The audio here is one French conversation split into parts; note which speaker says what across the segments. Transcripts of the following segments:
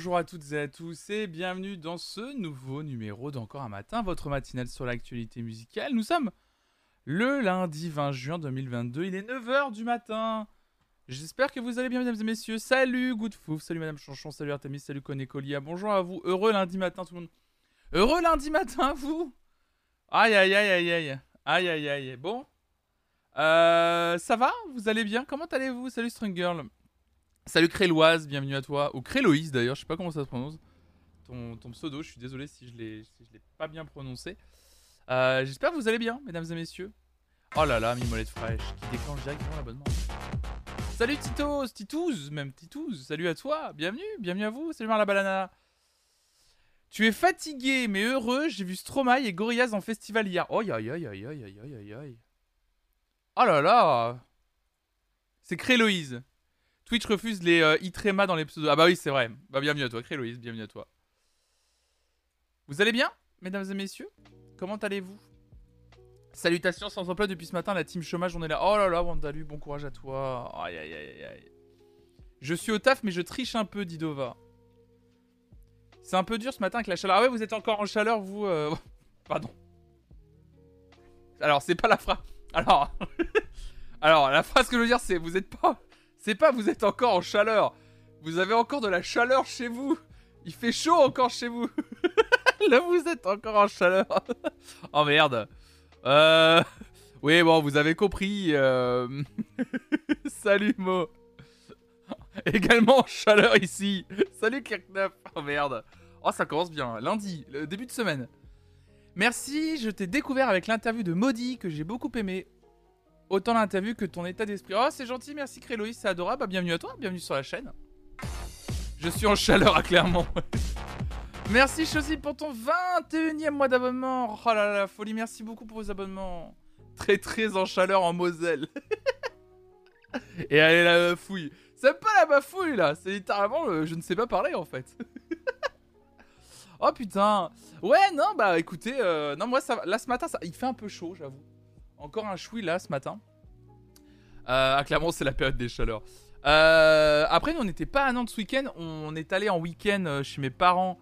Speaker 1: Bonjour, à toutes et à tous et bienvenue dans ce nouveau numéro d'Encore un matin, votre matinale sur l'actualité musicale. Nous sommes le lundi 20 juin 2022, il est 9h du matin. J'espère que vous allez bien mesdames et messieurs. Salut Goodfouf, salut Madame Chanchon, salut Artemis, salut Conécolia, bonjour à vous. Heureux lundi matin tout le monde. Heureux lundi matin vous. Aïe aïe aïe aïe aïe. Aïe aïe aïe. Bon. Euh, ça va? Vous allez bien? Comment allez-vous? Salut Strong Girl. Salut Créloise, bienvenue à toi. Ou Créloïse d'ailleurs, je sais pas comment ça se prononce. Ton, pseudo, je suis désolé si je l'ai pas bien prononcé. Euh, j'espère que vous allez bien, mesdames et messieurs. Oh là là, Mimolette fraîche, qui déclenche directement l'abonnement. Salut Titos, Titouz, même Titouz, salut à toi, bienvenue, bienvenue à vous, salut Marla Balana. Tu es fatigué mais heureux, j'ai vu Stromae et Gorillaz en festival hier. Oh aïe. Oh là là C'est Créloïse. Twitch refuse les euh, Itrema dans les pseudos. Ah bah oui, c'est vrai. Bah bienvenue à toi, Créloïse, bienvenue à toi. Vous allez bien, mesdames et messieurs? Comment allez-vous? Salutations sans emploi depuis ce matin, la team chômage, on est là. Oh là là, Wandalu, bon courage à toi. Aïe aïe aïe aïe. Je suis au taf, mais je triche un peu, Didova. C'est un peu dur ce matin avec la chaleur. Ah ouais, vous êtes encore en chaleur, vous euh, Pardon. Alors, c'est pas la phrase. Alors. Alors, la phrase que je veux dire, c'est vous êtes pas. C'est pas vous êtes encore en chaleur. Vous avez encore de la chaleur chez vous. Il fait chaud encore chez vous. Là, vous êtes encore en chaleur. oh merde. Euh. Oui, bon, vous avez compris. euh, Salut Mo. Également en chaleur ici. Salut Kirknap. Oh merde. Oh, ça commence bien. Lundi, le début de semaine. Merci, je t'ai découvert avec l'interview de Maudit que j'ai beaucoup aimé. Autant l'interview que ton état d'esprit. Oh, c'est gentil, merci Créloïs, c'est adorable. Bah, bienvenue à toi, bienvenue sur la chaîne. Je suis en chaleur à Clermont. merci Chosy pour ton 21e mois d'abonnement. Oh là là, folie, merci beaucoup pour vos abonnements. Très très en chaleur en Moselle. Et allez la bafouille. C'est pas la bafouille là, c'est littéralement le je ne sais pas parler en fait. oh putain. Ouais, non, bah écoutez, euh, non, moi ça. Là ce matin, il fait un peu chaud, j'avoue. Encore un choui là ce matin. Euh, ah, clairement, c'est la période des chaleurs. Euh, après, nous on n'était pas à Nantes ce week-end, on est allé en week-end euh, chez mes parents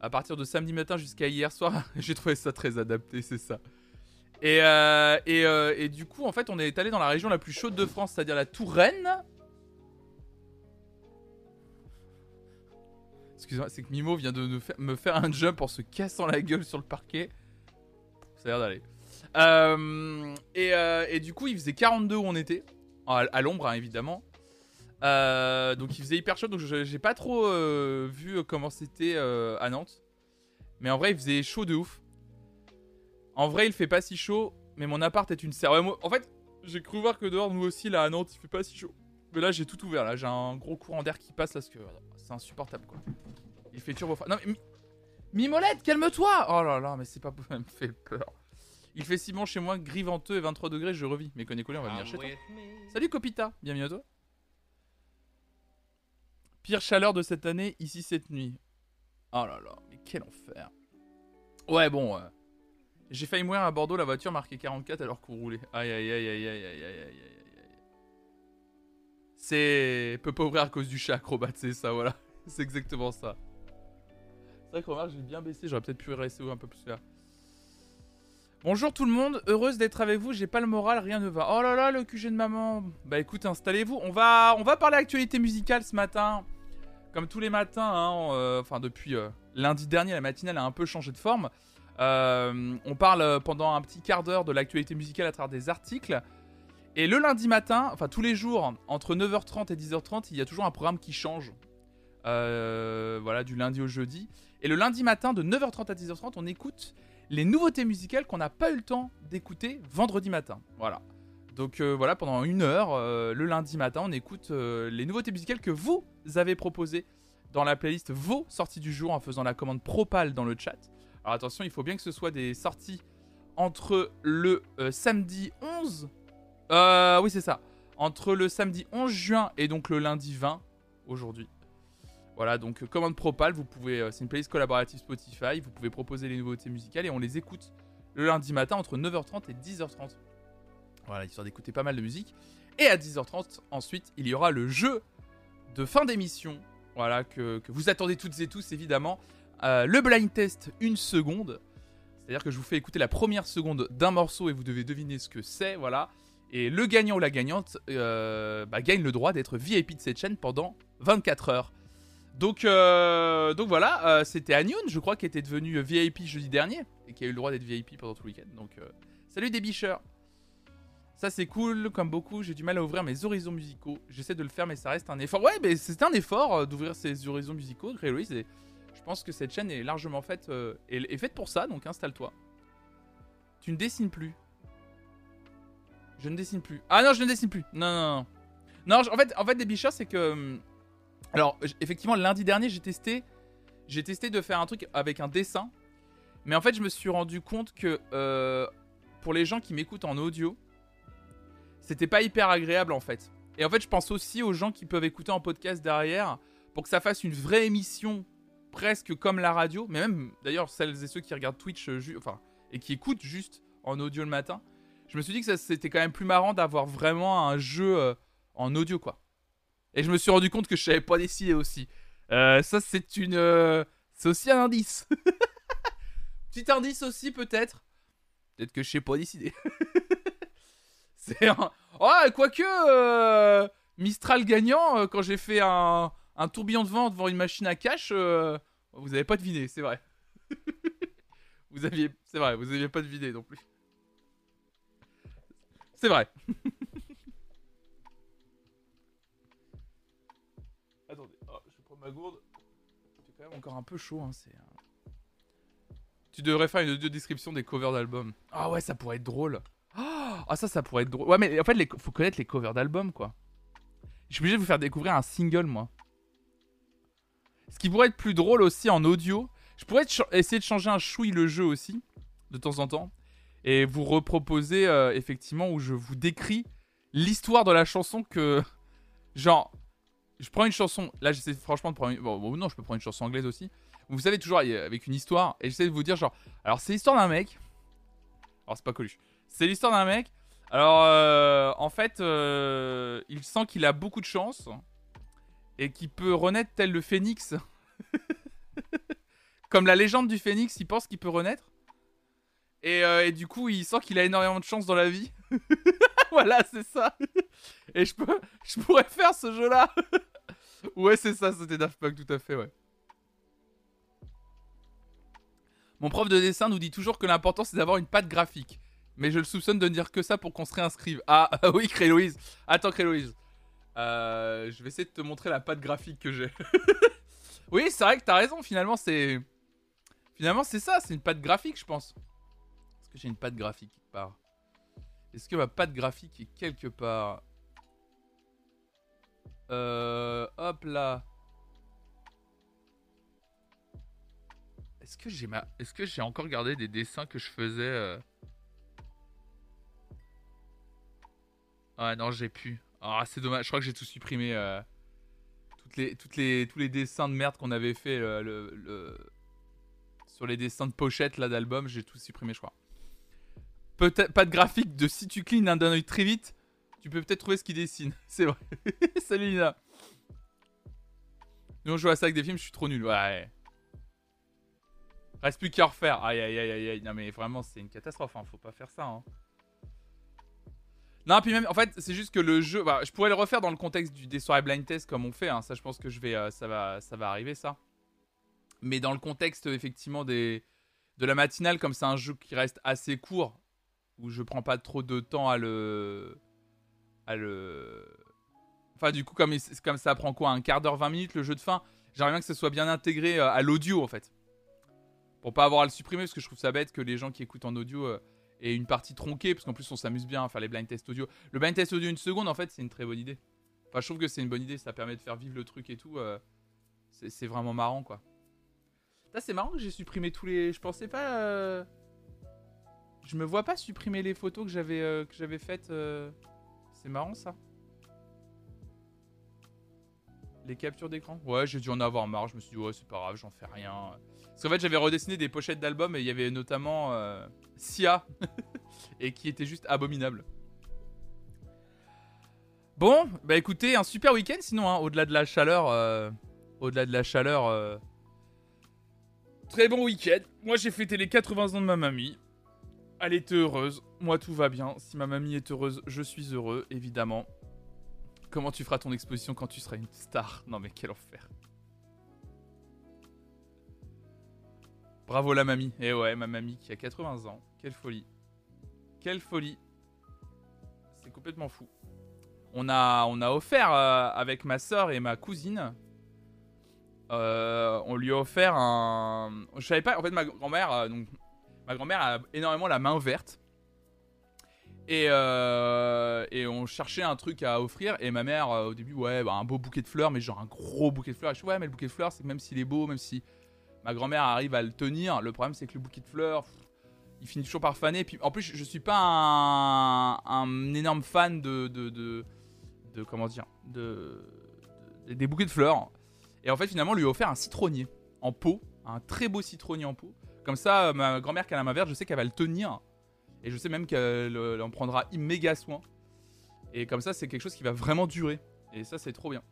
Speaker 1: à partir de samedi matin jusqu'à hier soir. J'ai trouvé ça très adapté, c'est ça. Et, euh, et, du coup, en fait, on est allé dans la région la plus chaude de France, c'est-à-dire la Touraine. Excusez-moi, c'est que Mimo vient de faire- me faire un jump en se cassant la gueule sur le parquet. Ça a l'air d'aller. Euh, et, euh, et du coup, il faisait 42 où on était. À, l'ombre, hein, évidemment. Euh, donc il faisait hyper chaud, donc j'ai pas trop vu comment c'était à Nantes. Mais en vrai, il faisait chaud de ouf. En vrai, il fait pas si chaud, mais mon appart est une serre. En fait, j'ai cru voir que dehors, nous aussi, là à Nantes, il fait pas si chaud. Mais là, j'ai tout ouvert. Là, j'ai un gros courant d'air qui passe, là, parce que c'est insupportable, quoi. Il fait turbo. Non, mais Mi- Mimolette, calme-toi Oh là là, mais c'est pas ça me fait peur. Il fait si bon chez moi, gris venteux et 23 degrés, je revis. Mais connais on va venir chez toi. Salut Copita, bienvenue à toi. Pire chaleur de cette année, ici cette nuit. Oh là là, mais quel enfer. Ouais, bon. euh, J'ai failli mourir à Bordeaux, la voiture marquait 44 alors qu'on roulait. Aïe aïe aïe aïe aïe aïe aïe aïe aïe aïe aïe. C'est. Peut pas ouvrir à cause du chat acrobat, c'est ça, voilà. C'est exactement ça. C'est vrai que remarque, j'ai bien baissé, j'aurais peut-être pu rester un peu plus faire. Bonjour tout le monde, heureuse d'être avec vous, j'ai pas le moral, rien ne va. Oh là là, le QG de maman. Bah écoute, installez-vous. On va, on va parler actualité musicale ce matin. Comme tous les matins, hein, euh, enfin depuis euh, lundi dernier, la matinale a un peu changé de forme. Euh, on parle pendant un petit quart d'heure de l'actualité musicale à travers des articles. Et le lundi matin, enfin tous les jours, entre 9h30 et 10h30, il y a toujours un programme qui change. Voilà, du lundi au jeudi. Et le lundi matin, de 9h30 à 10h30, on écoute les nouveautés musicales qu'on n'a pas eu le temps d'écouter vendredi matin. Voilà. Donc euh, voilà, pendant une heure, euh, le lundi matin, on écoute euh, les nouveautés musicales que vous avez proposées dans la playlist vos sorties du jour en faisant la commande Propal dans le chat. Alors attention, il faut bien que ce soit des sorties entre le samedi 11... Euh, oui, c'est ça. Entre le samedi 11 juin et donc le lundi 20, aujourd'hui. Voilà, donc euh, commande Propal, vous pouvez, euh, c'est une playlist collaborative Spotify, vous pouvez proposer les nouveautés musicales et on les écoute le lundi matin entre 9h30 et 10h30. Voilà, histoire d'écouter pas mal de musique. Et à 10h30, ensuite, il y aura le jeu de fin d'émission voilà, que, que vous attendez toutes et tous évidemment. Euh, le blind test, une seconde. C'est-à-dire que je vous fais écouter la première seconde d'un morceau et vous devez deviner ce que c'est, voilà. Et le gagnant ou la gagnante bah, gagne le droit d'être VIP de cette chaîne pendant 24 heures. Donc, euh, donc voilà, euh, c'était Anyun, je crois, qui était devenu VIP jeudi dernier et qui a eu le droit d'être VIP pendant tout le week-end. Donc, salut des bicheurs. Ça c'est cool, comme beaucoup, j'ai du mal à ouvrir mes horizons musicaux. J'essaie de le faire, mais ça reste un effort. Ouais, mais c'est un effort d'ouvrir ses horizons musicaux, Grey je pense que cette chaîne est largement faite, faite pour ça, donc installe-toi. Tu ne dessines plus. Je ne dessine plus. Ah non, je ne dessine plus. Non, non, non. Non, en fait, en fait, des bicheurs, c'est que. Alors, effectivement, lundi dernier, j'ai testé. J'ai testé de faire un truc avec un dessin. Mais en fait, je me suis rendu compte que euh, pour les gens qui m'écoutent en audio, c'était pas hyper agréable en fait. Et en fait, je pense aussi aux gens qui peuvent écouter en podcast derrière pour que ça fasse une vraie émission presque comme la radio. Mais même d'ailleurs, celles et ceux qui regardent Twitch euh, et qui écoutent juste en audio le matin je me suis dit que c'était quand même plus marrant d'avoir vraiment un jeu euh, en audio, quoi. Et je me suis rendu compte que je savais pas décider aussi. Euh, ça, c'est une. Euh, c'est aussi un indice. Petit indice aussi, peut-être. Peut-être que je sais pas décider. c'est un. Oh, quoique. Mistral gagnant, quand j'ai fait un, un tourbillon de vent devant une machine à cash, vous avez pas deviné, c'est vrai. vous aviez. C'est vrai, vous aviez pas deviné non plus. C'est vrai. Ma gourde. C'est quand même encore un peu chaud. Hein, c'est. Tu devrais faire une audio description des covers d'albums. Ah ouais, ça pourrait être drôle. Ah ça, ça pourrait être drôle. Ouais, mais en fait, il faut connaître les covers d'albums, quoi. Je suis obligé de vous faire découvrir un single, moi. Ce qui pourrait être plus drôle aussi en audio. Je pourrais essayer de changer un chouille le jeu aussi, de temps en temps et vous reproposer euh, effectivement où je vous décris l'histoire de la chanson que genre je prends une chanson. Là j'essaie franchement de prendre une... bon, non je peux prendre une chanson anglaise aussi. Vous savez toujours avec une histoire et j'essaie de vous dire genre alors c'est l'histoire d'un mec. Alors c'est pas connu c'est l'histoire d'un mec. Alors euh, en fait euh, il sent qu'il a beaucoup de chance et qu'il peut renaître tel le phénix. Comme la légende du phénix il pense qu'il peut renaître. Euh, et, du coup, il sent qu'il a énormément de chance dans la vie. voilà, c'est ça. Et je peux, je pourrais faire ce jeu-là. ouais, c'est ça, c'était Daft Punk, tout à fait, ouais. Mon prof de dessin nous dit toujours que l'important c'est d'avoir une patte graphique. Mais je le soupçonne de ne dire que ça pour qu'on se réinscrive. Ah oui, Créloïse. Attends, Créloïse. Euh, je vais essayer de te montrer la patte graphique que j'ai. oui, c'est vrai que t'as raison, finalement c'est... Finalement c'est ça, c'est une patte graphique je pense que j'ai une patte graphique quelque part? Est-ce que ma patte graphique est quelque part? Euh... Hop là. Est-ce que j'ai encore gardé des dessins que je faisais euh... Ah non, j'ai pu. Ah, c'est dommage. Je crois que j'ai tout supprimé. Euh... Toutes les, toutes les, tous les dessins de merde qu'on avait fait euh, sur les dessins de pochette là d'album, j'ai tout supprimé, je crois. Peut-être pas de graphique de si tu clignes d'un œil très vite, tu peux peut-être trouver ce qui dessine. C'est vrai. Salut Lina. Nous on joue à ça avec des films, je suis trop nul. Ouais. Reste plus qu'à refaire. Aïe aïe aïe aïe Non mais vraiment c'est une catastrophe. Hein. Faut pas faire ça. Hein. Non puis même en fait c'est juste que le jeu. Bah, je pourrais le refaire dans le contexte du, des soirées blind test comme on fait. Hein. Ça je pense que je vais. Euh, ça va ça va arriver ça. Mais dans le contexte effectivement des de la matinale comme c'est un jeu qui reste assez court où je prends pas trop de temps à le. Enfin, du coup, comme, ça prend quoi Un quart d'heure, 20 minutes le jeu de fin, j'aimerais bien que ça soit bien intégré euh, à l'audio en fait. Pour pas avoir à le supprimer, parce que je trouve ça bête que les gens qui écoutent en audio euh, aient une partie tronquée, parce qu'en plus on s'amuse bien à faire les blind tests audio. Le blind test audio une seconde, en fait, c'est une très bonne idée. Enfin, je trouve que c'est une bonne idée, ça permet de faire vivre le truc et tout. Euh, c'est vraiment marrant quoi. C'est marrant que j'ai supprimé tous les. Je pensais pas. Je me vois pas supprimer les photos que j'avais que j'avais faites. C'est marrant ça. Les captures d'écran Ouais, j'ai dû en avoir marre. Je me suis dit, ouais, c'est pas grave, j'en fais rien. Parce qu'en fait, j'avais redessiné des pochettes d'albums et il y avait notamment euh, Sia. et qui était juste abominable. Bon, bah écoutez, un super week-end sinon, hein, au-delà de la chaleur. au-delà de la chaleur. euh, Très bon week-end. Moi, j'ai fêté les 80 ans de ma mamie. Elle était heureuse. Moi, tout va bien. Si ma mamie est heureuse, je suis heureux, évidemment. Comment tu feras ton exposition quand tu seras une star? Non, mais quel enfer. Bravo la mamie. Et ouais, ma mamie qui a 80 ans. Quelle folie. Quelle folie. C'est complètement fou. On a, offert euh, avec ma soeur et ma cousine. euh, on lui a offert un. Je savais pas. En fait, ma grand-mère, euh, ma grand-mère a énormément la main verte. Et, euh, et on cherchait un truc à offrir. Et ma mère, euh, au début, ouais, bah, un beau bouquet de fleurs, mais genre un gros bouquet de fleurs. Et je dis, ouais, mais le bouquet de fleurs, c'est que même s'il est beau, même si ma grand-mère arrive à le tenir, le problème, c'est que le bouquet de fleurs, il finit toujours par faner. Puis en plus, je suis pas un, un énorme fan de, de, de, comment dire, de, de- des bouquets de fleurs. Et en fait, finalement, on lui a offert un citronnier en pot, un très beau citronnier en pot. Comme ça, euh, ma grand-mère qui a la main verte, je sais qu'elle va le tenir. Et je sais même qu'elle en prendra méga soin. Et comme ça, c'est quelque chose qui va vraiment durer. Et ça, c'est trop bien.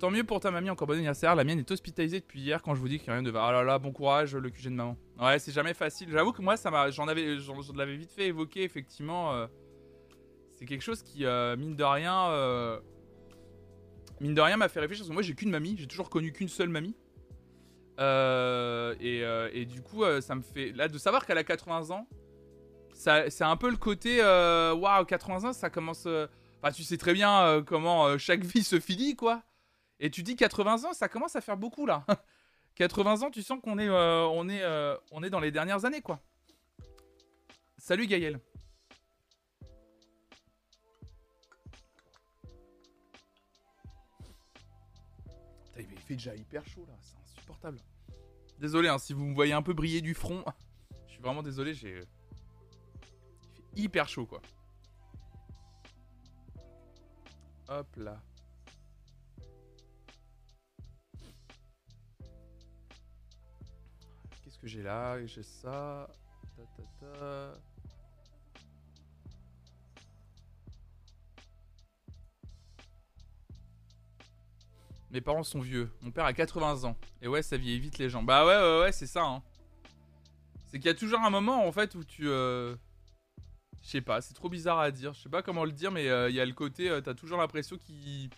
Speaker 1: Tant mieux pour ta mamie, encore bon anniversaire. La mienne est hospitalisée depuis hier quand je vous dis qu'il rien de. Ah là là, bon courage, le QG de maman. Ouais, c'est jamais facile. J'avoue que moi, ça m'a, j'en avais, j'en vite fait évoquer, effectivement. euh, c'est quelque chose qui, euh, mine de rien, euh, mine de rien, m'a fait réfléchir. Parce moi, j'ai qu'une mamie, j'ai toujours connu qu'une seule mamie. Euh, et, euh, et du coup, euh, ça me fait. Là, de savoir qu'elle a 80 ans, ça, c'est un peu le côté. Waouh, 80 ans, ça commence. Enfin, tu sais très bien comment chaque vie se finit, quoi. Et tu dis 80 ans, ça commence à faire beaucoup, là. 80 ans, tu sens qu'on est, on est, est dans les dernières années, quoi. Salut, Gaël. Il fait déjà hyper chaud, là. C'est Désolé, hein, si vous me voyez un peu briller du front. Je suis vraiment désolé, j'ai... Il fait hyper chaud, quoi. Hop là. Qu'est-ce que j'ai là? J'ai ça. Ta, ta, ta. Mes parents sont vieux. Mon père a 80 ans. Et ouais, ça vieillit vite les gens. Bah ouais, ouais, ouais, c'est ça. Hein. C'est qu'il y a toujours un moment en fait où tu. euh, Je sais pas, c'est trop bizarre à dire. Je sais pas comment le dire, mais euh, il y a le côté. euh, t'as toujours l'impression qu'ils.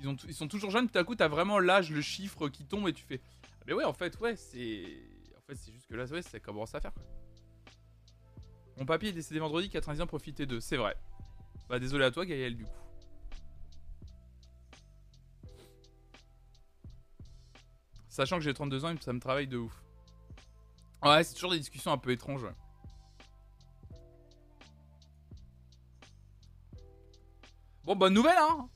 Speaker 1: Ils, sont toujours jeunes, tout à coup t'as vraiment l'âge, le chiffre qui tombe et tu fais. Ah, Mais ouais, en fait, ouais, c'est. En fait, c'est juste que là, ouais, ça commence à faire quoi. Mon papy est décédé vendredi, 90 ans, profitez d'eux. C'est vrai. Bah, désolé à toi, Gaël, du coup. Sachant que j'ai 32 ans, ça me travaille de ouf. Ouais, c'est toujours des discussions un peu étranges. Bon, bonne nouvelle, hein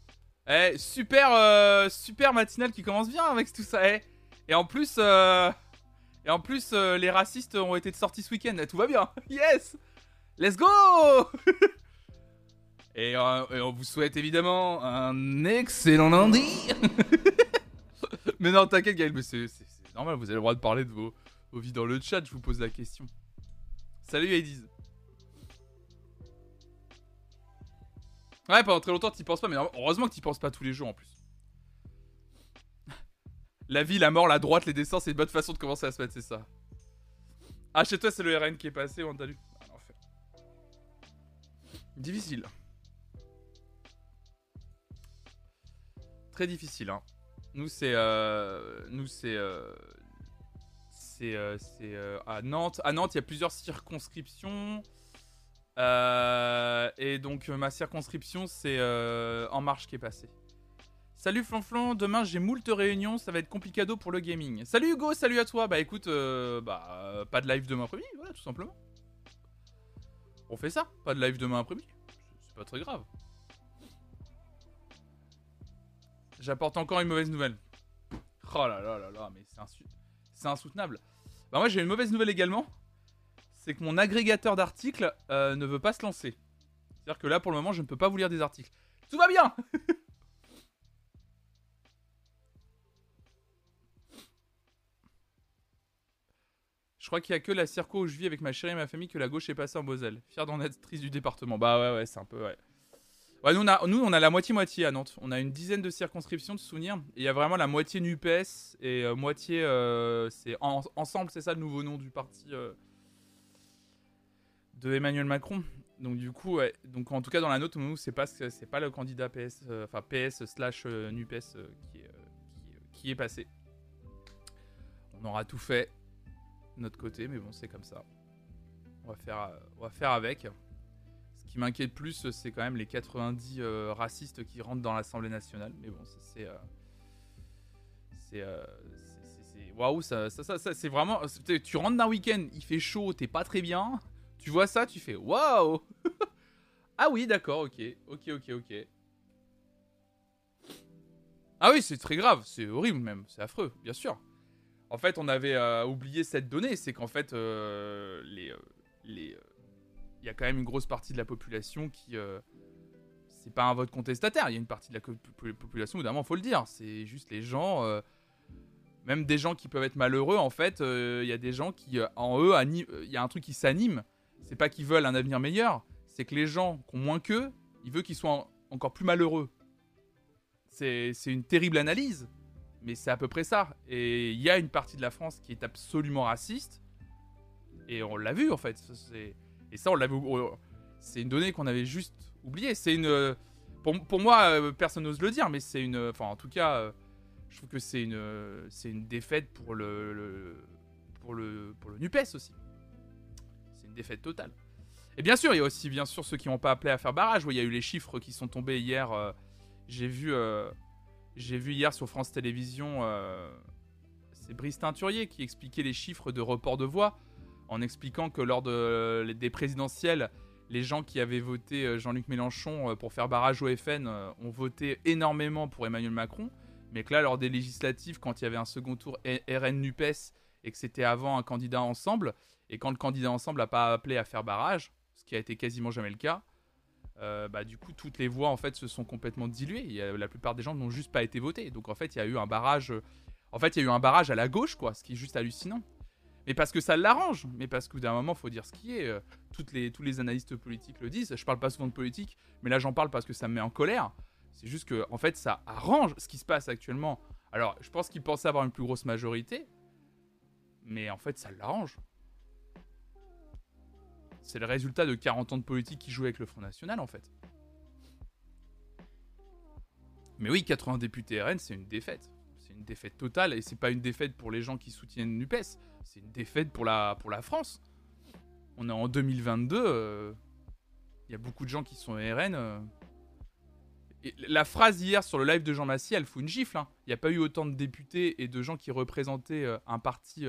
Speaker 1: Eh, super, euh, super matinale qui commence bien avec tout ça. Eh. Et en plus, euh, et en plus, euh, les racistes ont été sortis ce week-end. Eh, tout va bien. Yes Let's go et, et on vous souhaite évidemment un excellent lundi. mais non, t'inquiète, Gaël, mais c'est normal. Vous avez le droit de parler de vos, vies dans le chat. Je vous pose la question. Salut, Hades. Ouais, pendant très longtemps, t'y penses pas, mais heureusement que t'y penses pas tous les jours en plus. La vie, la mort, la droite, les dessins, c'est une bonne façon de commencer à se mettre, c'est ça. Ah, chez toi, c'est le RN qui est passé, on t'a lu. Ah. Difficile. Très difficile, hein. Nous, c'est. euh, Nous, c'est. euh, C'est. euh, C'est. À Nantes. À Nantes, il y a plusieurs circonscriptions. Et donc ma circonscription c'est En Marche qui est passée. Salut Flonflon, demain j'ai moult réunions, ça va être complicado pour le gaming. Salut Hugo, salut à toi. Bah écoute, bah pas de live demain après-midi, voilà tout simplement. On fait ça, pas de live demain après-midi. C'est pas très grave. J'apporte encore une mauvaise nouvelle. Oh là là là là, mais c'est insoutenable. Bah moi j'ai une mauvaise nouvelle également c'est que mon agrégateur d'articles euh, ne veut pas se lancer. C'est-à-dire que là, pour le moment, je ne peux pas vous lire des articles. Tout va bien Je crois qu'il y a que la circo où je vis avec ma chérie et ma famille que la gauche est passée en Moselle. Fier d'en être triste du département. Bah ouais, ouais, c'est un peu, ouais. Nous, on a, la moitié-moitié à Nantes. On a une dizaine de circonscriptions de souvenirs. Il y a vraiment la moitié NUPES et euh, moitié. euh, c'est en- Ensemble, c'est ça le nouveau nom du parti euh, de Emmanuel Macron. Donc, du coup, en tout cas, dans la nous, c'est pas, ce- pas le candidat PS, PS slash euh, NUPES qui, est, passé. On aura tout fait de notre côté, mais bon, c'est comme ça. On va faire avec. Qui m'inquiète plus, c'est quand même les 90 euh, racistes qui rentrent dans l'Assemblée nationale. Mais bon, c'est. euh, c'est. euh, c'est- Waouh, ça, ça, ça, ça, c'est vraiment. Tu rentres d'un week-end, il fait chaud, t'es pas très bien. Tu vois ça, tu fais waouh Ah oui, d'accord, ok. Ok, ok, ok. Ah oui, c'est très grave, c'est horrible même, c'est affreux, bien sûr. En fait, on avait euh, oublié cette donnée, c'est qu'en fait, euh, les, euh, les, euh, il y a quand même une grosse partie de la population qui, euh, c'est pas un vote contestataire. Il y a une partie de la population, évidemment, faut le dire. C'est juste les gens, euh, même des gens qui peuvent être malheureux. En fait, euh, il y a des gens qui, en eux, il y a un truc qui s'anime. C'est pas qu'ils veulent un avenir meilleur, c'est que les gens qui ont moins qu'eux, ils veulent qu'ils soient en- encore plus malheureux. C'est une terrible analyse, mais c'est à peu près ça. Et il y a une partie de la France qui est absolument raciste, et on l'a vu en fait. C'est- Et ça, on l'avait. ou- C'est une donnée qu'on avait juste oubliée. C'est une. euh, Pour, pour moi, euh, personne n'ose le dire, mais c'est une. Enfin, en tout cas, euh, je trouve que c'est une. euh, C'est une défaite pour le, pour le pour le Nupes aussi. C'est une défaite totale. Et bien sûr, il y a aussi bien sûr ceux qui n'ont pas appelé à faire barrage. Oui, il y a eu les chiffres qui sont tombés hier. euh, j'ai vu. euh, j'ai vu hier sur France Télévisions. euh, c'est Brice Teinturier qui expliquait les chiffres de report de voix en expliquant que lors de, des présidentielles, les gens qui avaient voté euh, Jean-Luc Mélenchon euh, pour faire barrage au FN euh, ont voté énormément pour Emmanuel Macron, mais que là, lors des législatives, quand il y avait un second tour RN-NUPES et que c'était avant un candidat ensemble, et quand le candidat ensemble n'a pas appelé à faire barrage, ce qui a été quasiment jamais le cas, euh, bah, du coup, toutes les voix en fait se sont complètement diluées. La plupart des gens n'ont juste pas été votés. Donc en fait, il y a eu un barrage. euh, il y a eu un barrage à la gauche, quoi, ce qui est juste hallucinant. Mais parce que ça l'arrange, mais parce qu'au d'un moment, faut dire ce qui est. euh, toutes les, tous les analystes politiques le disent. Je parle pas souvent de politique, mais là j'en parle parce que ça me met en colère. C'est juste que, en fait, ça arrange ce qui se passe actuellement. Alors, je pense qu'ils pensaient avoir une plus grosse majorité, mais en fait, ça l'arrange. C'est le résultat de 40 ans de politique qui joue avec le Front National, en fait. Mais oui, 80 députés RN, c'est une défaite. Une défaite totale, et c'est pas une défaite pour les gens qui soutiennent NUPES, c'est une défaite pour la, France. On est en 2022, euh, il y a beaucoup de gens qui sont RN. euh. La phrase hier sur le live de Jean Massy, elle fout une gifle. hein. Il n'y a pas eu autant de députés et de gens qui représentaient euh, un parti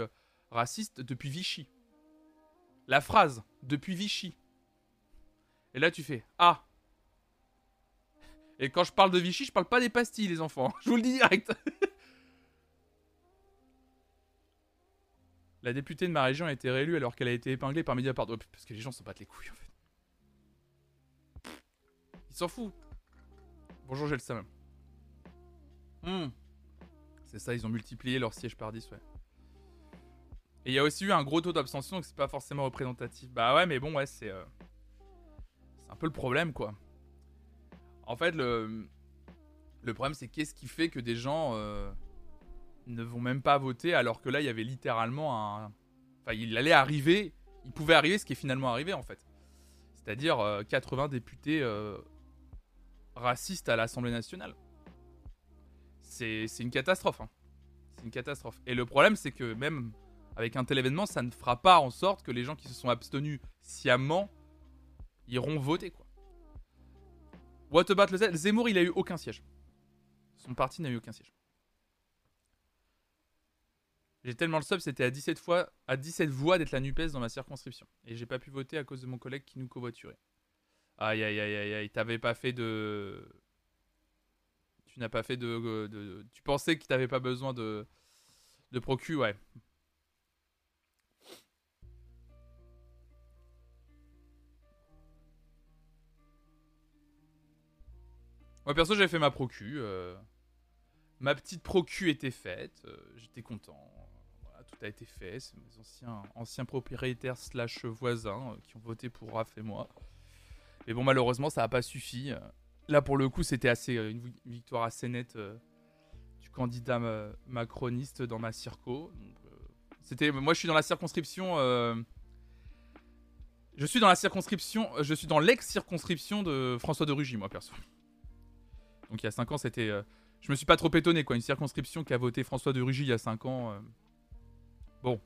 Speaker 1: raciste depuis Vichy. La phrase, depuis Vichy. Et là, tu fais Ah Et quand je parle de Vichy, je parle pas des pastilles, les enfants. Je vous le dis direct. La députée de ma région a été réélue alors qu'elle a été épinglée par Mediapart. Oh, parce que les gens s'en battent les couilles, en fait. Ils s'en foutent. Bonjour, j'ai le seum. Hmm. C'est ça, ils ont multiplié leur siège par 10, ouais. Et il y a aussi eu un gros taux d'abstention, donc c'est pas forcément représentatif. Bah ouais, mais bon, ouais, c'est. euh, C'est un peu le problème, quoi. En fait, le. Le problème, c'est qu'est-ce qui fait que des gens euh, ne vont même pas voter alors que là, il y avait littéralement un. Enfin, il allait arriver. Il pouvait arriver ce qui est finalement arrivé, en fait. C'est-à-dire euh, 80 députés euh, racistes à l'Assemblée nationale. C'est une catastrophe. hein. C'est une catastrophe. Et le problème, c'est que même avec un tel événement, ça ne fera pas en sorte que les gens qui se sont abstenus sciemment iront voter, quoi. What about le Zemmour, il a eu aucun siège. Son parti n'a eu aucun siège. J'ai tellement le sub, c'était à 17 fois, à 17 voix d'être la Nupes dans ma circonscription. Et j'ai pas pu voter à cause de mon collègue qui nous covoiturait. Aïe aïe aïe aïe aïe, t'avais pas fait de. Tu n'as pas fait de, Tu pensais que t'avais pas besoin de. De procu, ouais. Moi perso j'ai fait ma procu. euh, Ma petite procu était faite. euh, J'étais content. Tout a été fait. C'est mes anciens, propriétaires slash voisins euh, qui ont voté pour Raph et moi. Mais bon malheureusement ça n'a pas suffi. Là, pour le coup, c'était assez euh, une victoire assez nette euh, du candidat macroniste dans ma circo. moi, je suis dans la circonscription. je suis dans la circonscription. Je suis dans l'ex-circonscription de François de Rugy, moi, perso. Donc, il y a 5 ans, c'était. je me suis pas trop étonné, quoi. Une circonscription qui a voté François de Rugy il y a 5 ans. Bon,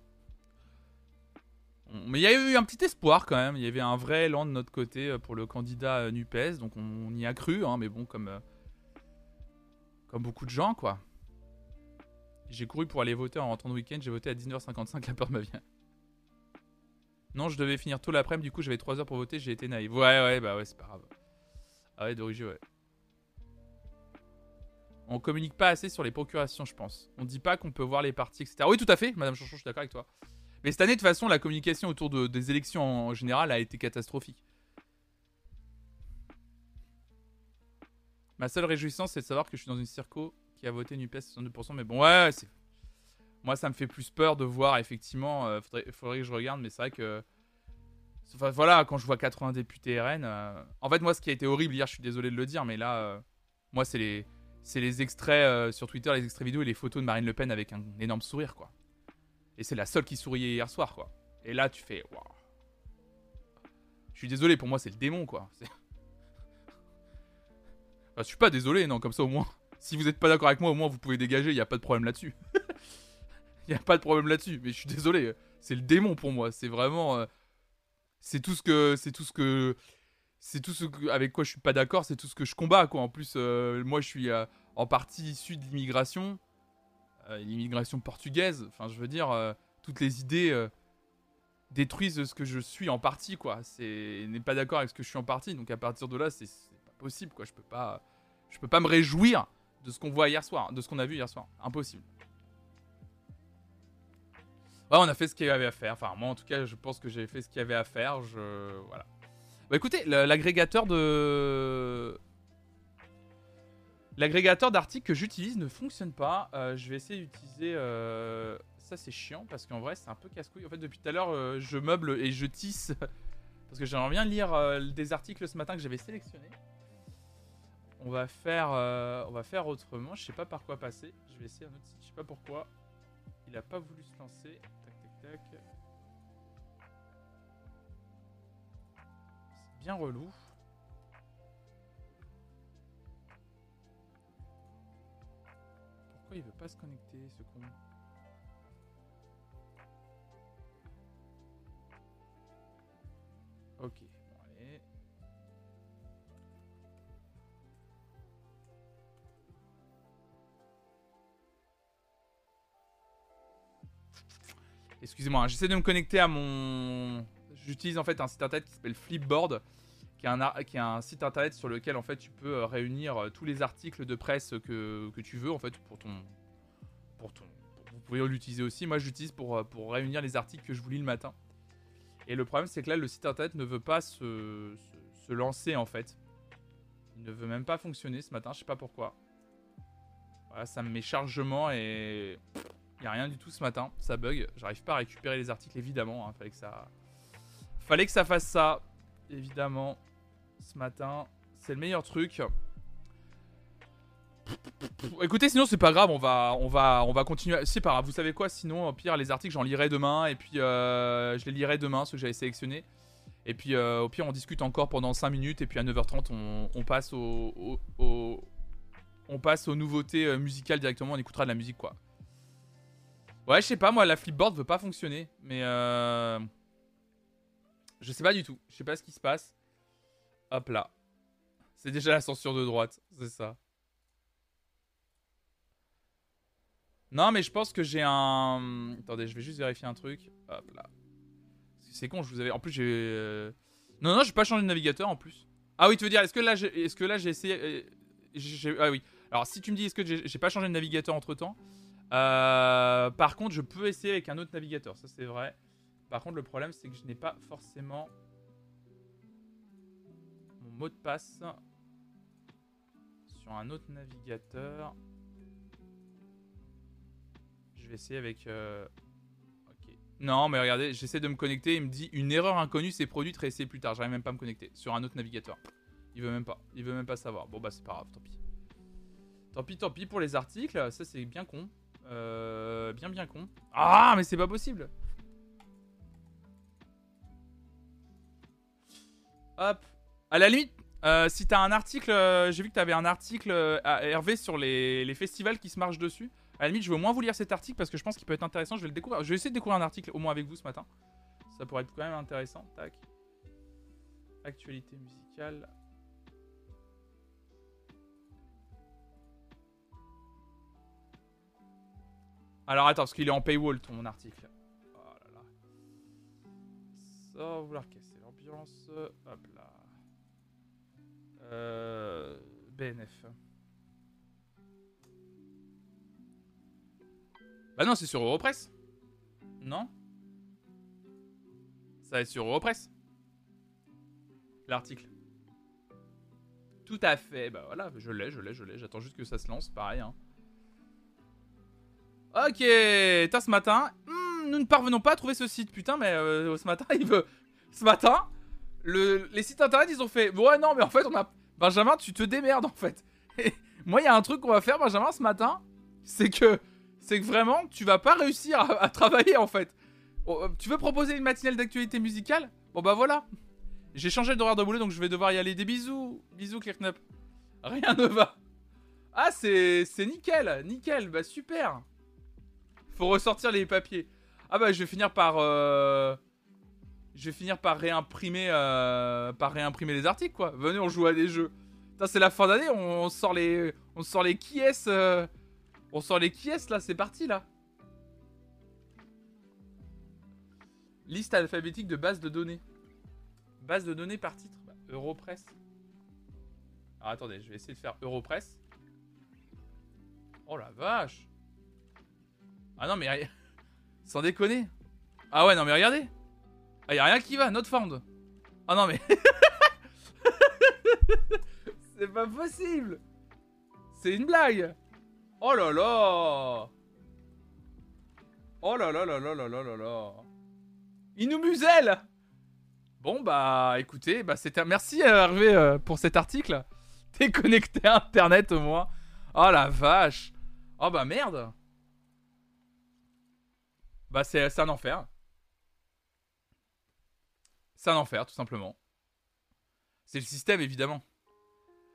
Speaker 1: mais il y a eu un petit espoir quand même. Il y avait un vrai élan de notre côté euh, pour le candidat euh, NUPES. Donc on, y a cru, hein, mais bon, comme, euh, comme beaucoup de gens, quoi. J'ai couru pour aller voter en rentrant de week-end. J'ai voté à 19h55, la peur me vient. Non, je devais finir tôt l'après-midi, du coup j'avais 3 heures pour voter, j'ai été naïf. Ouais, ouais, bah ouais, c'est pas grave. Ah ouais, d'origine, ouais. On communique pas assez sur les procurations, je pense. On dit pas qu'on peut voir les partis, etc. Oui, tout à fait, Madame Chanchon, je suis d'accord avec toi. Mais cette année, de toute façon, la communication autour des élections en général a été catastrophique. Ma seule réjouissance, c'est de savoir que je suis dans une circo qui a voté NUPES 62%. Mais bon, ouais. Moi, ça me fait plus peur de voir, effectivement. Euh, faudrait, que je regarde, mais c'est vrai que. Enfin, voilà, quand je vois 80 députés RN. Euh, en fait, moi, ce qui a été horrible hier, je suis désolé de le dire, mais là, euh, moi, c'est les, c'est les extraits sur Twitter, les extraits vidéo et les photos de Marine Le Pen avec un énorme sourire, quoi. Et c'est la seule qui souriait hier soir, quoi. Et là, tu fais. Je suis désolé, pour moi, c'est le démon, quoi. je suis pas désolé, non, comme ça, au moins. Si vous êtes pas d'accord avec moi, au moins, vous pouvez dégager, il n'y a pas de problème là-dessus. Il n'y a pas de problème là-dessus. Mais je suis désolé, c'est le démon pour moi. C'est vraiment. Euh, c'est tout ce que. C'est tout ce que. C'est tout ce avec quoi je suis pas d'accord, c'est tout ce que je combats, quoi. En plus, euh, moi, je suis euh, en partie issu de l'immigration. Euh, l'immigration portugaise. Enfin, je veux dire, toutes les idées détruisent ce que je suis en partie, quoi. C'est n'est pas d'accord avec ce que je suis en partie. Donc à partir de là, c'est pas possible, quoi. Je peux pas, je peux pas me réjouir de ce qu'on voit hier soir, de ce qu'on a vu hier soir. Impossible. Ouais, on a fait ce qu'il y avait à faire. Enfin, moi, en tout cas, je pense que j'ai fait ce qu'il y avait à faire. Je voilà. Bah écoutez, l'agrégateur de L'agrégateur d'articles que j'utilise ne fonctionne pas. Euh, je vais essayer d'utiliser. Euh, ça, c'est chiant parce qu'en vrai, c'est un peu casse-couille. En fait, depuis tout à l'heure, euh, je meuble et je tisse parce que j'aimerais bien lire des articles ce matin que j'avais sélectionnés. On va faire, on va faire autrement. Je sais pas par quoi passer. Je vais essayer un autre site. Je sais pas pourquoi. Il a pas voulu se lancer. Tac, tac, tac. Bien relou. Pourquoi il veut pas se connecter, ce con Ok, bon allez. Excusez-moi, hein, j'essaie de me connecter à mon... J'utilise en fait un site internet qui s'appelle Flipboard qui est, un, qui un site internet sur lequel en fait tu peux euh, réunir euh, tous les articles de presse que, que tu veux en fait pour ton pour ton vous pouvez l'utiliser aussi. Moi j'utilise pour, euh, pour réunir les articles que je vous lis le matin. Et le problème c'est que là le site internet ne veut pas se, se, lancer en fait. Il ne veut même pas fonctionner ce matin je sais pas pourquoi. Voilà ça me met chargement et il n'y a rien du tout ce matin. Ça bug. J'arrive pas à récupérer les articles évidemment hein. fallait que ça fallait que ça fasse ça évidemment ce matin. C'est le meilleur truc. Écoutez, sinon c'est pas grave, on va, on va, on va continuer. C'est pas grave, vous savez quoi? Sinon, au pire, les articles, j'en lirai demain et puis euh, je les lirai demain, ceux que j'avais sélectionnés. Et puis euh, au pire, on discute encore pendant 5 minutes et puis à 9h30, on, passe au, on passe aux nouveautés euh, musicales directement. On écoutera de la musique, quoi. Ouais, je sais pas, moi, la flipboard veut pas fonctionner, mais je sais pas du tout. Je sais pas ce qui se passe. Hop là. C'est déjà la censure de droite, c'est ça. Non, mais je pense que j'ai un. Attendez, je vais juste vérifier un truc. Hop là. C'est con, je vous avais. En plus, j'ai. Euh, non, non, j'ai pas changé de navigateur en plus. Ah oui, tu veux dire, est-ce que là, j'ai... essayé. Euh, ah oui. Alors, si tu me dis, est-ce que j'ai pas changé de navigateur entre temps euh... Par contre, je peux essayer avec un autre navigateur, ça c'est vrai. Par contre, le problème, c'est que je n'ai pas forcément mot de passe sur un autre navigateur. Je vais essayer avec... Euh, ok. Non, mais regardez, j'essaie de me connecter. Il me dit une erreur inconnue s'est produite, réessayer plus tard. J'arrive même pas à me connecter sur un autre navigateur. Il veut même pas. Il veut même pas savoir. Bon bah c'est pas grave, tant pis. Tant pis, tant pis pour les articles. Ça c'est bien con. Euh, bien bien con. Ah mais c'est pas possible. Hop. À la limite, euh, si t'as un article, euh, j'ai vu que t'avais un article euh, à Hervé sur les, festivals qui se marchent dessus. À la limite, je veux moins vous lire cet article parce que je pense qu'il peut être intéressant. Je vais le découvrir. Je vais essayer de découvrir un article au moins avec vous ce matin. Ça pourrait être quand même intéressant. Tac. Actualité musicale. Alors attends, parce qu'il est en paywall ton article. Oh là là. Vouloir l'ambiance. Hop là. Euh, BNF. Bah non, c'est sur Europress. Non Ça va être sur Europress. L'article. Tout à fait. Bah voilà, je l'ai, je l'ai, je l'ai. J'attends juste que ça se lance, pareil. Hein. Ok, t'as ce matin. Hmm, nous ne parvenons pas à trouver ce site, putain, mais euh, ce matin, il veut. Ce matin, le... les sites internet, ils ont fait. Ouais, non, mais en fait, on a. Benjamin, tu te démerdes en fait. moi, il y a un truc qu'on va faire, Benjamin, ce matin. C'est que. C'est que vraiment, tu vas pas réussir à, travailler en fait. Oh, euh, tu veux proposer une matinale d'actualité musicale? Bon, bah voilà. J'ai changé d'horaire de boulot, donc je vais devoir y aller. Des bisous. Bisous, Kirknup. Rien ne va. Ah, c'est nickel. Nickel. Bah, super. Faut ressortir les papiers. Ah bah je vais finir par... Euh, je vais finir par réimprimer, euh, par réimprimer les articles quoi. Venez on joue à des jeux. c'est la fin d'année, on sort les... On sort les qui est euh, On sort les qui est là, c'est parti là. Liste alphabétique de base de données. Base de données par titre. Bah, Europress. Alors attendez, je vais essayer de faire Europress. Oh la vache ah non, mais. Sans déconner. Ah ouais, non, mais regardez. Ah, y a rien qui va, not found. Ah non, mais. C'est pas possible. C'est une blague. Oh là là. Oh là là là là là là là là. Il nous muselle. Bon bah écoutez, bah c'était merci euh, Hervé euh, pour cet article. T'es connecté à internet au moins. Oh la vache. Oh bah merde. Bah, c'est un enfer. C'est un enfer, tout simplement. C'est le système, évidemment.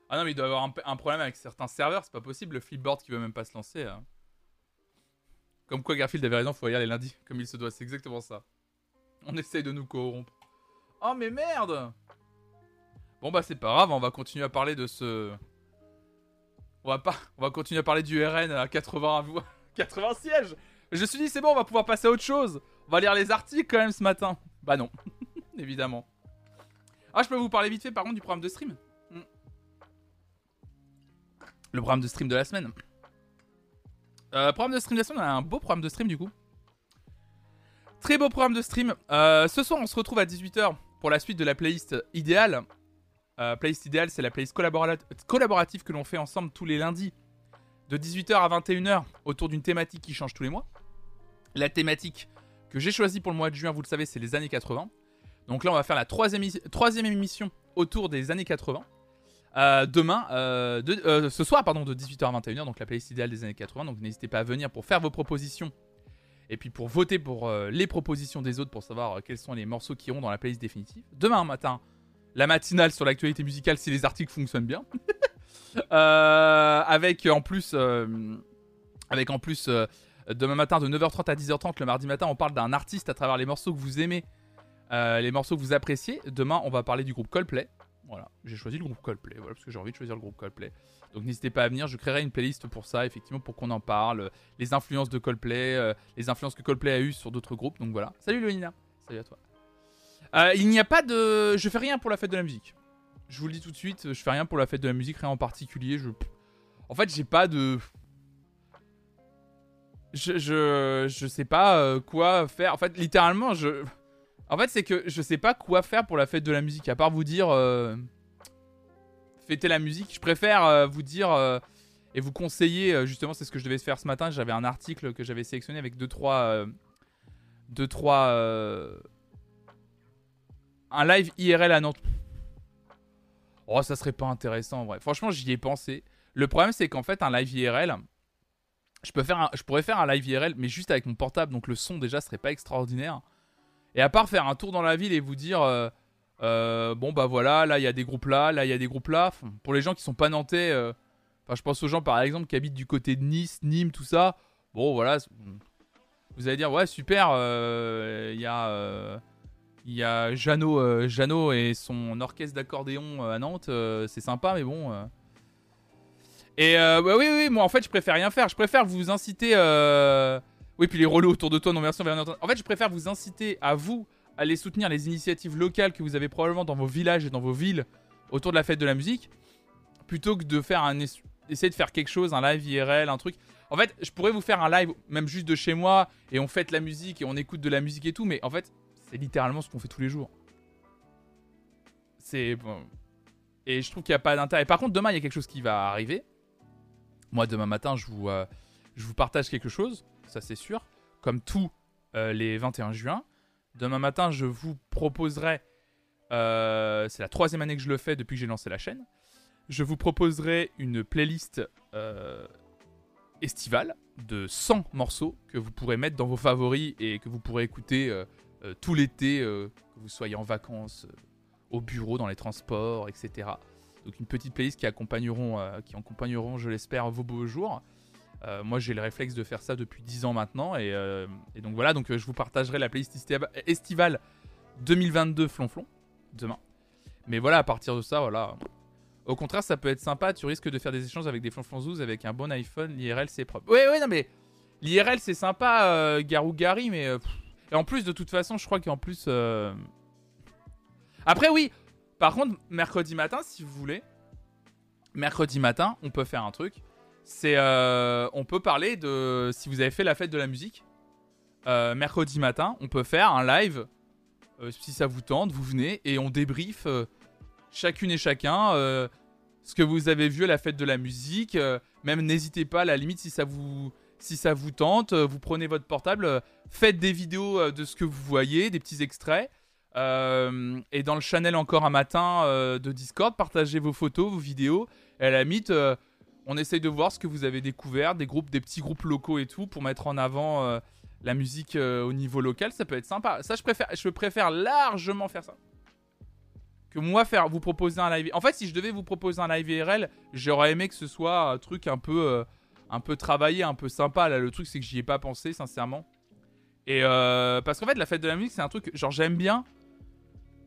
Speaker 1: Ah non, mais il doit y avoir un, problème avec certains serveurs, c'est pas possible. Le flipboard qui veut même pas se lancer. Hein. Comme quoi Garfield avait raison, faut regarder les lundis, comme il se doit, c'est exactement ça. On essaye de nous corrompre. Oh mais merde Bon bah c'est pas grave, on va continuer à parler de ce... On va pas... On va continuer à parler du RN à 80... 80 sièges je me suis dit, c'est bon, on va pouvoir passer à autre chose. On va lire les articles quand même ce matin. Bah non, évidemment. Ah, je peux vous parler vite fait par contre du programme de stream? Hmm. Le programme de stream de la semaine. Euh, programme de stream de la semaine, on a un beau programme de stream du coup. Très beau programme de stream. Euh, ce soir, on se retrouve à 18h pour la suite de la playlist idéale. Euh, playlist idéale, c'est la playlist collaborative que l'on fait ensemble tous les lundis de 18h à 21h autour d'une thématique qui change tous les mois. La thématique que j'ai choisie pour le mois de juin, vous le savez, c'est les années 80. Donc là, on va faire la troisième, émission autour des années 80. Euh, demain, euh, euh, ce soir, pardon, de 18h à 21h, donc la playlist idéale des années 80. Donc n'hésitez pas à venir pour faire vos propositions et puis pour voter pour les propositions des autres pour savoir quels sont les morceaux qui iront dans la playlist définitive. Demain matin, la matinale sur l'actualité musicale si les articles fonctionnent bien. avec en plus, avec en plus Demain matin, de 9h30 à 10h30, le mardi matin, on parle d'un artiste à travers les morceaux que vous aimez, euh, les morceaux que vous appréciez. Demain, on va parler du groupe Coldplay. Voilà, j'ai choisi le groupe Coldplay, voilà, parce que j'ai envie de choisir le groupe Coldplay. Donc n'hésitez pas à venir, je créerai une playlist pour ça, effectivement, pour qu'on en parle. Les influences de Coldplay, euh, les influences que Coldplay a eues sur d'autres groupes. Donc voilà. Salut Léonina, salut à toi. Euh, il n'y a pas de. Je fais rien pour la fête de la musique. Je vous le dis tout de suite, je fais rien pour la fête de la musique, rien en particulier. Je... En fait, j'ai pas de je, je, je sais pas quoi faire. En fait, littéralement, je. En fait, c'est que je sais pas quoi faire pour la fête de la musique, à part vous dire. Euh, fêter la musique. Je préfère euh, vous dire. et vous conseiller, justement, c'est ce que je devais faire ce matin. J'avais un article que j'avais sélectionné avec 2-3. 2-3. un live IRL à Nantes. Oh, ça serait pas intéressant en vrai. Franchement, j'y ai pensé. Le problème, c'est qu'en fait, un live IRL, je, peux faire je pourrais faire un live IRL, mais juste avec mon portable, donc le son déjà serait pas extraordinaire. Et à part faire un tour dans la ville et vous dire, euh, euh, bon bah voilà, là il y a des groupes là, là il y a des groupes là. Pour les gens qui sont pas nantais, euh, enfin je pense aux gens par exemple qui habitent du côté de Nice, Nîmes, tout ça. Bon voilà, vous allez dire ouais super, il y a il y a Jeannot, Jeannot et son orchestre d'accordéon à Nantes, c'est sympa mais bon. Et bah oui, oui, moi en fait je préfère rien faire. Je préfère vous inciter. Oui, puis les relais autour de toi, non merci, En fait, je préfère vous inciter à vous aller soutenir les initiatives locales que vous avez probablement dans vos villages et dans vos villes autour de la fête de la musique, plutôt que de faire un essayer de faire quelque chose, un live IRL, un truc. En fait, je pourrais vous faire un live, même juste de chez moi, et on fête la musique et on écoute de la musique et tout, mais en fait, c'est littéralement ce qu'on fait tous les jours. C'est bon. Et je trouve qu'il n'y a pas d'intérêt. Par contre, demain, il y a quelque chose qui va arriver. Moi, demain matin, je vous, euh, je vous partage quelque chose ça c'est sûr, comme tous euh, les 21 juin. Demain matin, je vous proposerai, euh, c'est la troisième année que je le fais depuis que j'ai lancé la chaîne, je vous proposerai une playlist euh, estivale de 100 morceaux que vous pourrez mettre dans vos favoris et que vous pourrez écouter tout l'été, que vous soyez en vacances, au bureau, dans les transports, etc. Donc une petite playlist qui accompagneront, qui accompagneront je l'espère, vos beaux jours. Euh, moi, j'ai le réflexe de faire ça depuis 10 ans maintenant. Et, euh, donc voilà, donc euh, je vous partagerai la playlist estivale 2022 Flonflon demain. Mais voilà, à partir de ça, voilà. Au contraire, ça peut être sympa. Tu risques de faire des échanges avec des flonflonzouz avec un bon iPhone. L'IRL, c'est propre. Ouais, ouais, non, mais l'IRL, c'est sympa, Garou Gary, mais. et en plus, de toute façon, je crois qu'en plus. Après, oui. Par contre, mercredi matin, si vous voulez, mercredi matin, on peut faire un truc c'est euh, on peut parler de si vous avez fait la fête de la musique euh, mercredi matin, on peut faire un live euh, si ça vous tente, vous venez et on débrief chacune et chacun ce que vous avez vu à la fête de la musique. même n'hésitez pas à la limite si ça vous si ça vous tente, vous prenez votre portable, faites des vidéos de ce que vous voyez, des petits extraits. et dans le channel encore un matin de Discord, partagez vos photos, vos vidéos. Et à la limite, on essaye de voir ce que vous avez découvert, des groupes, des petits groupes locaux et tout, pour mettre en avant euh, la musique euh, au niveau local. Ça peut être sympa. Ça, je préfère, largement faire ça. Que moi faire, vous proposer un live. En fait, si je devais vous proposer un live IRL, j'aurais aimé que ce soit un truc un peu, euh, un peu travaillé, un peu sympa. Là, le truc, c'est que j'y ai pas pensé, sincèrement. Et parce qu'en fait, la fête de la musique, c'est un truc, genre, j'aime bien.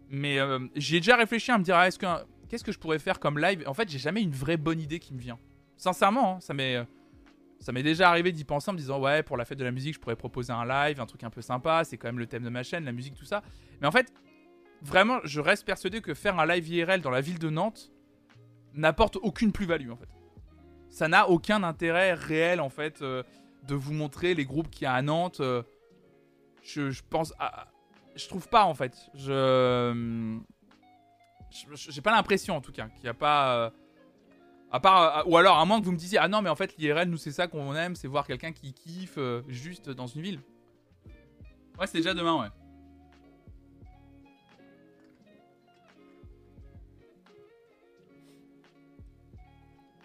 Speaker 1: Mais j'ai déjà réfléchi à me dire, ah, est-ce que qu'est-ce que je pourrais faire comme live? En fait, j'ai jamais une vraie bonne idée qui me vient. Sincèrement, hein, ça m'est. Euh, ça m'est déjà arrivé d'y penser en me disant ouais pour la fête de la musique je pourrais proposer un live, un truc un peu sympa, c'est quand même le thème de ma chaîne, la musique, tout ça. Mais en fait, vraiment, je reste persuadé que faire un live IRL dans la ville de Nantes n'apporte aucune plus-value en fait. Ça n'a aucun intérêt réel en fait euh, de vous montrer les groupes qu'il y a à Nantes. Euh, je, je, pense, je trouve pas en fait. Je, j'ai pas l'impression en tout cas qu'il n'y a pas à part, euh, ou alors, à moins que vous me disiez, ah non, mais en fait, l'IRL, nous, c'est ça qu'on aime, c'est voir quelqu'un qui kiffe euh, juste dans une ville. Ouais, c'est déjà demain, ouais.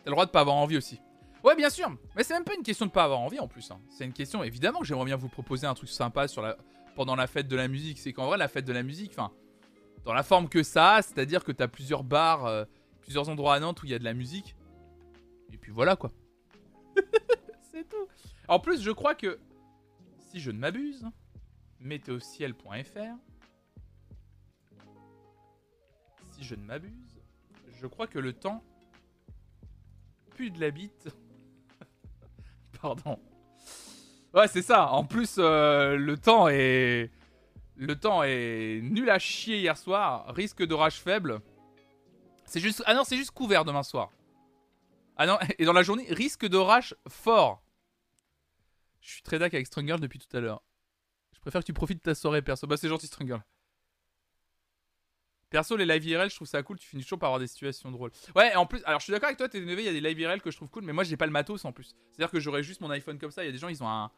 Speaker 1: T'as le droit de pas avoir envie aussi. Ouais, bien sûr. Mais c'est même pas une question de pas avoir envie en plus. Hein. C'est une question, évidemment, que j'aimerais bien vous proposer un truc sympa sur la... pendant la fête de la musique. C'est qu'en vrai, la fête de la musique, enfin, dans la forme que ça, c'est-à-dire que t'as plusieurs bars, euh, plusieurs endroits à Nantes où il y a de la musique. Et puis voilà quoi. c'est tout. En plus, je crois que, si je ne m'abuse, météociel.fr, si je ne m'abuse, je crois que le temps pue de la bite. Pardon. Ouais, c'est ça. En plus, euh, le temps est. Le temps est nul à chier hier soir. Risque d'orage faible. C'est juste. Ah non, c'est juste couvert demain soir. Ah non, et dans la journée, risque d'orage fort. Je suis très d'accord avec Strungle depuis tout à l'heure. Je préfère que tu profites de ta soirée, perso. Bah, c'est gentil, Strungle. Perso, les live IRL, je trouve ça cool. Tu finis toujours par avoir des situations drôles. Ouais, en plus, alors je suis d'accord avec toi, t'es énervé, il y a des live IRL que je trouve cool, mais moi j'ai pas le matos en plus. C'est-à-dire que j'aurais juste mon iPhone comme ça. Il y a des gens, ils ont un.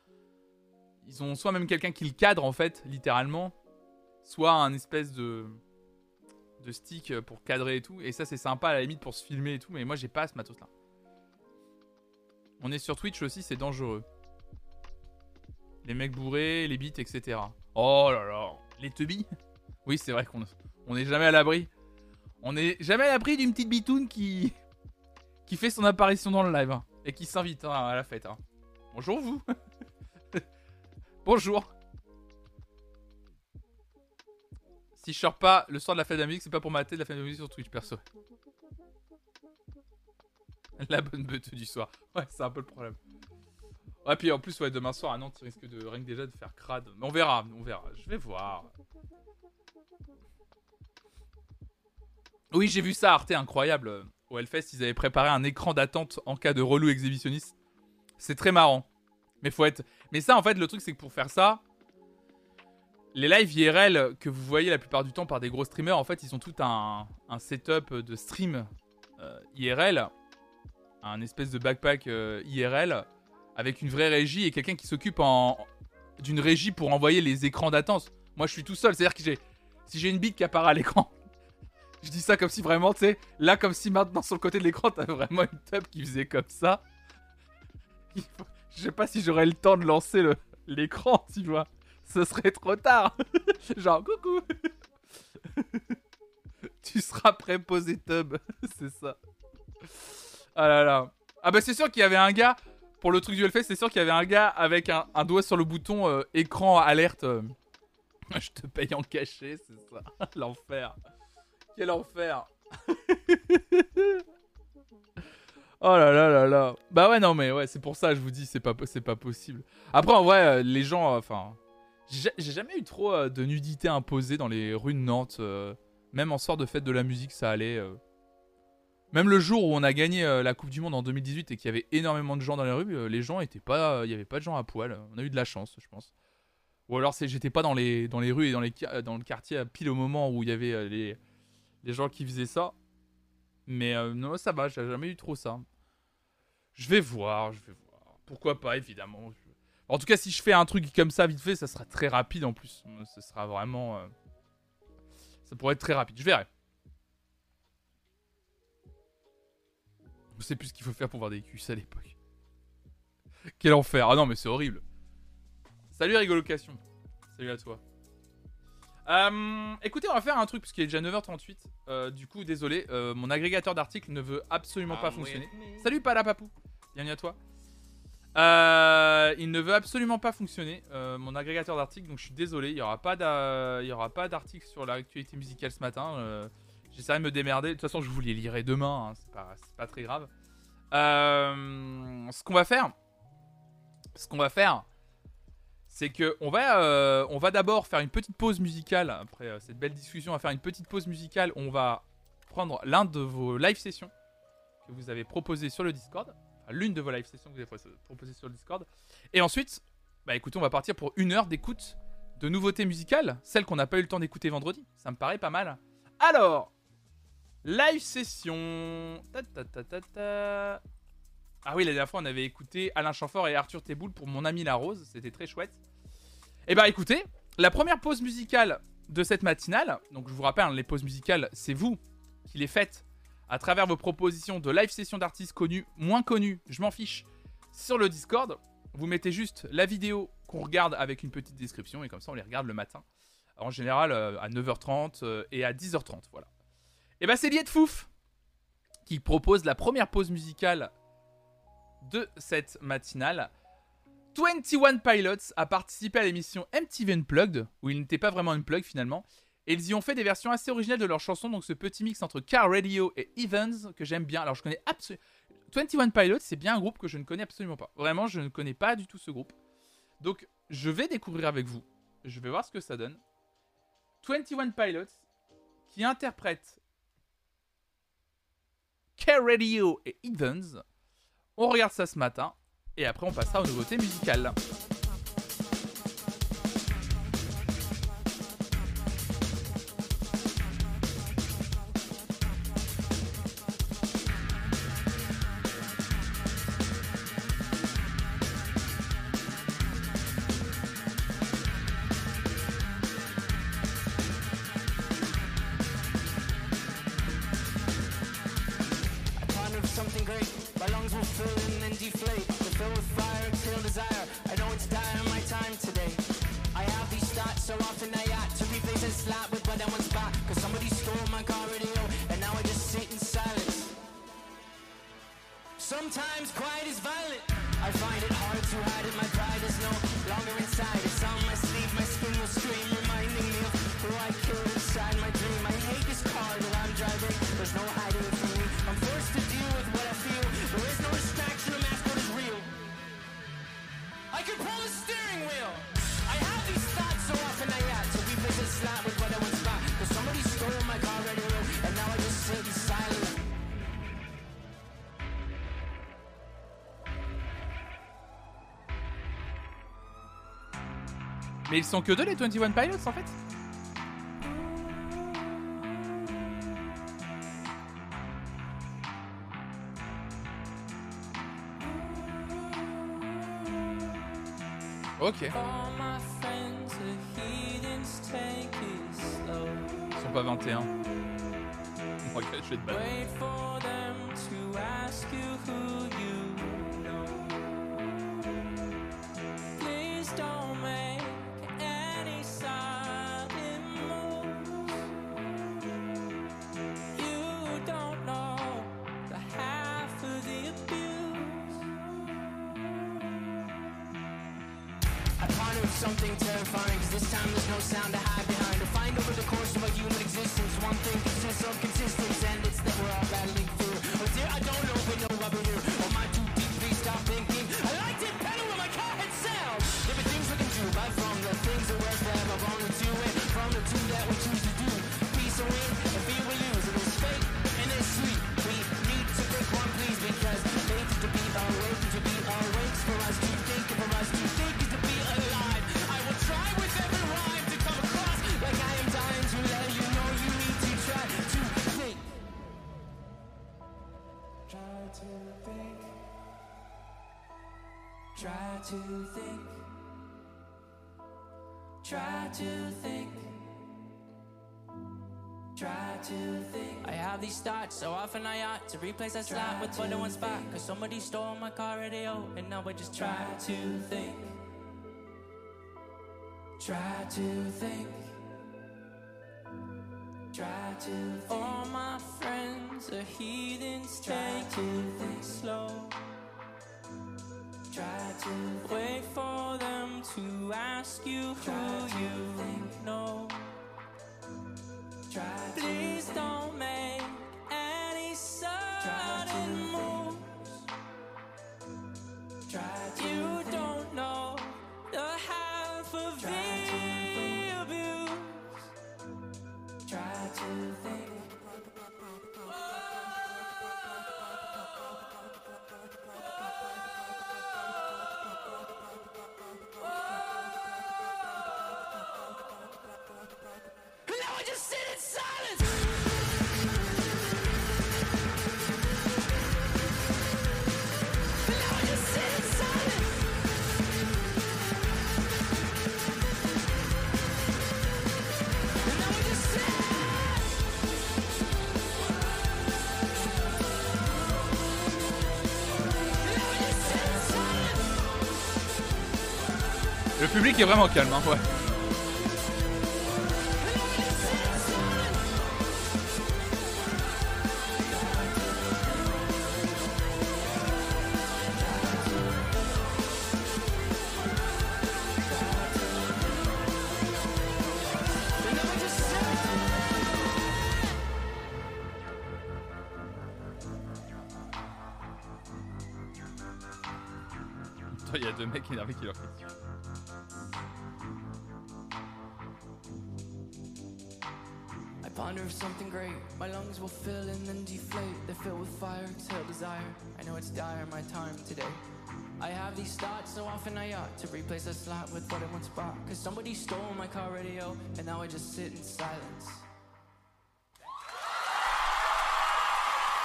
Speaker 1: Ils ont soit même quelqu'un qui le cadre en fait, littéralement, soit un espèce de de stick pour cadrer et tout. Et ça, c'est sympa à la limite pour se filmer et tout. Mais moi, j'ai pas ce matos là. On est sur Twitch aussi, c'est dangereux. Les mecs bourrés, les beats, etc. Oh là là, les tubis. Oui, c'est vrai qu'on on est jamais à l'abri. On est jamais à l'abri d'une petite bitoune qui qui fait son apparition dans le live hein, et qui s'invite hein, à la fête. Hein. Bonjour vous. Bonjour. Si je sors pas le soir de la fête de la musique, c'est pas pour mater de la fête de la musique sur Twitch perso. La bonne beute du soir. Ouais, c'est un peu le problème. Ouais, puis en plus, ouais, demain soir à Nantes, tu risques de rien que déjà de faire crade. Mais on verra, on verra. Je vais voir. Oui, j'ai vu ça, Arte, incroyable. Au Hellfest, ils avaient préparé un écran d'attente en cas de relou exhibitionniste. C'est très marrant. Mais faut être. Mais ça, en fait, le truc, c'est que pour faire ça, les lives IRL que vous voyez la plupart du temps par des gros streamers, en fait, ils ont tout un, setup de stream euh, IRL un espèce de backpack euh, IRL avec une vraie régie et quelqu'un qui s'occupe en d'une régie pour envoyer les écrans d'attente. Moi, je suis tout seul, c'est-à-dire que j'ai si j'ai une bite qui apparaît à l'écran, je dis ça comme si vraiment, tu sais, là comme si maintenant sur le côté de l'écran, t'as vraiment une tub qui faisait comme ça. Je sais pas si j'aurais le temps de lancer l'écran, tu vois. Ce serait trop tard. Genre coucou. tu seras préposé tub, c'est ça. Ah là là. Ah bah c'est sûr qu'il y avait un gars, pour le truc du Hellfest, c'est sûr qu'il y avait un gars avec un, doigt sur le bouton euh, écran alerte. Euh. Je te paye en cachet, c'est ça. L'enfer. Quel enfer. oh là là là là. Bah ouais, non mais ouais, c'est pour ça, je vous dis, c'est pas, c'est pas possible. Après, en vrai, euh, les gens, enfin... J'ai jamais eu trop de nudité imposée dans les rues de Nantes. même en sort de fête de la musique, ça allait. Même le jour où on a gagné euh, la Coupe du Monde en 2018 et qu'il y avait énormément de gens dans les rues, euh, les gens étaient pas, il y avait pas de gens à poil. On a eu de la chance, je pense. Ou alors j'étais pas dans les, dans rues et dans, le quartier pile au moment où il y avait euh, les, les gens qui faisaient ça. Mais non, ça va, j'ai jamais eu trop ça. Je vais voir, je vais voir. Pourquoi pas, évidemment. En tout cas, si je fais un truc comme ça vite fait, ça sera très rapide en plus. Ce sera vraiment. Ça pourrait être très rapide. Je verrai. Je sais plus ce qu'il faut faire pour voir des culs à l'époque. Quel enfer. Ah non, mais c'est horrible. Salut Rigolocation. Salut à toi. Euh, écoutez, on va faire un truc parce qu'il est déjà 9h38. Euh, du coup, désolé, euh, mon agrégateur d'articles ne veut absolument pas ah, fonctionner. Salut Palapapou. Bienvenue à toi. il ne veut absolument pas fonctionner, mon agrégateur d'articles, donc je suis désolé, il n'y aura pas d'article sur l'actualité musicale ce matin. J'essaierai de me démerder. De toute façon, je vous les lirai demain. Hein. C'est pas, pas, très grave. Euh, ce qu'on va faire, ce qu'on va faire, c'est que on va, euh, va d'abord faire une petite pause musicale après euh, cette belle discussion. On va faire une petite pause musicale. On va prendre l'un de vos live sessions que vous avez proposé sur le Discord, enfin, l'une de vos live sessions que vous avez proposé sur le Discord, et ensuite, bah écoutez, on va partir pour une heure d'écoute de nouveautés musicales, celles qu'on n'a pas eu le temps d'écouter vendredi. Ça me paraît pas mal. Alors, Live session. ah oui, la dernière fois, on avait écouté Alain Chamfort et Arthur Teboul pour Mon ami la Rose. C'était très chouette. Et eh bah ben, écoutez, la première pause musicale de cette matinale, donc je vous rappelle, les pauses musicales, c'est vous qui les faites à travers vos propositions de live session d'artistes connus, moins connus, je m'en fiche, sur le Discord. Vous mettez juste la vidéo qu'on regarde avec une petite description et comme ça on les regarde le matin. en général euh, à 9h30 euh, et à 10h30, voilà. Et bah c'est Liet Fouf qui propose la première pause musicale de cette matinale. 21 Pilots a participé à l'émission MTV Unplugged, où il n'était pas vraiment unplugged finalement, et ils y ont fait des versions assez originales de leurs chansons, donc ce petit mix entre Car Radio et Evans que j'aime bien. Alors je connais absolument... 21 Pilots, c'est bien un groupe que je ne connais absolument pas. Vraiment, je ne connais pas du tout ce groupe. Donc je vais découvrir avec vous, je vais voir ce que ça donne. 21 Pilots qui interprète K-Radio et Evans. On regarde ça ce matin et après on passera aux nouveautés musicales. Sont que deux les 21 Pilots en fait Ok. Ils sont pas 21. Ok, je vais te battre.
Speaker 2: Something terrifying, cause this time there's no sound to hide behind. To find over the course of a human existence, one thing consists of consistence, and it's that we're all battling fear. Oh dear, I don't know, to think. Try to think. Try to think. Try to think. I have these thoughts so often I ought to replace that slot with I once bought. Cause somebody stole my car radio and now I just try to think. Try to think. Try to think. All my friends are heathens, take to think slow. Try to wait for them to ask you who you think. know. Try Please don't make any sudden moves. Try you don't know the half of the Try to think.
Speaker 1: Est vraiment calme, hein, ouais.
Speaker 2: To replace a slot with what I somebody stole my car radio, and now I just sit in silence.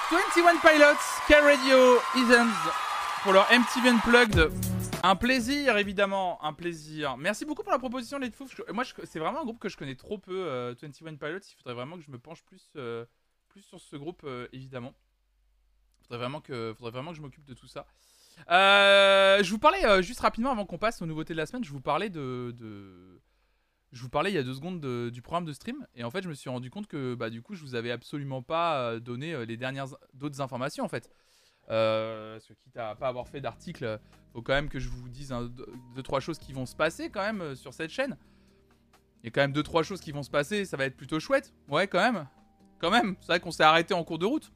Speaker 1: 21 Pilots, K-Radio, Isms, pour leur MTV Unplugged. Un plaisir, évidemment, un plaisir. Merci beaucoup pour la proposition, les Fouf. Moi, c'est vraiment un groupe que je connais trop peu, euh, 21 Pilots. Il faudrait vraiment que je me penche plus, euh, plus sur ce groupe, euh, évidemment. Faudrait vraiment que, faudrait vraiment que je m'occupe de tout ça. Euh, je vous parlais euh, juste rapidement avant qu'on passe aux nouveautés de la semaine. Je vous parlais de, je vous parlais il y a deux secondes de- du programme de stream et en fait je me suis rendu compte que bah du coup je vous avais absolument pas euh, donné les dernières d'autres informations en fait. Euh, que quitte à pas avoir fait d'article, faut quand même que je vous dise un- deux, trois choses qui vont se passer quand même sur cette chaîne. Il y a quand même deux trois choses qui vont se passer, ça va être plutôt chouette. Ouais quand même, quand même. C'est vrai qu'on s'est arrêté en cours de route.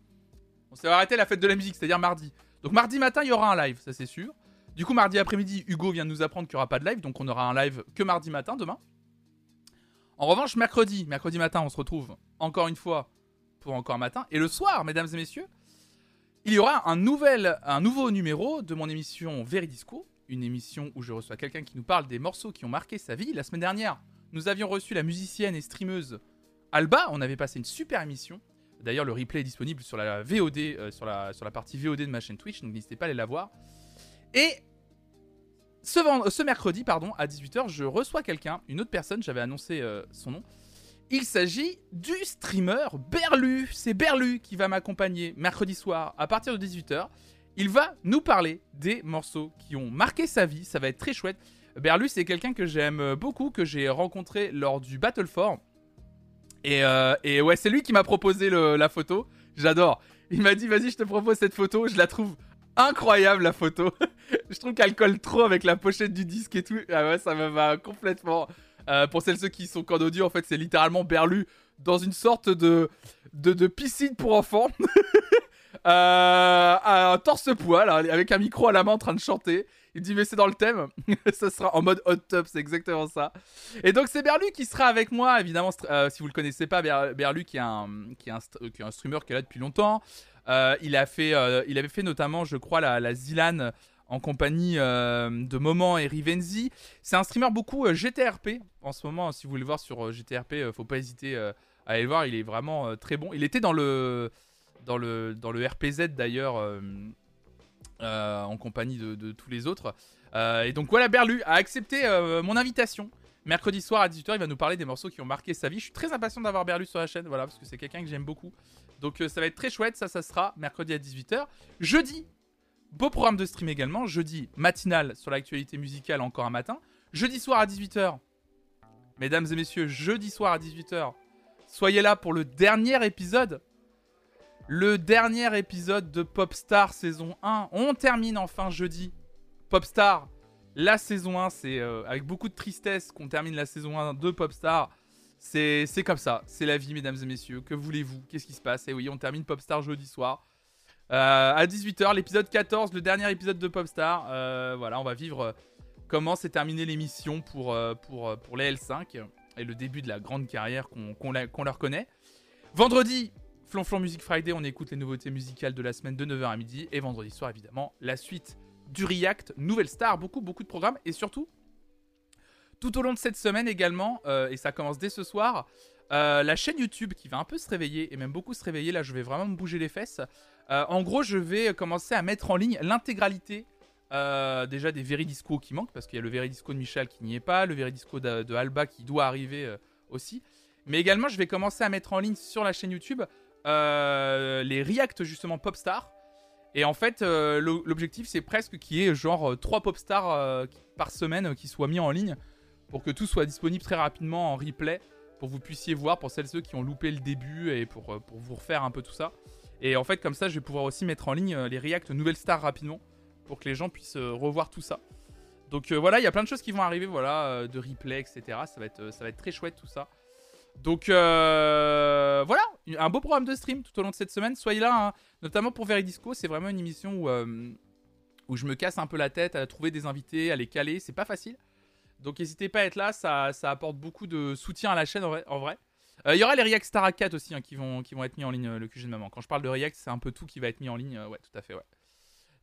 Speaker 1: On s'est arrêté à la fête de la musique, c'est-à-dire mardi. Donc mardi matin, il y aura un live, ça c'est sûr. Du coup, mardi après-midi, Hugo vient de nous apprendre qu'il n'y aura pas de live, donc on aura un live que mardi matin, demain. En revanche, mercredi, mercredi matin, on se retrouve encore une fois pour encore un matin. Et le soir, mesdames et messieurs, il y aura un, nouveau numéro de mon émission Veridisco, une émission où je reçois quelqu'un qui nous parle des morceaux qui ont marqué sa vie. La semaine dernière, nous avions reçu la musicienne et streameuse Alba, on avait passé une super émission. D'ailleurs, le replay est disponible sur la VOD, euh, sur, la, partie VOD de ma chaîne Twitch, donc n'hésitez pas à aller la voir. Et ce mercredi, pardon, à 18h, je reçois quelqu'un, une autre personne, j'avais annoncé euh, son nom. Il s'agit du streamer Berlu. C'est Berlu qui va m'accompagner mercredi soir à partir de 18h. Il va nous parler des morceaux qui ont marqué sa vie. Ça va être très chouette. Berlu, c'est quelqu'un que j'aime beaucoup, que j'ai rencontré lors du Battle 4. Et, euh, et ouais, c'est lui qui m'a proposé la photo. J'adore. Il m'a dit, vas-y, je te propose cette photo. Je la trouve incroyable, la photo. je trouve qu'elle colle trop avec la pochette du disque et tout. Ah ouais, ça me va complètement. Euh, pour celles ceux qui sont qu'en audio, en fait, c'est littéralement Berlu dans une sorte de, piscine pour enfants. euh, un torse-poil, hein, avec un micro à la main en train de chanter. Il dit, mais c'est dans le thème. ça sera en mode hot tub, c'est exactement ça. Et donc, c'est Berlu qui sera avec moi, évidemment. euh, si vous le connaissez pas, Ber- Berlu qui est un, qui est un, qui est un streamer qui est là depuis longtemps. Euh, il, a fait, euh, il avait fait notamment, je crois, la, la Zilan en compagnie de Moment et Rivenzi. C'est un streamer beaucoup GTRP en ce moment. Si vous voulez le voir sur GTRP, faut pas hésiter à aller le voir. Il est vraiment très bon. Il était dans le, dans le, dans le RPZ d'ailleurs, euh, en compagnie de, tous les autres. Euh, et donc voilà, Berlu a accepté euh, mon invitation. Mercredi soir à 18h, il va nous parler des morceaux qui ont marqué sa vie. Je suis très impatient d'avoir Berlu sur la chaîne, voilà, parce que c'est quelqu'un que j'aime beaucoup. Donc ça va être très chouette, ça, ça sera mercredi à 18h. Jeudi, beau programme de stream également. Jeudi, matinale sur l'actualité musicale encore un matin. Jeudi soir à 18h, mesdames et messieurs, jeudi soir à 18h, soyez là pour le dernier épisode. Le dernier épisode de Popstar saison 1. On termine enfin jeudi. Popstar, la saison 1, c'est euh, avec beaucoup de tristesse qu'on termine la saison 1 de Popstar. C'est comme ça, c'est la vie, mesdames et messieurs. Que voulez-vous? Qu'est-ce qui se passe? Et oui, on termine Popstar jeudi soir. Euh, à 18h, l'épisode 14, le dernier épisode de Popstar. Euh, voilà, on va vivre comment s'est terminée l'émission pour, pour, pour les L5 et le début de la grande carrière qu'on leur connaît. Vendredi, Flonflon Music Friday, on écoute les nouveautés musicales de la semaine de 9h à midi. Et vendredi soir, évidemment, la suite du React, Nouvelle Star, beaucoup, beaucoup de programmes. Et surtout, tout au long de cette semaine également, euh, et ça commence dès ce soir, euh, la chaîne YouTube qui va un peu se réveiller, et même beaucoup se réveiller, là je vais vraiment me bouger les fesses. Euh, en gros, je vais commencer à mettre en ligne l'intégralité déjà des Veridisco qui manquent, parce qu'il y a le Veridisco de Michel qui n'y est pas, le Veridisco de, de Alba qui doit arriver aussi. Mais également, je vais commencer à mettre en ligne sur la chaîne YouTube euh, les reacts justement Popstar. Et en fait, euh, l'o- l'objectif c'est presque qu'il y ait genre 3 Popstars euh, qui- par semaine euh, qui soient mis en ligne pour que tout soit disponible très rapidement en replay pour que vous puissiez voir pour celles et ceux qui ont loupé le début et pour, euh, pour vous refaire un peu tout ça. Et en fait, comme ça, je vais pouvoir aussi mettre en ligne euh, les reacts nouvelles stars rapidement pour que les gens puissent euh, revoir tout ça. Donc euh, voilà, il y a plein de choses qui vont arriver, voilà, euh, de replay, etc. Ça va être, euh, ça va être très chouette tout ça. Donc euh, voilà, un beau programme de stream tout au long de cette semaine. Soyez là, hein, notamment pour Veridisco. C'est vraiment une émission où, euh, où je me casse un peu la tête à trouver des invités, à les caler. C'est pas facile. Donc n'hésitez pas à être là, ça, ça apporte beaucoup de soutien à la chaîne en vrai. Euh, Il y aura les React Star 4 aussi hein, qui, vont, qui vont être mis en ligne, euh, le QG de maman. Quand je parle de React, c'est un peu tout qui va être mis en ligne. ouais, tout à fait, ouais.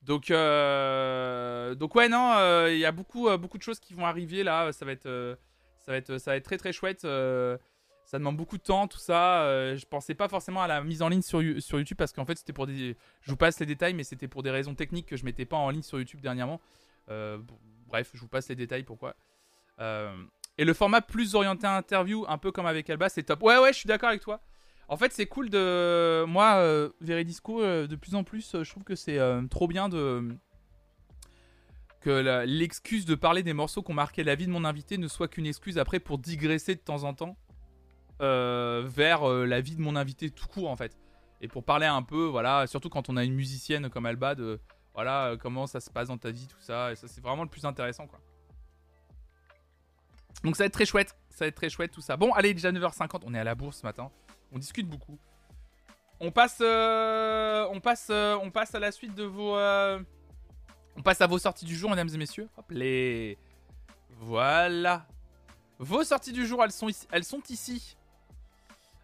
Speaker 1: Donc, donc ouais, non, il y a beaucoup, beaucoup de choses qui vont arriver là. Ça va être, ça va être, ça va être très très chouette. Ça demande beaucoup de temps, tout ça. euh, je pensais pas forcément à la mise en ligne sur, You- sur YouTube parce qu'en fait c'était pour des, je vous passe les détails, mais c'était pour des raisons techniques que je mettais pas en ligne sur YouTube dernièrement. Euh, bref, je vous passe les détails pourquoi. Euh, et le format plus orienté à interview, un peu comme avec Alba, c'est top. Ouais, ouais, je suis d'accord avec toi. En fait, c'est cool de. Moi, Veridisco, de plus en plus, je trouve que c'est trop bien de. Que l'excuse de parler des morceaux qui ont marqué la vie de mon invité ne soit qu'une excuse après pour digresser de temps en temps vers euh, la vie de mon invité tout court, en fait. Et pour parler un peu, voilà, surtout quand on a une musicienne comme Alba, de. Voilà, euh, comment ça se passe dans ta vie, tout ça. Et ça, c'est vraiment le plus intéressant, quoi. Donc ça va être très chouette. Ça va être très chouette, tout ça. Bon, allez, déjà 9h50, on est à la bourse ce matin. On discute beaucoup. On passe, euh, on passe, euh, on passe à la suite de vos, euh, on passe à vos sorties du jour, mesdames et messieurs. Hop les, voilà. Vos sorties du jour, elles sont ici. Elles sont ici.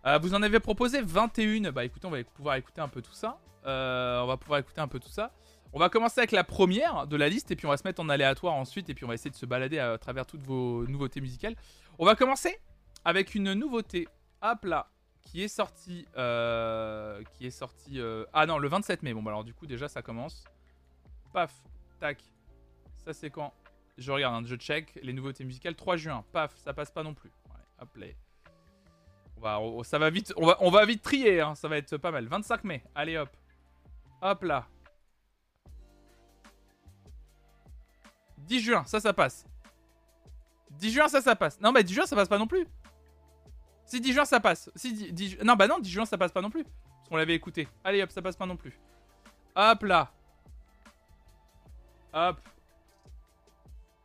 Speaker 1: Euh, vous en avez proposé 21. Bah écoutez, on va pouvoir écouter un peu tout ça. Euh, on va pouvoir écouter un peu tout ça. On va commencer avec la première de la liste et puis on va se mettre en aléatoire ensuite et puis on va essayer de se balader à travers toutes vos nouveautés musicales. On va commencer avec une nouveauté. Hop là qui est sorti euh, qui est sorti euh, ah non le 27 mai bon bah alors du coup déjà ça commence paf tac ça c'est quand? Je regarde hein, je check les nouveautés musicales 3 juin paf ça passe pas non plus Ouais, hop là va vite on va vite trier hein, ça va être pas mal 25 mai allez hop hop là 10 juin ça ça passe 10 juin ça ça passe non mais 10 juin ça passe pas non plus si 10 juin ça passe. Si 10, 10 ju- Non bah non, 10 juin ça passe pas non plus. Parce qu'on l'avait écouté. Allez hop, ça passe pas non plus. Hop là. Hop.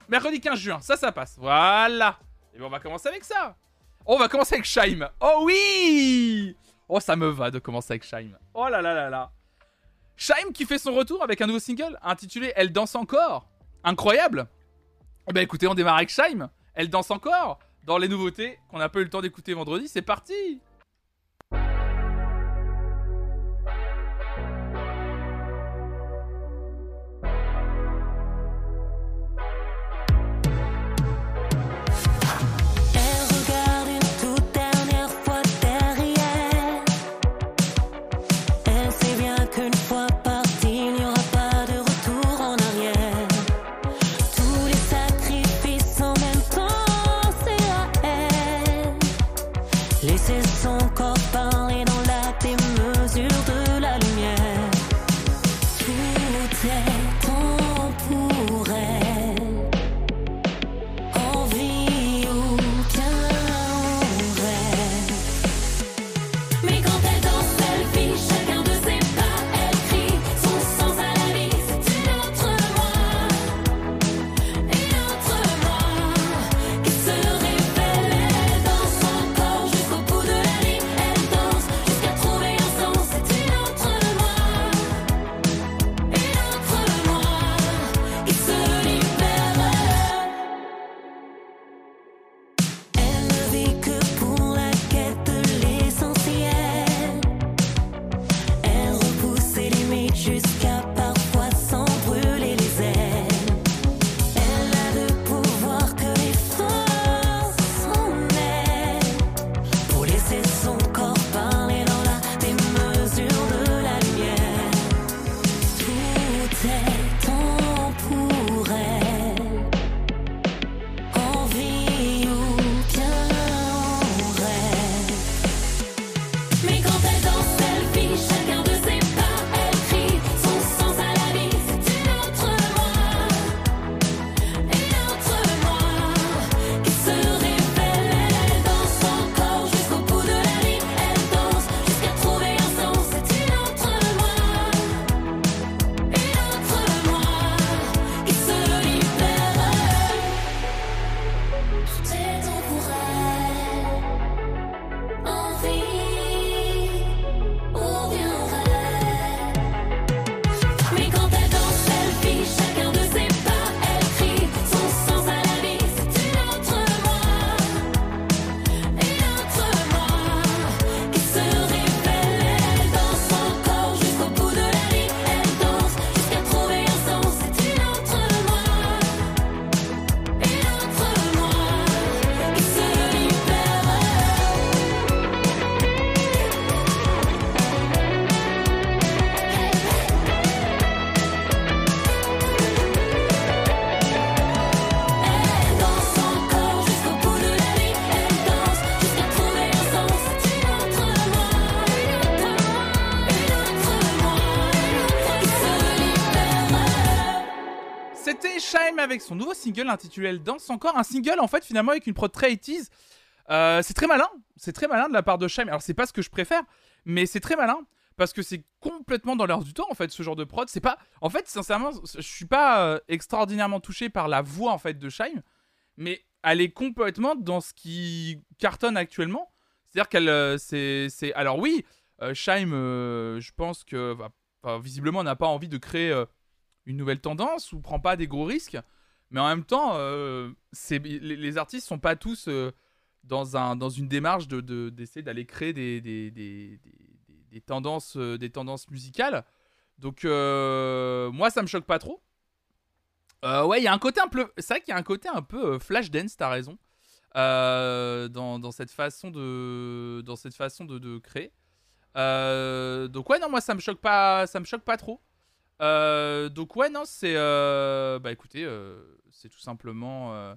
Speaker 1: Mercredi 15 juin, ça ça passe. Voilà. Et bien on va commencer avec ça. On va commencer avec Shaim. Oh oui Oh ça me va de commencer avec Shaim. Oh là là là là. Shaim qui fait son retour avec un nouveau single intitulé Elle danse encore. Incroyable. Eh ben écoutez, on démarre avec Shaim. Elle danse encore dans les nouveautés qu'on n'a pas eu le temps d'écouter vendredi. C'est parti avec son nouveau single intitulé Elle danse encore. Un single en fait finalement avec une prod très 80s. Euh, c'est très malin, c'est très malin de la part de Shime. Alors c'est pas ce que je préfère, mais c'est très malin parce que c'est complètement dans l'air du temps en fait ce genre de prod. C'est pas, en fait sincèrement, je suis pas euh, extraordinairement touché par la voix en fait de Shime, mais elle est complètement dans ce qui cartonne actuellement. C'est-à-dire qu'elle, euh, c'est, alors oui, euh, Shime, euh, je pense que va- enfin, visiblement n'a pas envie de créer euh, une nouvelle tendance ou prend pas des gros risques, mais en même temps, euh, les, les artistes sont pas tous euh, dans un dans une démarche de, de- d'essayer d'aller créer des des, des, des- tendances euh, des tendances musicales. Donc moi ça me choque pas trop. Ouais, il y a un côté un peu c'est vrai qu'il y a un côté un peu flash dance, t'as raison. dans, dans cette façon de dans cette façon de, de créer. Donc ouais non moi ça me me choque pas trop. Donc ouais non c'est bah écoutez c'est tout simplement euh,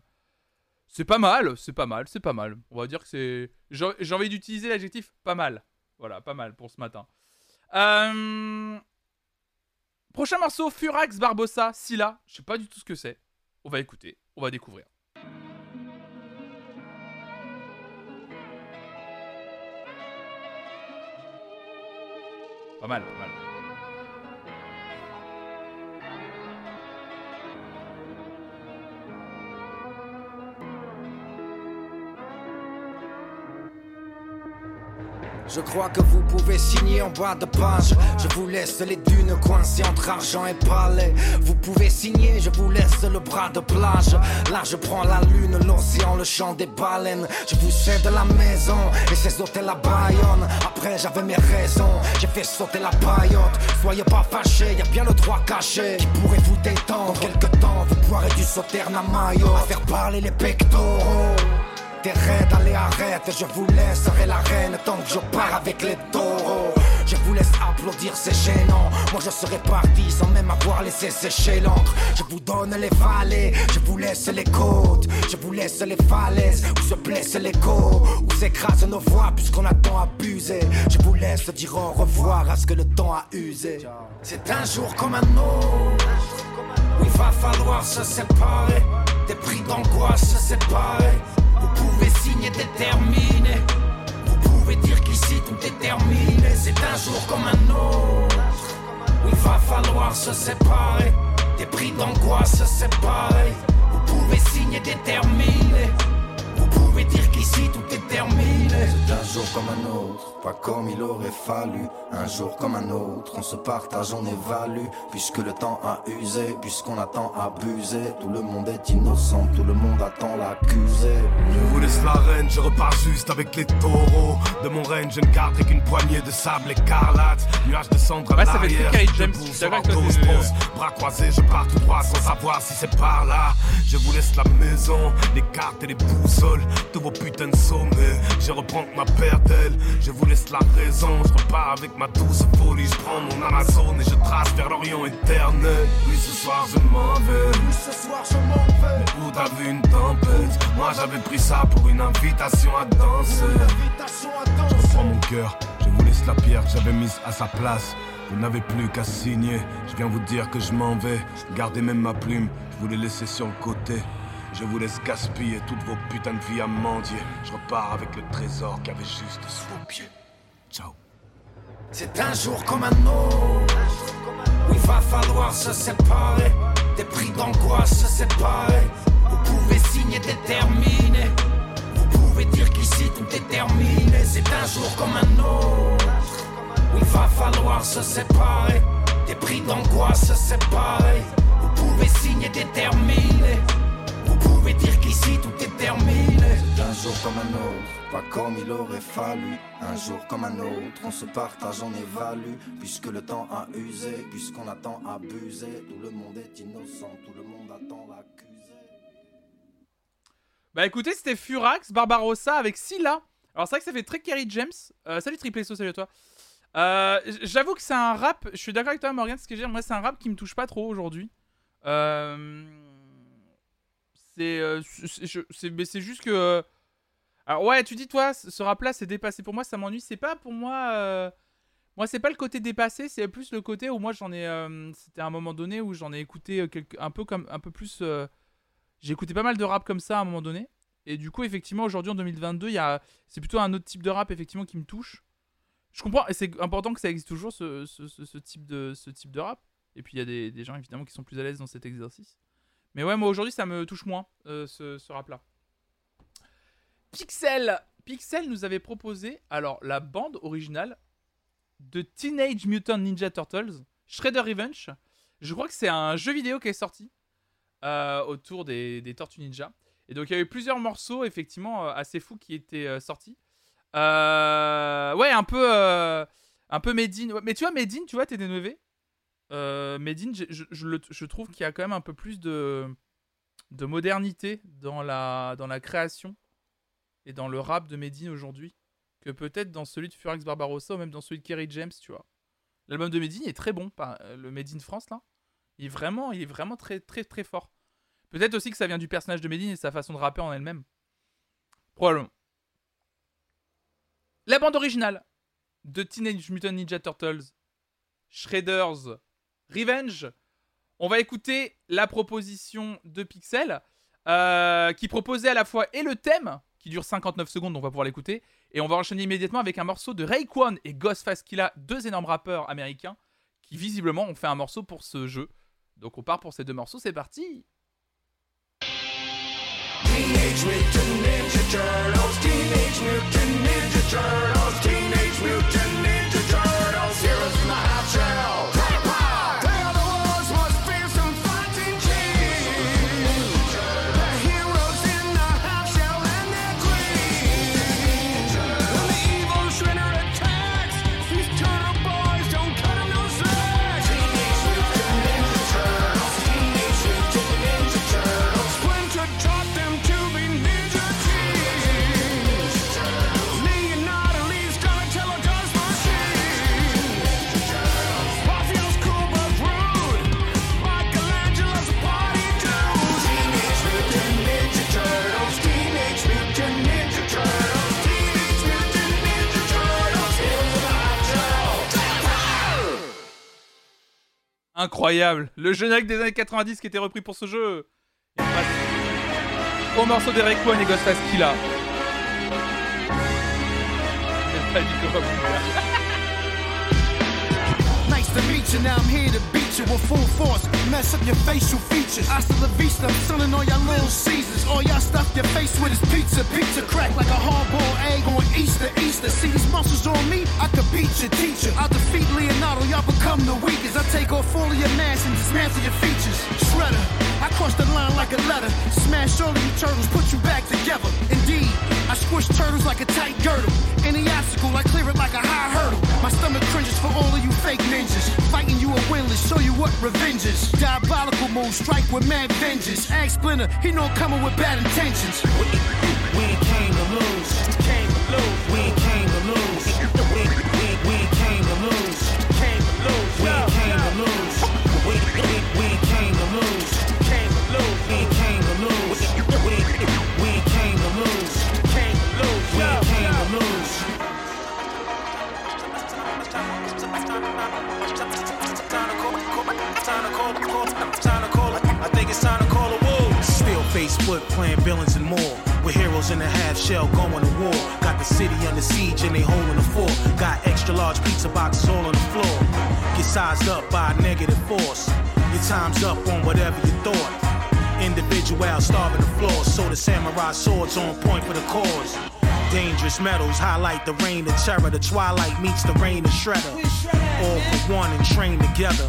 Speaker 1: c'est pas mal c'est pas mal c'est pas mal on va dire que c'est j'ai envie d'utiliser l'adjectif pas mal voilà pas mal pour ce matin. Euh, Prochain morceau Furax Barbossa Silla je sais pas du tout ce que c'est on va écouter on va découvrir. Pas mal, pas mal.
Speaker 3: Je crois que vous pouvez signer en bas de page. Je vous laisse les dunes coincées entre argent et palais. Vous pouvez signer, je vous laisse le bras de plage. Là, je prends la lune, l'océan, le chant des baleines. Je vous cède la maison et ces hôtels à Bayonne. Après, j'avais mes raisons, j'ai fait sauter la paillote. Soyez pas fâchés, y bien le droit caché qui pourrait vous détendre. Dans quelques temps, vous boirez du sauterne à maillot. À faire parler les pectoraux. Allez arrête, je vous laisserai la reine tant que je pars avec les taureaux. Je vous laisse applaudir, c'est gênant. Moi je serai parti sans même avoir laissé sécher l'encre. Je vous donne les vallées, je vous laisse les côtes. Je vous laisse les falaises où se blesse l'écho. Où s'écrasent nos voix puisqu'on a tant abusé. Je vous laisse dire au revoir à ce que le temps a usé. C'est un jour comme un autre. où il va falloir se séparer. Des prix d'angoisse se séparer. Vous pouvez dire qu'ici tout est terminé. C'est un jour comme un autre. Où il va falloir se séparer. Des prix d'angoisse se séparer. Vous pouvez signer déterminé. Dire qu'ici tout est terminé.
Speaker 4: C'est un jour comme un autre, pas comme il aurait fallu. Un jour comme un autre, on se partage, on évalue. Puisque le temps a usé, puisqu'on a tant abusé. Tout le monde est innocent, tout le monde attend l'accusé.
Speaker 5: Je vous laisse la reine, je repars juste avec les taureaux. De mon règne, je ne garderai qu'une poignée de sable écarlate. Nuage de cendres à
Speaker 1: Ouais, ça fait très
Speaker 5: je
Speaker 1: James, suis d'accord.
Speaker 5: Bras croisés, je pars tout droit sans savoir si c'est par là. Je vous laisse la maison, les cartes et les boussoles. Vos putains de sommets. Je reprends ma paire d'ailes, je vous laisse la raison. Je repars avec ma douce folie. Je prends mon Amazon et je trace vers l'Orient éternel. Oui, ce soir je m'en vais.
Speaker 3: Ce soir je m'en vais.
Speaker 5: Où t'as vu une tempête Moi j'avais pris ça pour une invitation à danser
Speaker 3: Invitation à
Speaker 5: Je
Speaker 3: danser.
Speaker 5: reprends mon cœur, je vous laisse la pierre que j'avais mise à sa place Vous n'avez plus qu'à signer, je viens vous dire que je m'en vais Gardez même ma plume, je vous l'ai laissée sur le côté je vous laisse gaspiller toutes vos putains de vies à mendier. Je repars avec le trésor qui avait juste sous vos pieds. Ciao.
Speaker 3: C'est un jour comme un autre où il va falloir se séparer. Des prix d'angoisse se séparer. Vous pouvez signer déterminé. Vous pouvez dire qu'ici tout est terminé. C'est un jour comme un autre où il va falloir se séparer. Des prix d'angoisse se séparer. Vous pouvez signer déterminé. Pouvez dire qu'ici tout est terminé.
Speaker 4: C'est un jour comme un autre, pas comme il aurait fallu. Un jour comme un autre, on se partage, on évalue. Puisque le temps a usé, puisqu'on a tant abusé. Tout le monde est innocent, tout le monde attend l'accusé.
Speaker 1: Bah écoutez, c'était Furax, Barbarossa avec Scylla. Alors c'est vrai que ça fait très Kerry James. Euh, salut Triple SO, salut à toi. Euh, J'avoue que c'est un rap, je suis d'accord avec toi Morgan, ce que dire, moi c'est un rap qui me touche pas trop aujourd'hui. Euh, c'est euh, c'est- juste que... Alors ouais, tu dis toi, ce ce rap-là c'est dépassé. Pour moi ça m'ennuie, c'est pas pour moi... euh, Moi c'est pas le côté dépassé, c'est plus le côté où moi j'en ai... euh, C'était à un moment donné où j'en ai écouté euh, un peu comme un peu plus... euh, J'ai écouté pas mal de rap comme ça à un moment donné. Et du coup, effectivement, aujourd'hui en 2022, il y a... c'est plutôt un autre type de rap effectivement qui me touche. Je comprends, et c'est important que ça existe toujours ce- ce- ce type, de, ce type de rap. Et puis il y a des, des gens évidemment qui sont plus à l'aise dans cet exercice. Mais ouais, moi aujourd'hui, ça me touche moins euh, ce, ce rap-là. Pixel Pixel nous avait proposé alors la bande originale de Teenage Mutant Ninja Turtles, Shredder Revenge. Je crois que c'est un jeu vidéo qui est sorti euh, autour des, des Tortues Ninja. Et donc il y a eu plusieurs morceaux effectivement euh, assez fous qui étaient euh, sortis. Ouais, un peu, un peu ouais, Mais tu vois, Made in, tu vois, t'es dénové. Euh, Made in, je, trouve qu'il y a quand même un peu plus de, de modernité dans la, création et dans le rap de Made in aujourd'hui que peut-être dans celui de Furax Barbarossa ou même dans celui de Kerry James, tu vois. L'album de Made in est très bon, euh, le Made in France là. Il est vraiment, il est vraiment très très très fort. Peut-être aussi que ça vient du personnage de Made in et sa façon de rapper en elle-même. Probablement. La bande originale de Teenage Mutant Ninja Turtles, Shredder's Revenge. On va écouter la proposition de Pixel, euh, qui proposait à la fois et le thème, qui dure 59 secondes, on va pouvoir l'écouter, et on va enchaîner immédiatement avec un morceau de Raekwon et Ghostface Killah, deux énormes rappeurs américains, qui visiblement ont fait un morceau pour ce jeu. Donc on part pour ces deux morceaux, c'est parti
Speaker 6: Teenage Mutant Ninja Turtles, Teenage Mutant Ninja Turtles, Teenage Mutant
Speaker 1: Incroyable. Le générique des années 90 qui était repris pour ce jeu. Passe au morceau d'Eric One et Ghostface Killah. J'ai
Speaker 7: you, now I'm here to beat you with full force. Mess up your facial features. Hasta la vista, I'm selling all y'all little Caesars. All y'all stuff your face with is pizza. Pizza crack like a hard-boiled egg on Easter, Easter. See these muscles on me? I could beat your teacher. I'll defeat Leonardo, y'all become the weakest. I take off all of your mass and dismantle your features. Shredder, I cross the line like a letter. Smash all of you turtles, put you back together. Indeed, I squish turtles like a tight girdle. Any obstacle, I clear it like a high hurdle. My stomach cringes for all of you fake ninjas. Fighting you are winless, show you what revenge is. Diabolical moves, strike with mad vengeance. Axe Splinter, he know I'm coming with bad intentions.
Speaker 6: We ain't came to lose. Came to lose. We I think it's time to call a war. Still face playing villains and more. With heroes in a half shell going to war. Got the city under siege and they holding the fort. Got extra large pizza boxes all on the floor. Get sized up by a negative force. Your time's up on whatever you thought. Individual starving the floor. So the samurai swords on point for the cause. Dangerous metals highlight the rain of terror. The twilight meets the rain of shredder. All for one and train together.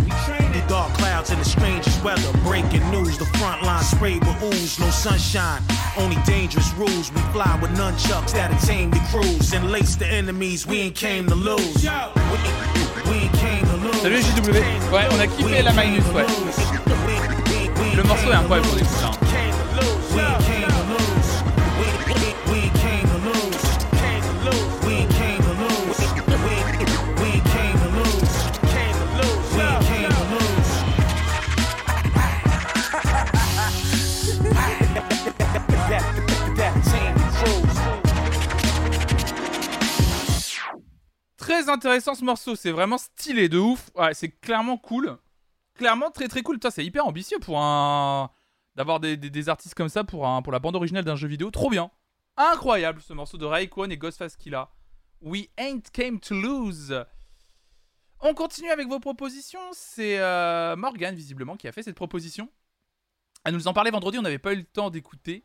Speaker 6: The dark clouds and the strangest weather. Breaking news, the front line sprayed with ooze. No sunshine, only dangerous rules. We fly with nunchucks that'll tame the crews. And lace the enemies, we ain't came to lose. We, we ain't came to lose.
Speaker 1: Salut JW. Ouais, on a kiffé la Magnus, ouais. Le morceau est incroyable pour l'écouter. hein. Intéressant ce morceau, c'est vraiment stylé de ouf. C'est clairement cool. Clairement très très cool. Putain, c'est hyper ambitieux pour un d'avoir des, des- artistes comme ça pour, un, pour la bande originale d'un jeu vidéo. Trop bien. Incroyable ce morceau de Raekwon et Ghostface Killa. We ain't came to lose. On continue avec vos propositions. C'est euh, Morgan, visiblement, qui a fait cette proposition. Elle nous en parlait vendredi, on n'avait pas eu le temps d'écouter.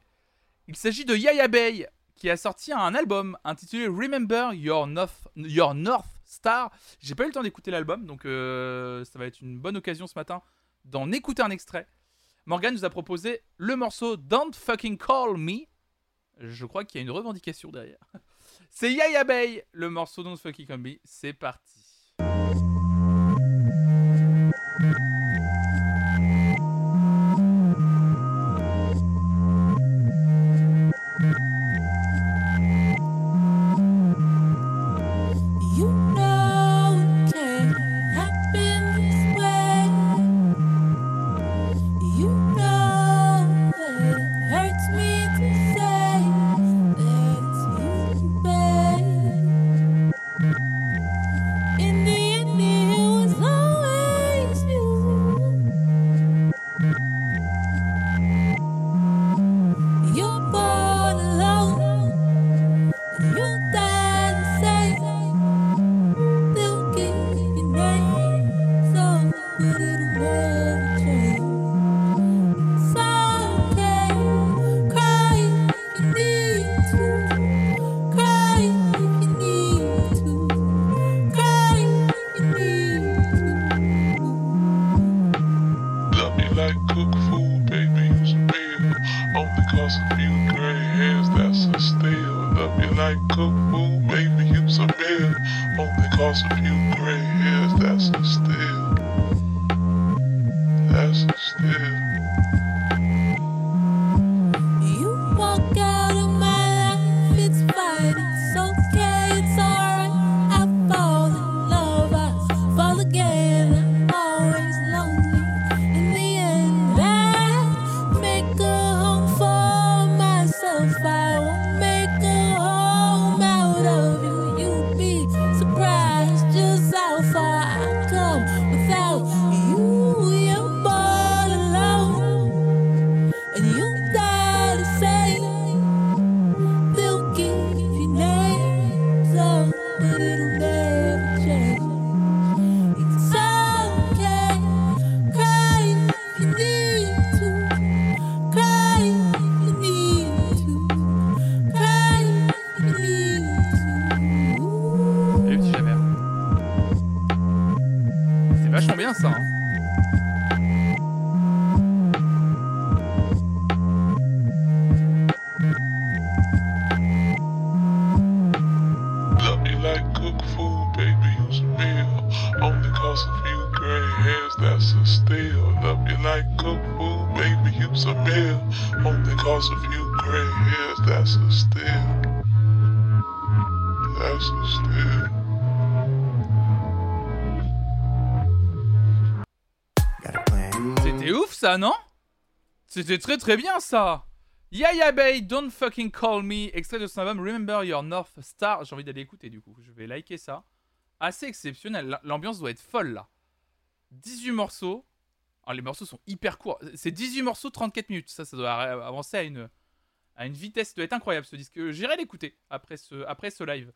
Speaker 1: Il s'agit de Yaya Bay, qui a sorti un album intitulé Remember Your North, Star. J'ai pas eu le temps d'écouter l'album, donc euh, ça va être une bonne occasion ce matin d'en écouter un extrait. Morgan nous a proposé le morceau Don't Fucking Call Me. Je crois qu'il y a une revendication derrière. C'est Yaya Bay, le morceau Don't Fucking Call Me. C'est parti. C'est non? C'était très très bien ça Yaya Bay, Don't Fucking Call Me, extrait de son album Remember Your North Star. J'ai envie d'aller écouter du coup, je vais liker ça. Assez exceptionnel, l'ambiance doit être folle là. 18 morceaux. Alors les morceaux sont hyper courts. C'est 18 morceaux, 34 minutes. Ça, ça doit avancer à une, à une vitesse, ça doit être incroyable ce disque. J'irai l'écouter après ce, après ce live.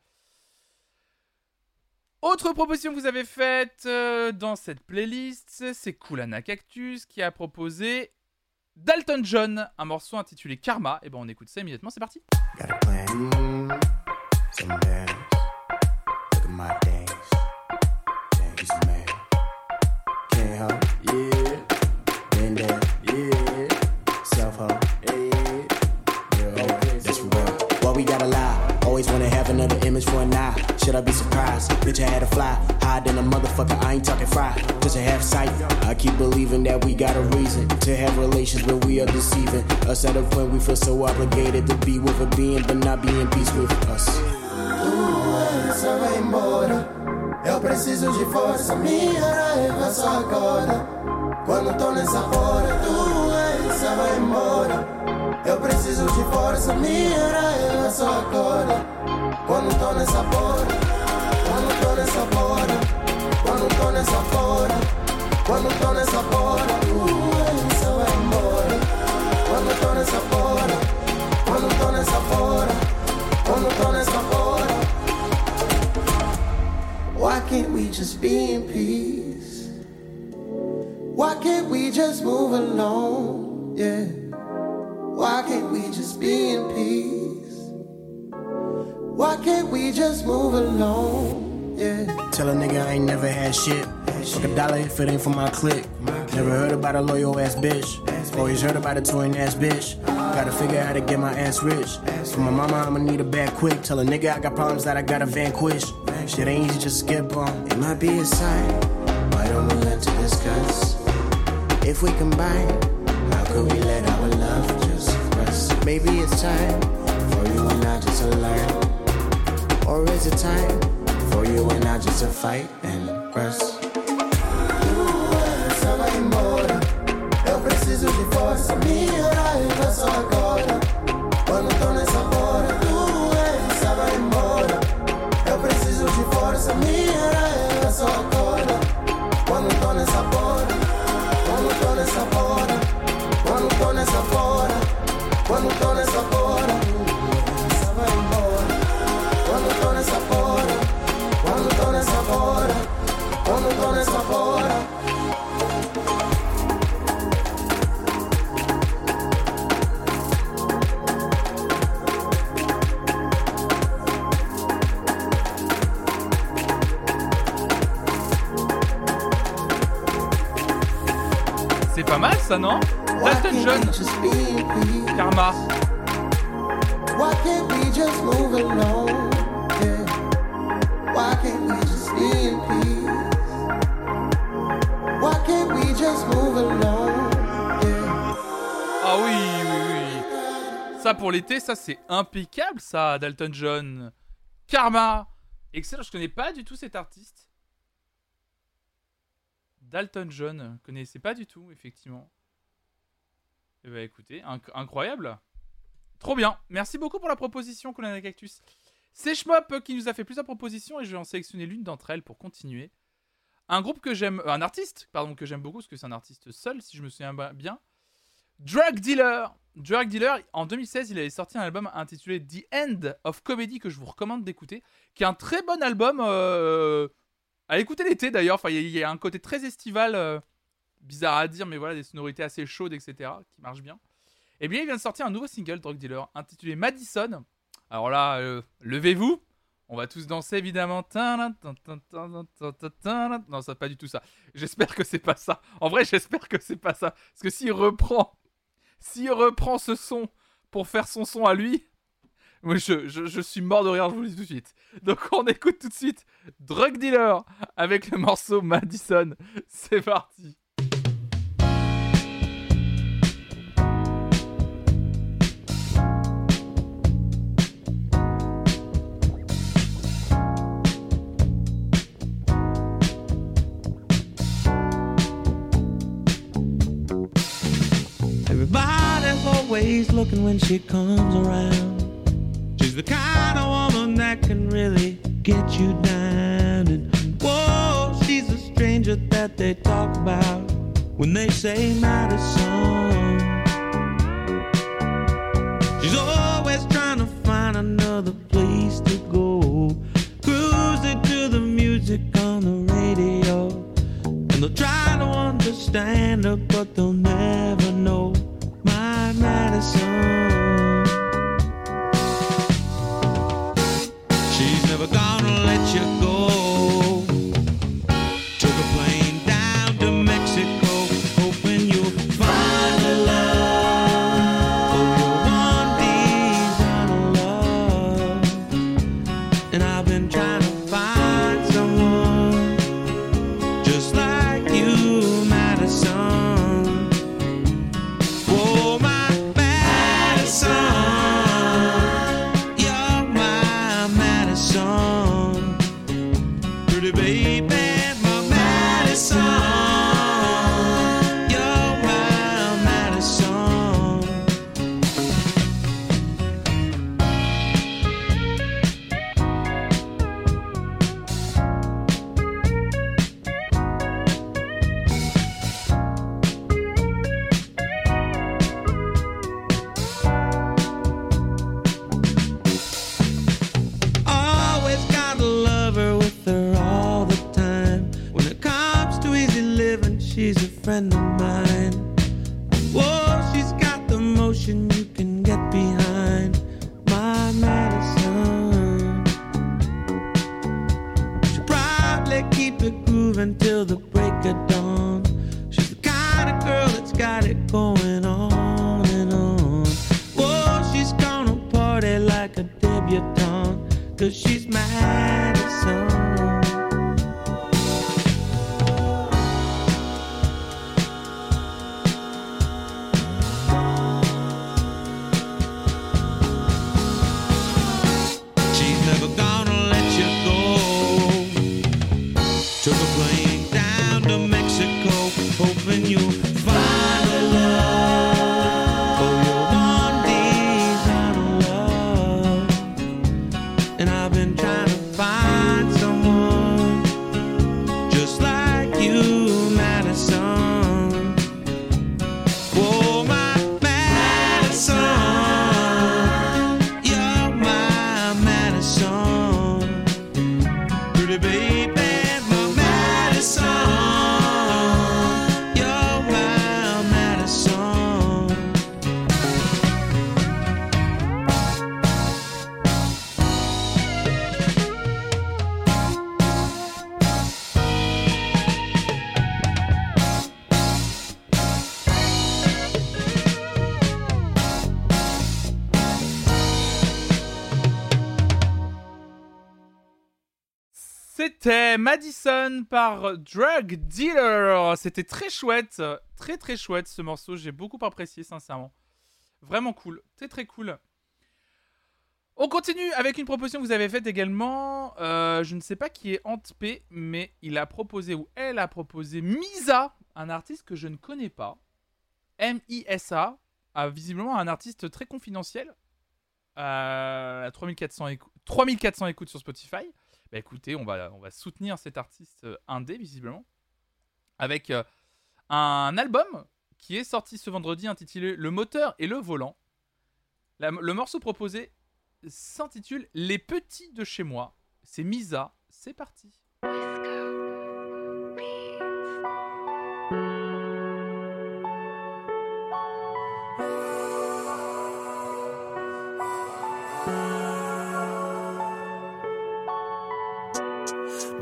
Speaker 1: Autre proposition que vous avez faite euh, dans cette playlist, c'est Kulana Cactus qui a proposé Dalton John, un morceau intitulé Karma. Et ben on écoute ça immédiatement, c'est parti.
Speaker 8: Image for an eye. Should I be surprised? Bitch, I had to fly. Higher than a motherfucker. I ain't talking fry. Just a half sight. I keep believing that we got a reason to have relations, but we are deceiving. Us at a point we feel so obligated to be with a being, but not be in peace with us.
Speaker 9: Essa vai embora. Eu preciso de força, minha raiva só acorda. Quando tô nessa porra, doença vai embora. Eu preciso de força, minha raiva só acorda quando tô nessa porra, quando tô nessa porra, quando tô nessa porra, quando tô nessa porra, vai embora. Uh, quando tô nessa porra, quando tô nessa porra, quando tô nessa porra.
Speaker 10: Why can't we
Speaker 9: just be in peace? Why can't we just move along? Yeah. Why can't we just be in peace? Why can't we just move along? Yeah.
Speaker 8: Tell a nigga I ain't never had shit. Fuck a dollar if it ain't for my clique. Never heard about a loyal ass bitch. Always heard about a twin ass bitch. Gotta figure out how to get my ass rich. For my mama, I'ma need a bag quick. Tell a nigga I got problems that I gotta vanquish. Shit ain't easy, just skip on.
Speaker 9: It might be a sign. Why don't we learn to discuss? If we combine, how could we let our love just rest? Maybe it's time for you and I just to learn. Or is it time for you and I just to fight and rest? Essa vai embora. Eu preciso de força, minha raiva só agora. Quando tô nessa hora, doença vai embora. Eu preciso de força, minha raiva só agora. Quando tô nessa nessa hora, quando tô nessa hora, quando tô nessa hora,
Speaker 1: C'est pas mal ça, non Dalton John, Karma.
Speaker 9: Why can't we just move along?
Speaker 1: Pour l'été, ça c'est impeccable ça, Dalton John. Karma. Excellent, je connais pas du tout cet artiste. Dalton John, connaissais pas du tout, effectivement. Eh ben écoutez, inc- incroyable. Trop bien. Merci beaucoup pour la proposition, Colin Cactus. C'est Schmop qui nous a fait plusieurs propositions et je vais en sélectionner l'une d'entre elles pour continuer. Un groupe que j'aime, un artiste, pardon, que j'aime beaucoup parce que c'est un artiste seul, si je me souviens bien. Drug Dealer. Drug Dealer, en 2016, il avait sorti un album intitulé The End of Comedy que je vous recommande d'écouter, qui est un très bon album euh, à écouter l'été d'ailleurs. Enfin, il y, a- un côté très estival, euh, bizarre à dire, mais voilà, des sonorités assez chaudes, etc., qui marchent bien. Et bien, il vient de sortir un nouveau single, Drug Dealer, intitulé Madison. Alors là, euh, levez-vous. On va tous danser évidemment. Non, c'est pas du tout ça. J'espère que c'est pas ça. En vrai, j'espère que c'est pas ça. Parce que s'il reprend, s'il reprend ce son pour faire son son à lui, moi je, je, suis mort de rire, je vous le dis tout de suite. Donc on écoute tout de suite Drug Dealer avec le morceau Madison. C'est parti.
Speaker 11: Always looking when she comes around. She's the kind of woman that can really get you down. And whoa, she's a stranger that they talk about when they say Madison. She's always trying to find another place to go. Cruising to the music on the radio. And they'll try to understand her, but they'll never till the break of dawn. She's the kind of girl that's got it going on and on. Whoa, she's gonna party like a debutante, cause she's Madison. Madison
Speaker 1: par Drug Dealer. C'était très chouette, très très chouette ce morceau. J'ai beaucoup apprécié, sincèrement. Vraiment cool, très très cool. On continue avec une proposition que vous avez faite également. Euh, je ne sais pas qui est Antp, mais il a proposé ou elle a proposé Misa, un artiste que je ne connais pas. M-I-S-A, ah, visiblement un artiste très confidentiel. Euh, 3400, écou- 3400 écoutes sur Spotify. Bah écoutez, on va, soutenir cet artiste euh, indé, visiblement, avec euh, un album qui est sorti ce vendredi intitulé Le moteur et le volant. La- le morceau proposé s'intitule Les petits de chez moi. C'est Misa, c'est parti.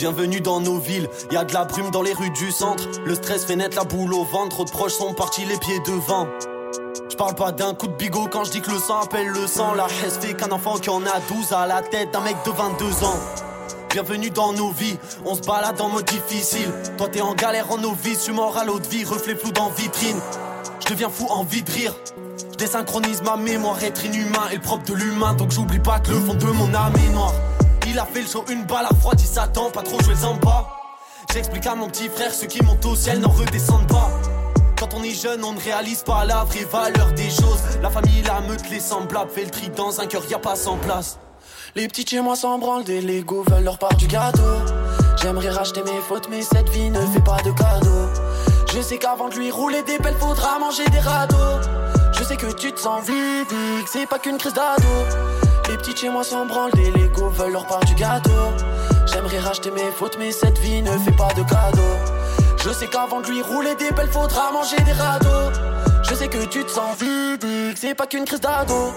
Speaker 12: Bienvenue dans nos villes, y a de la brume dans les rues du centre. Le stress fait naître la boule au ventre, trop de proches sont partis les pieds devant. Je parle pas d'un coup de bigot quand je dis que le sang appelle le sang. La haine fait qu'un enfant qui en a 12 à la tête d'un mec de 22 ans. Bienvenue dans nos vies, on se balade en mode difficile. Toi t'es en galère en je suis mort à l'autre vie, reflet flou dans vitrine. Je deviens fou envie de désynchronise ma mémoire, être inhumain est le propre de l'humain. Donc j'oublie pas que le fond de mon âme est noir. Il a fait le show une balle à refroidi Satan, pas trop jouer le samba. J'explique à mon petit frère, ceux qui montent au ciel n'en redescendent pas. Quand on est jeune, on ne réalise pas la vraie valeur des choses. La famille, la meute, les semblables, fait le tri dans un cœur, y a pas sans place.
Speaker 13: Les petits chez moi s'en branlent, des Lego veulent leur part du gâteau. J'aimerais racheter mes fautes, mais cette vie ne fait pas de cadeaux. Je sais qu'avant de lui rouler des pelles, faudra manger des radeaux. Je sais que tu te sens vide, c'est pas qu'une crise d'ado. Les petits chez moi s'en branlent, des Lego veulent leur part du gâteau. J'aimerais racheter mes fautes, mais cette vie ne fait pas de cadeaux. Je sais qu'avant de lui rouler des pelles, faudra manger des radeaux. Je sais que tu te sens vide, c'est pas qu'une crise d'ado.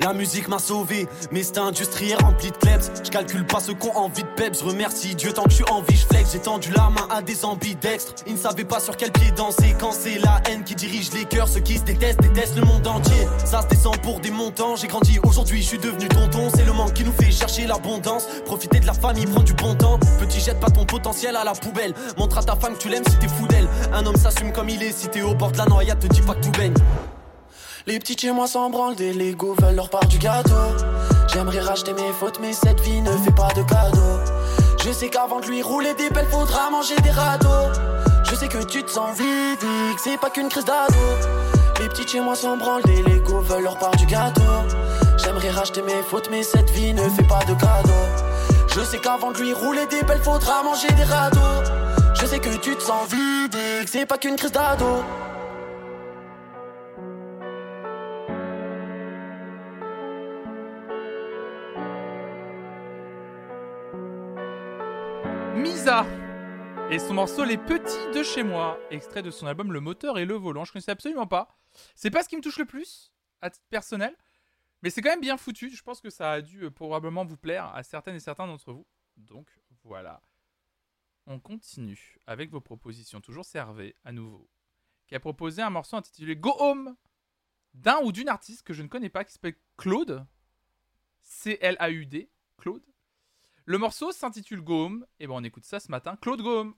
Speaker 12: La musique m'a sauvé, mais cette industrie est remplie de klebs. Je calcule pas ceux qui ont envie de peps. Remercie Dieu tant que je suis en vie, je flex. J'ai tendu la main à des ambidextres. Ils ne savaient pas sur quel pied danser. Quand c'est la haine qui dirige les cœurs, ceux qui se détestent, détestent le monde entier. Ça se descend pour des montants. J'ai grandi aujourd'hui, je suis devenu tonton. C'est le manque qui nous fait chercher l'abondance. Profiter de la famille, prendre du bon temps. Petit, jette pas ton potentiel à la poubelle. Montre à ta femme que tu l'aimes si t'es fou d'elle. Un homme s'assume comme il est. Si t'es au bord de la noyade, te dis pas que tout baigne.
Speaker 13: Les petits chez moi s'en branlent, des Lego veulent leur part du gâteau. J'aimerais racheter mes fautes, mais cette vie ne fait pas de cadeaux. Je sais qu'avant de lui rouler des pelles, faudra manger des radeaux. Je sais que tu te sens vide, que c'est pas qu'une crise d'ado. Les petits chez moi s'en branlent, des Lego veulent leur part du gâteau. J'aimerais racheter mes fautes, mais cette vie ne fait pas de cadeaux. Je sais qu'avant de lui rouler des pelles, faudra manger des radeaux. Je sais que tu te sens vide, que c'est pas qu'une crise d'ado.
Speaker 1: Et son morceau Les Petits de chez moi, extrait de son album Le moteur et le volant. Je connaissais absolument pas. C'est pas ce qui me touche le plus, à titre personnel, mais c'est quand même bien foutu. Je pense que ça a dû euh, probablement vous plaire à certaines et certains d'entre vous. Donc voilà. on continue avec vos propositions. Toujours Hervé, à nouveau, qui a proposé un morceau intitulé Go Home d'un ou d'une artiste que je ne connais pas, qui s'appelle Claude. C-L-A-U-D. Claude. Le morceau s'intitule Go Home. Et bon, on écoute ça ce matin. Claude
Speaker 14: Go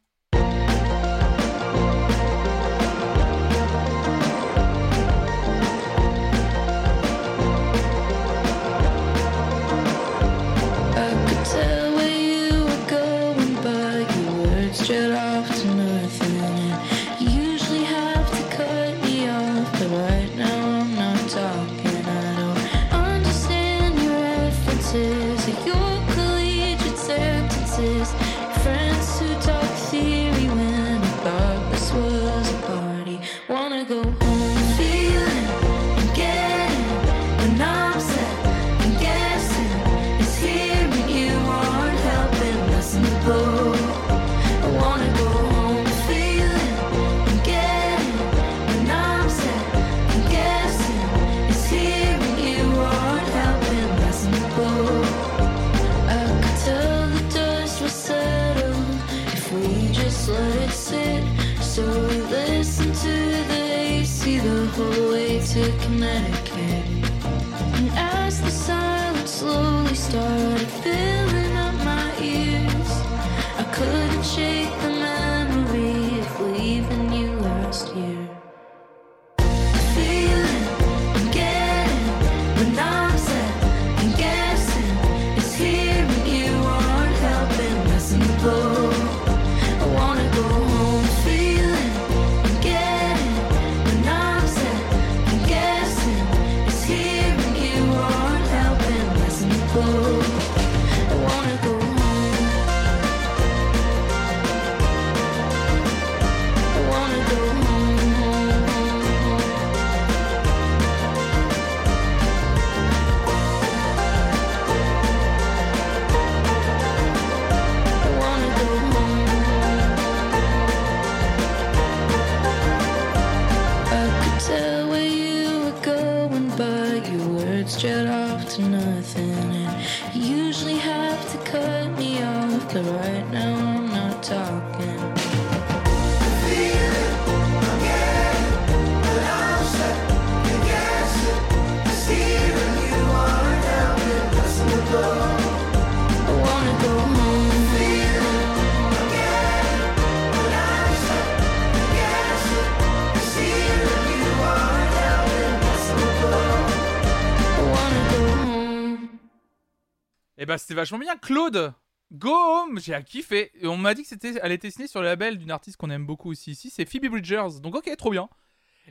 Speaker 1: bah, c'était vachement bien. Claude Go Home J'ai kiffé. Et on m'a dit que c'était, elle était signée sur le label d'une artiste qu'on aime beaucoup aussi ici. C'est Phoebe Bridgers. Donc, ok, trop bien.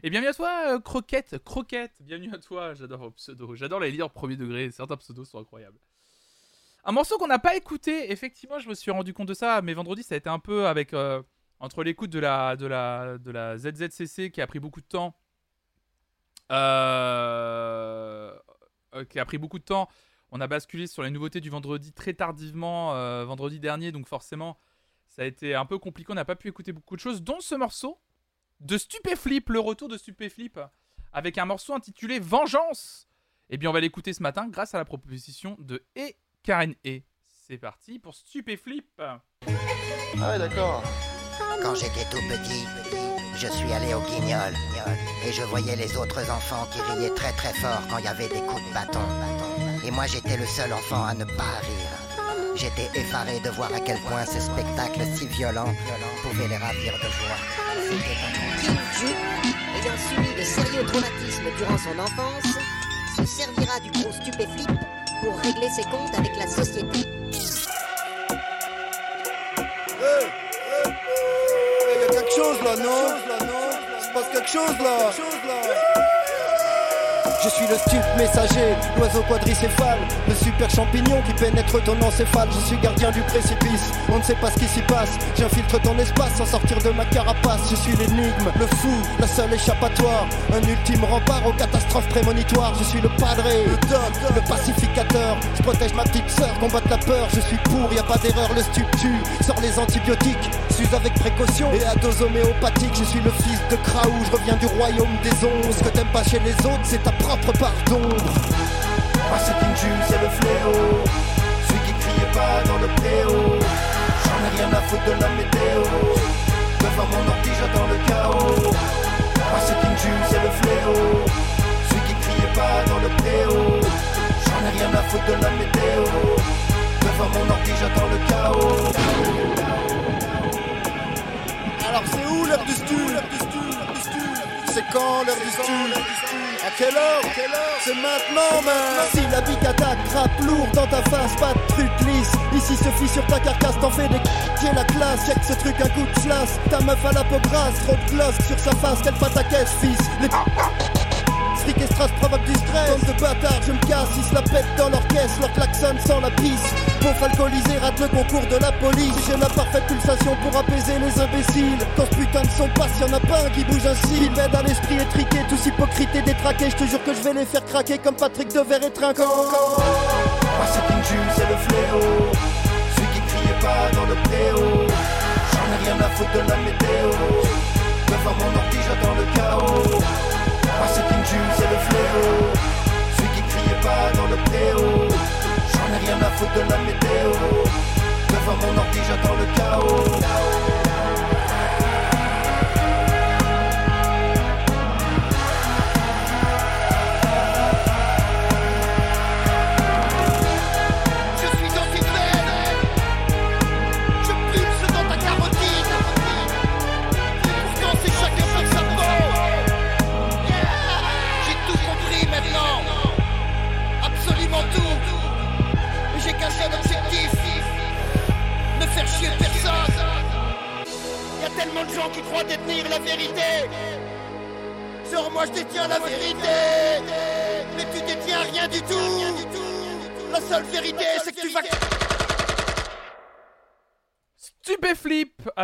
Speaker 1: Et bienvenue à toi, euh, Croquette. Croquette, bienvenue à toi. J'adore vos pseudos. J'adore les lire premier degré. Certains pseudos sont incroyables. Un morceau qu'on n'a pas écouté. Effectivement, je me suis rendu compte de ça. Mais vendredi, ça a été un peu avec. euh, entre l'écoute de la, de, la, de la ZZCC qui a pris beaucoup de temps. Euh, qui a pris beaucoup de temps. On a basculé sur les nouveautés du vendredi très tardivement, euh, vendredi dernier, donc forcément, ça a été un peu compliqué. On n'a pas pu écouter beaucoup de choses, dont ce morceau de Stupéflip, le retour de Stupéflip, avec un morceau intitulé Vengeance. Et bien, on va l'écouter ce matin grâce à la proposition de E. Karen E. C'est parti pour Stupéflip.
Speaker 15: Ah ouais, d'accord.
Speaker 16: Quand j'étais tout petit, je suis allé au guignol et je voyais les autres enfants qui riaient très très fort quand il y avait des coups de bâton. Et moi j'étais le seul enfant à ne pas rire. J'étais effaré de voir à quel point ce spectacle si violent pouvait les ravir de joie.
Speaker 17: Kim ayant subi de sérieux traumatismes durant son enfance, se servira du gros stupéflip pour régler ses comptes avec la société.
Speaker 15: Il y a quelque chose là, non? Il se passe quelque chose là.
Speaker 18: Je suis le stup messager, l'oiseau quadricéphale, le super champignon qui pénètre ton encéphale. Je suis gardien du précipice, on ne sait pas ce qui s'y passe. J'infiltre ton espace sans sortir de ma carapace. Je suis l'énigme, le fou, la seule échappatoire. Un ultime rempart aux catastrophes prémonitoires. Je suis le padré, le doc, le pacificateur. Je protège ma petite sœur, combattre la peur. Je suis pour, y a pas d'erreur, le stup tue. Sors les antibiotiques, s'use avec précaution et à dose homéopathique. Je suis le fils de Kraou, je reviens du royaume des ombres. Ce que t'aimes pas chez les autres, c'est ta propre part d'ombre.
Speaker 15: Moi c'est King June, c'est le fléau. Celui qui criait pas dans le préau. J'en ai rien à foutre de la météo.
Speaker 18: Devant mon ordi, j'attends le
Speaker 19: chaos. Moi c'est King June, c'est le fléau. Celui qui criait pas dans le
Speaker 18: préau. J'en ai rien à foutre de la météo. Devant mon ordi, j'attends le chaos. Alors c'est où l'heure du stool? C'est quand l'heure du stool? À quelle heure C'est maintenant, man Si la big attaque grappe lourd dans ta face, pas de truc lisse. Ici se fie sur ta carcasse, t'en fais des J'ai la classe, check ce truc un coup de slash. Ta meuf à la peau grasse, trop de gloss sur sa face, qu'elle pas ta caisse, fils. Les fric et strass provoque du stress. Comme de bâtards, je me casse, ils se la pètent dans leur caisse, leur klaxon sans la pisse. Pauvre alcoolisé rate le concours de la police. J'ai la parfaite pulsation pour apaiser les imbéciles. Quand ce putain de son passe, y'en a pas un qui bouge ainsi. Il m'aide à l'esprit étriqué, tous hypocrites et détraqués. Je te jure que je vais les faire craquer comme Patrick Devers et Trinquant. Moi, c'est King Jules, c'est le fléau. Celui qui criait pas dans le préau. J'en ai rien à foutre de la météo. Devant mon ordi, j'attends le chaos. Jules, c'est le fléau. Celui qui criait pas dans le préau. J'en ai rien à foutre de la météo. Devant mon ordi j'attends le chaos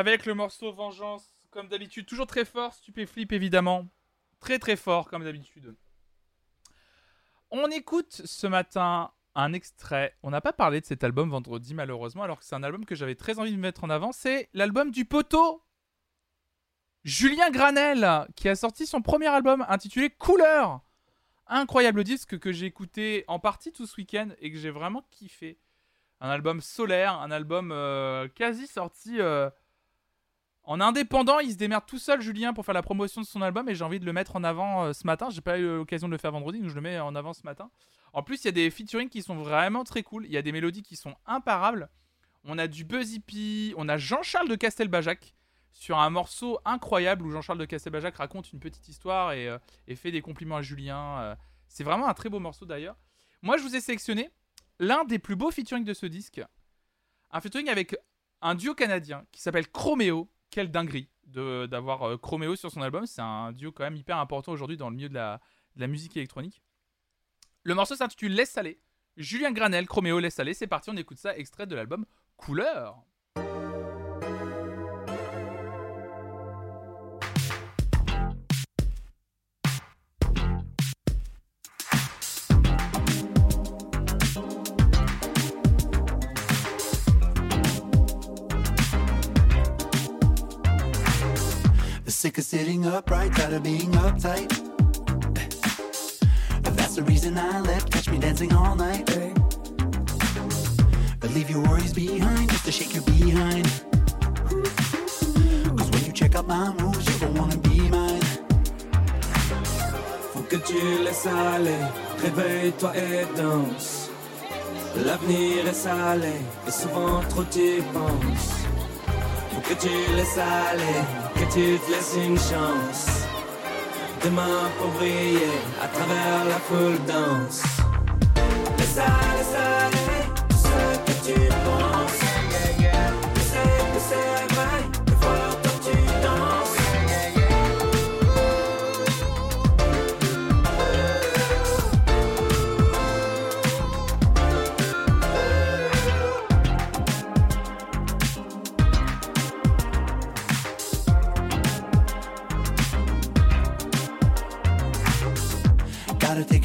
Speaker 1: avec le morceau Vengeance, comme d'habitude, toujours très fort. Stupéflip évidemment, très très fort comme d'habitude. On écoute ce matin un extrait. On n'a pas parlé de cet album vendredi malheureusement, alors que c'est un album que j'avais très envie de mettre en avant. C'est l'album du poteau Julien Granel qui a sorti son premier album intitulé Couleur. Incroyable disque que j'ai écouté en partie tout ce week-end et que j'ai vraiment kiffé. Un album solaire, un album euh, quasi sorti euh, en indépendant. Il se démerde tout seul, Julien, pour faire la promotion de son album et j'ai envie de le mettre en avant euh, ce matin. J'ai pas eu l'occasion de le faire vendredi, donc je le mets en avant ce matin. En plus, il y a des featuring qui sont vraiment très cool. Il y a des mélodies qui sont imparables. On a du Buzzy P, on a Jean-Charles de Castelbajac sur un morceau incroyable où Jean-Charles de Castelbajac raconte une petite histoire et, euh, fait des compliments à Julien. euh. c'est vraiment un très beau morceau d'ailleurs. Moi, je vous ai sélectionné l'un des plus beaux featuring de ce disque. Un featuring avec un duo canadien qui s'appelle Chromeo. Quelle dinguerie d'avoir euh, Chromeo sur son album. C'est un duo quand même hyper important aujourd'hui dans le milieu de la, de la musique électronique. Le morceau s'intitule Laisse aller. Julien Granel, Chromeo, Laisse aller. C'est parti, on écoute ça, extrait de l'album Couleur.
Speaker 19: Sick of sitting upright, tired of being uptight. But that's the reason I left. Catch me dancing all night. But leave your worries behind just to shake your behind. Cause when you check out my moves, you don't wanna be mine.
Speaker 20: Faut que tu laisses aller, réveille-toi et danse. L'avenir est salé, et souvent trop tu penses. Faut que tu laisses aller, tu te laisses une chance. Demain pour briller, à travers la foule danse. Laisse aller, laisse aller,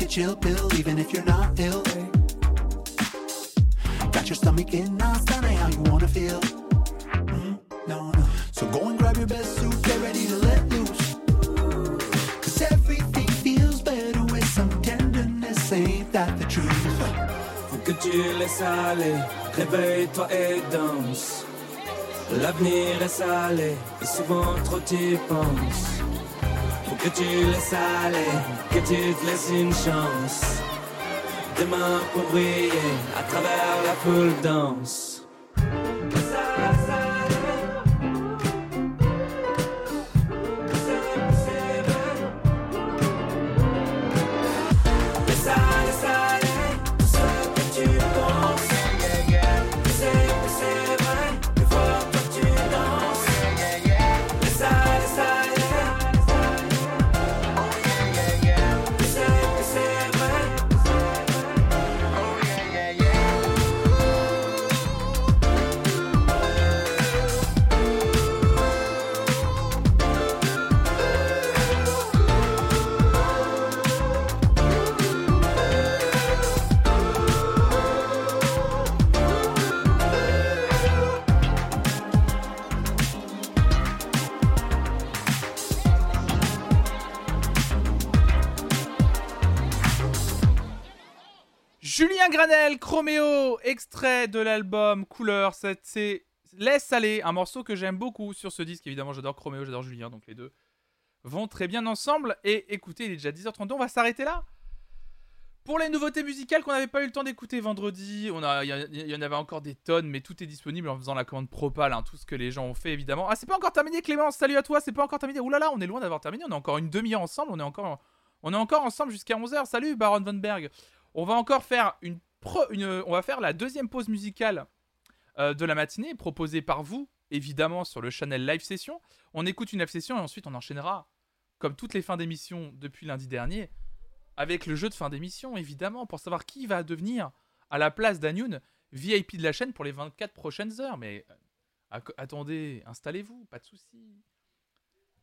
Speaker 19: chill pill, even if you're not ill. Got your stomach in tell me how you wanna feel. Mm, no, no. So go and grab your best suit, get ready to let loose. Cause everything feels better with some tenderness, ain't that the truth?
Speaker 20: Faut que tu laisses aller, réveille-toi et danse. L'avenir est salé, et souvent trop tu penses. Que tu laisses aller, que tu te laisses une chance. Demain pour briller à travers la foule danse.
Speaker 1: Granel, Chroméo, extrait de l'album Couleur, c'est- Laisse aller, un morceau que j'aime beaucoup sur ce disque. Évidemment, j'adore Chroméo, j'adore Julien, donc les deux vont très bien ensemble. Et écoutez, il est déjà 10h32, on va s'arrêter là. Pour les nouveautés musicales qu'on n'avait pas eu le temps d'écouter vendredi, on a- il y, a- il y en avait encore des tonnes, mais tout est disponible en faisant la commande Propal, hein, tout ce que les gens ont fait évidemment. Ah, c'est pas encore terminé, Clémence, salut à toi, c'est pas encore terminé. Ouh là là, on est loin d'avoir terminé, on est encore une demi-heure ensemble, on est encore, on est encore ensemble jusqu'à 11h. Salut Baron Von Berg. On va encore faire une, on va faire la deuxième pause musicale euh, de la matinée, proposée par vous, évidemment, sur le channel Live Session. On écoute une live session et ensuite on enchaînera, comme toutes les fins d'émission depuis lundi dernier, avec le jeu de fin d'émission, évidemment, pour savoir qui va devenir, à la place d'Anyun, VIP de la chaîne pour les 24 prochaines heures. Mais euh, attendez, installez-vous, pas de soucis.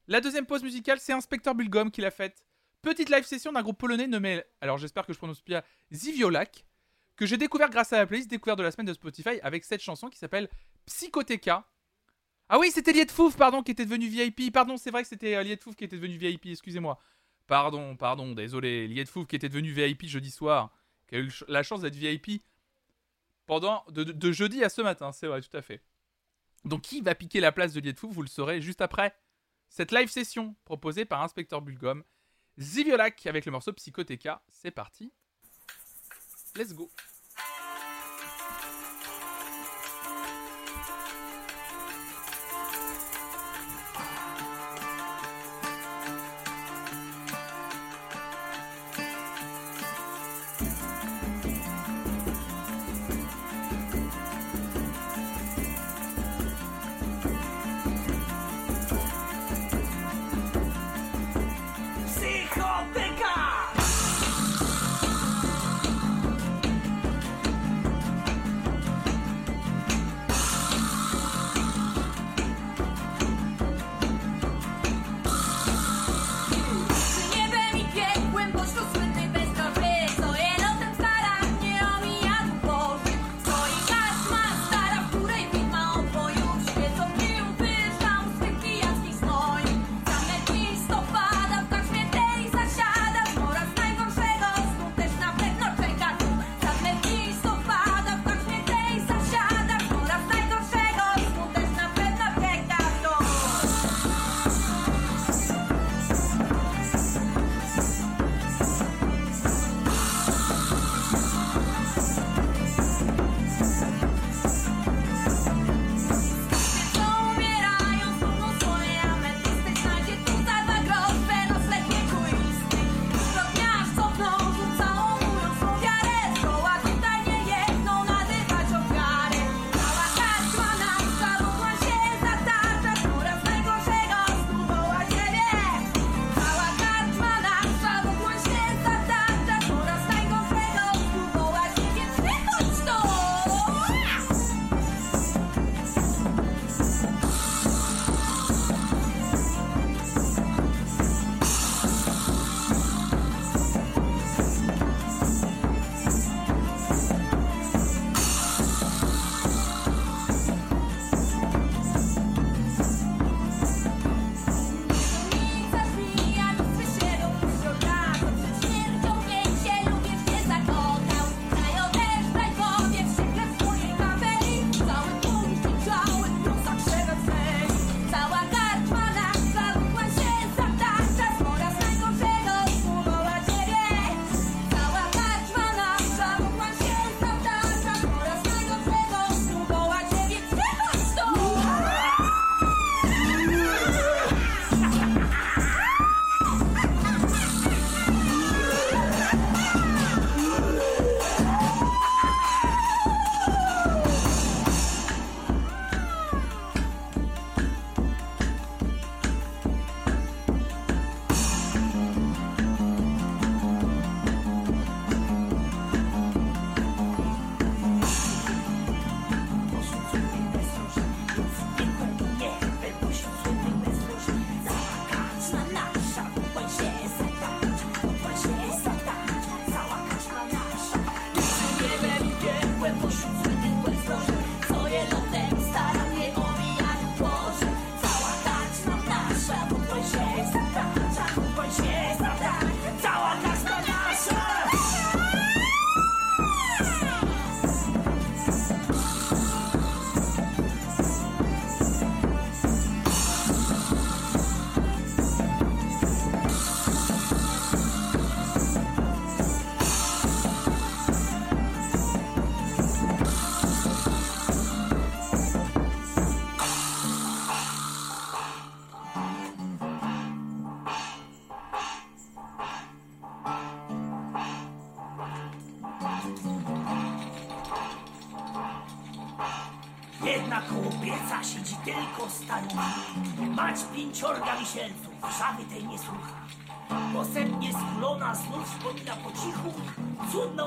Speaker 1: La deuxième pause musicale, c'est Inspecteur Bulgum qui l'a faite. Petite live session d'un groupe polonais nommé, alors j'espère que je prononce bien, Ziviolak, que j'ai découvert grâce à la playlist découverte de la semaine de Spotify avec cette chanson qui s'appelle Psychothéca. Ah oui, c'était Lietfouf, pardon, qui était devenu VIP. Pardon, c'est vrai que c'était euh, Lietfouf qui était devenu VIP, excusez-moi. Pardon, pardon, désolé. Lietfouf qui était devenu VIP jeudi soir, qui a eu la chance d'être VIP pendant de, jeudi à ce matin, c'est vrai, tout à fait. Donc qui va piquer la place de Lietfouf, vous le saurez juste après cette live session proposée par Inspecteur Bulgum. Ziviolak avec le morceau Psychothéca, c'est parti. Let's go.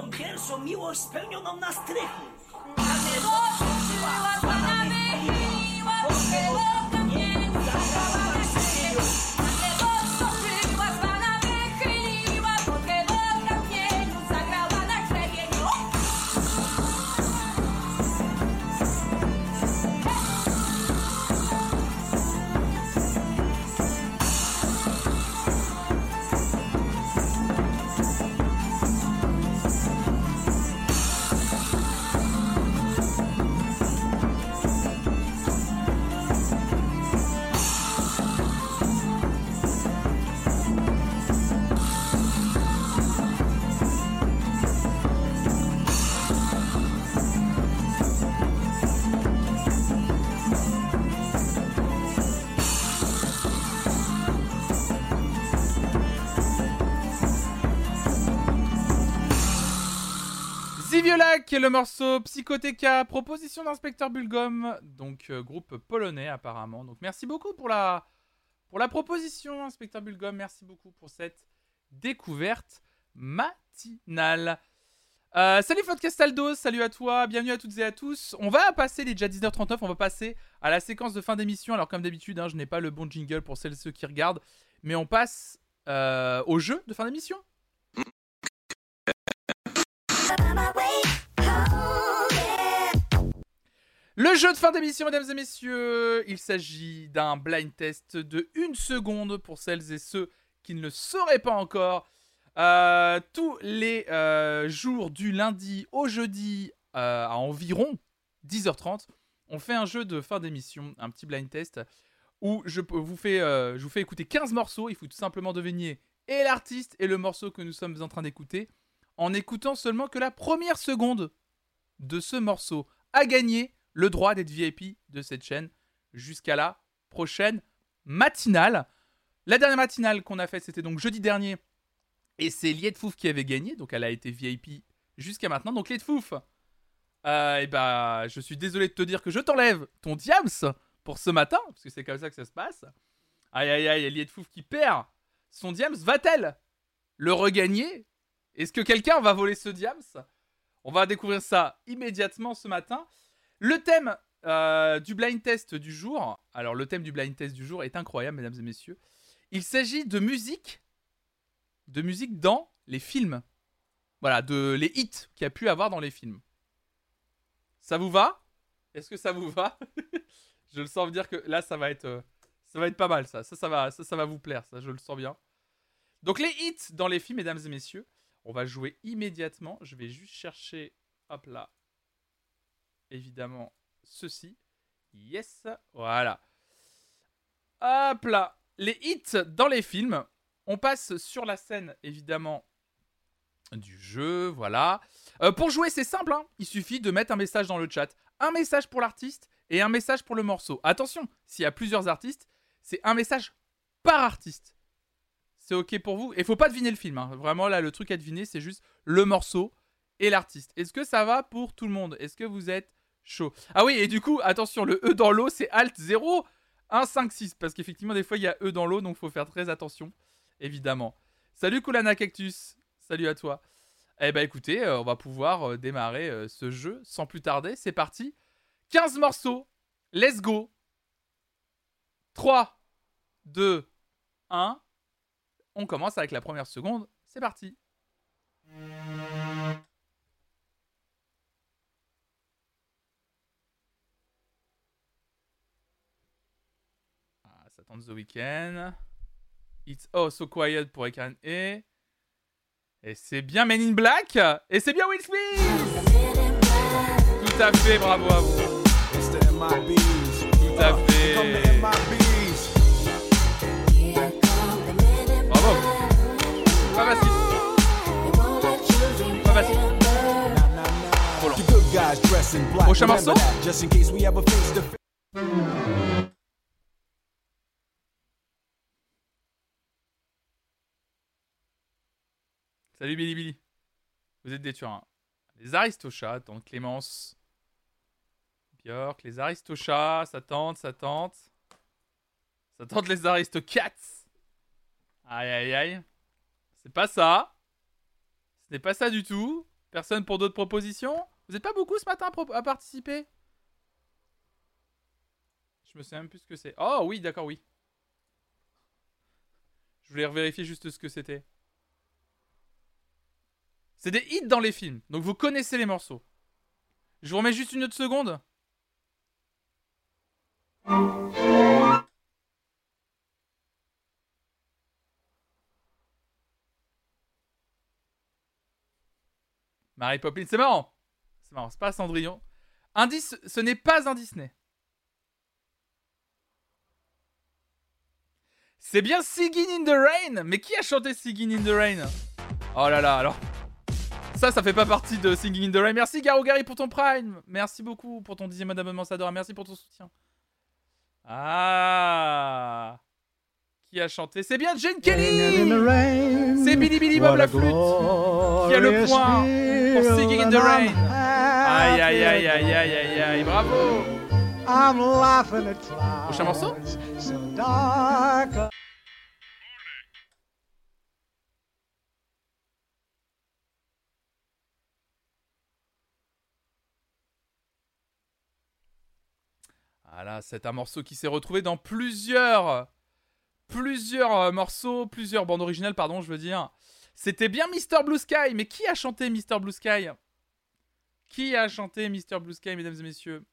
Speaker 21: Pierwszą miłość spełnioną na strychu.
Speaker 1: Ziviolac et le morceau Psychothéca, proposition d'inspecteur Bulgum, donc euh, groupe polonais apparemment. Donc merci beaucoup pour la, pour la proposition, inspecteur Bulgum. Merci beaucoup pour cette découverte matinale. Euh, salut Podcastaldo, salut à toi, bienvenue à toutes et à tous. On va passer les déjà 10h39, on va passer à la séquence de fin d'émission. Alors comme d'habitude, hein, je n'ai pas le bon jingle pour celles et ceux qui regardent, mais on passe euh, au jeu de fin d'émission. Le jeu de fin d'émission, mesdames et messieurs, il s'agit d'un blind test de une seconde pour celles et ceux qui ne le sauraient pas encore. Euh, tous les euh, jours du lundi au jeudi euh, à environ 10h30, on fait un jeu de fin d'émission, un petit blind test où je vous fais, je vous fais écouter 15 morceaux. Il faut tout simplement deviner et l'artiste et le morceau que nous sommes en train d'écouter en écoutant seulement que la première seconde de ce morceau a gagné le droit d'être VIP de cette chaîne jusqu'à la prochaine matinale. La dernière matinale qu'on a faite, c'était donc jeudi dernier. Et c'est Liet Fouf qui avait gagné, donc elle a été VIP jusqu'à maintenant. Donc Liet Fouf, euh, bah, je suis désolé de te dire que je t'enlève ton diams pour ce matin, parce que c'est comme ça que ça se passe. Aïe aïe aïe, Liet Fouf qui perd son diams, va-t-elle le regagner? Est-ce que quelqu'un va voler ce diams? On va découvrir ça immédiatement ce matin. Le thème euh, du blind test du jour, alors le thème du blind test du jour est incroyable, mesdames et messieurs. Il s'agit de musique, de musique dans les films. Voilà, de les hits qu'il y a pu avoir dans les films. Ça vous va? Est-ce que ça vous va? Je le sens dire que là, ça va être, euh, ça va pas mal, ça va, ça, ça va vous plaire, ça. Je le sens bien. Donc les hits dans les films, mesdames et messieurs, on va jouer immédiatement. Je vais juste chercher, hop là, évidemment ceci. Yes, voilà. Hop là, les hits dans les films. On passe sur la scène, évidemment, du jeu, voilà. Euh, pour jouer, c'est simple, hein. il suffit de mettre un message dans le chat. Un message pour l'artiste et un message pour le morceau. Attention, s'il y a plusieurs artistes, c'est un message par artiste. C'est ok pour vous Et faut pas deviner le film. hein. Vraiment, là, le truc à deviner, c'est juste le morceau et l'artiste. Est-ce que ça va pour tout le monde? Est-ce que vous êtes Ah oui, et du coup, attention, le E dans l'eau, c'est Alt 0 1 5 6 parce qu'effectivement, des fois, il y a E dans l'eau, donc faut faire très attention, évidemment. Salut Kulana Cactus, salut à toi. Eh ben écoutez, euh, on va pouvoir euh, démarrer euh, ce jeu sans plus tarder. C'est parti. 15 morceaux. Let's go. 3, 2, 1. On commence avec la première seconde. C'est parti. Ah, ça tente The Weeknd. It's Oh So Quiet pour Ekan E. Et c'est bien Men in Black. Et c'est bien Will Smith. Tout à fait, bravo à vous. Tout à fait. Bravo. Pas facile. Pas facile. Prochain morceau Salut Billy Billy. Vous êtes des tueurs. hein. Les Aristochats, tante Clémence. Björk, les Aristochats, ça tente, ça tente. Ça tente les Aristocats. Aïe aïe aïe. C'est pas ça. Ce n'est pas ça du tout. Personne pour d'autres propositions? Vous êtes pas beaucoup ce matin à, participer? Je me sais même plus ce que c'est. Oh oui, d'accord, oui. Je voulais vérifier juste ce que c'était. C'est des hits dans les films, donc vous connaissez les morceaux. Je vous remets juste une autre seconde. Mary Poppins, c'est marrant. C'est marrant, c'est pas Cendrillon. Indice, ce n'est pas un Disney. C'est bien Singing in the Rain Mais qui a chanté Singing in the Rain? Oh là là, alors. Ça, ça fait pas partie de Singing in the Rain. Merci Garo Gary pour ton Prime. Merci beaucoup pour ton dixième abonnement, Sadora. Merci pour ton soutien. Ah Qui a chanté? C'est bien Jane Kelly C'est Billy Billy Bob la flûte qui a le point pour Singing in the Rain. Aïe aïe aïe aïe aïe aïe aïe, bravo
Speaker 22: I'm laughing at
Speaker 1: Prochain morceau? Voilà, c'est un morceau qui s'est retrouvé dans plusieurs, plusieurs euh, morceaux, plusieurs bandes originales, pardon, je veux dire. C'était bien Mr. Blue Sky, mais qui a chanté Mr. Blue Sky? Qui a chanté Mr. Blue Sky, mesdames et messieurs?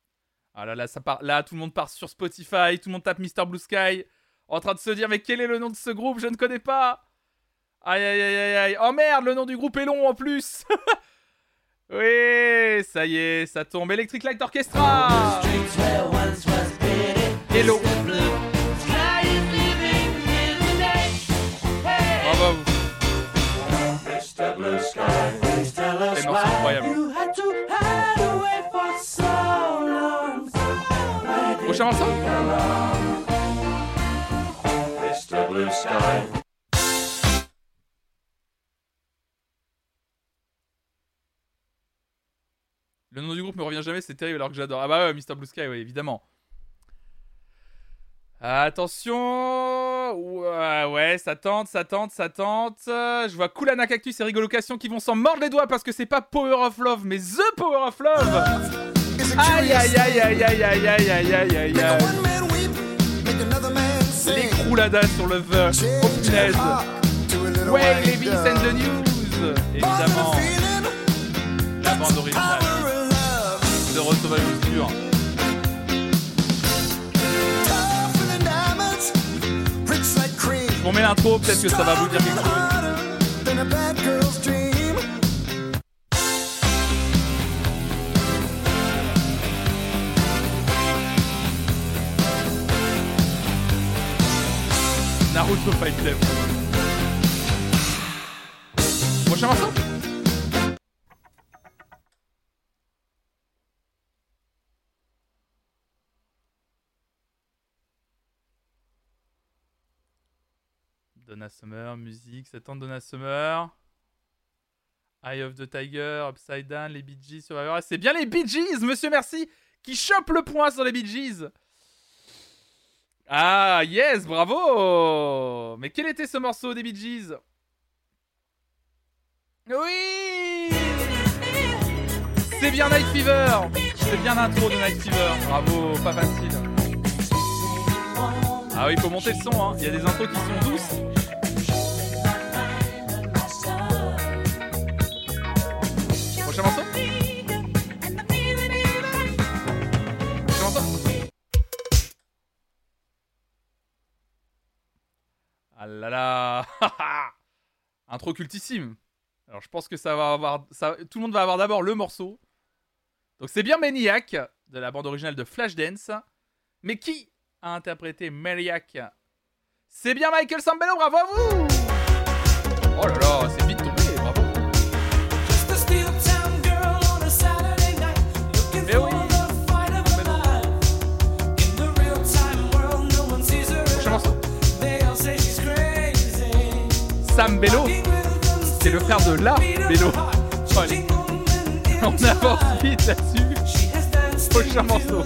Speaker 1: Ah là là, ça part, là, tout le monde part sur Spotify, tout le monde tape Mr. Blue Sky, en train de se dire, mais quel est le nom de ce groupe? Je ne connais pas Aïe aïe aïe aïe aïe Oh merde, le nom du groupe est long en plus Oui, ça y est, ça tombe. Electric Light Orchestra Hello Bravo. Les morceaux incroyables. Prochain morceau? Le nom du groupe me revient jamais, c'est terrible alors que j'adore. Ah bah ouais, Mr. Blue Sky, oui, évidemment. Attention Ouais, ouais, ça tente, ça tente, ça tente. Je vois Kulana Cactus et Rigolocation qui vont s'en mordre les doigts parce que c'est pas Power of Love, mais The Power of Love. Aïe aïe aïe aïe aïe aïe aïe aïe aïe aïe aïe. Les crouladas sur le The Oh punaise Ouais, Levis and the News. Évidemment. La bande originale de Retour à vous remets l'intro, peut-être que ça va vous dire quelque chose. Naruto Fight Club. Prochain morceau? Donna Summer, musique, ça tente Donna Summer. Eye of the Tiger, Upside Down, les Bee Gees, Survivor. Ah, C'est bien les Bee Gees, monsieur merci, qui chope le point sur les Bee Gees. Ah, yes, bravo Mais quel était ce morceau des Bee Gees? Oui C'est bien Night Fever C'est bien l'intro de Night Fever. Bravo, pas facile. Ah oui, faut monter le son, hein. Il y a des intros qui sont douces. Prochain morceau Prochain morceau Ah là là Intro cultissime. Alors je pense que ça va avoir... Tout le monde va avoir d'abord le morceau. Donc c'est bien Maniac, de la bande originale de Flashdance. Mais qui a interprété Maniac C'est bien Michael Sambello, bravo à vous! Oh là là, c'est vite tombé, bravo! Mais oui. Prochain morceau Sam Bello. C'est le frère de la Bello. Oh. On avance vite là-dessus. Prochain morceau.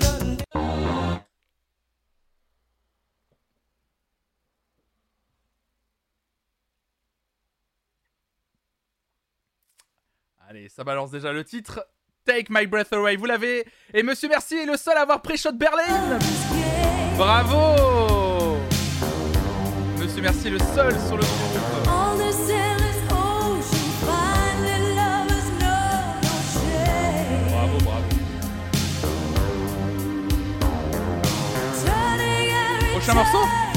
Speaker 1: Ça balance déjà le titre. Take My Breath Away, vous l'avez. Et Monsieur Merci est le seul à avoir pré-shot Berlin. Bravo Monsieur Merci est le seul sur le groupe.
Speaker 14: All the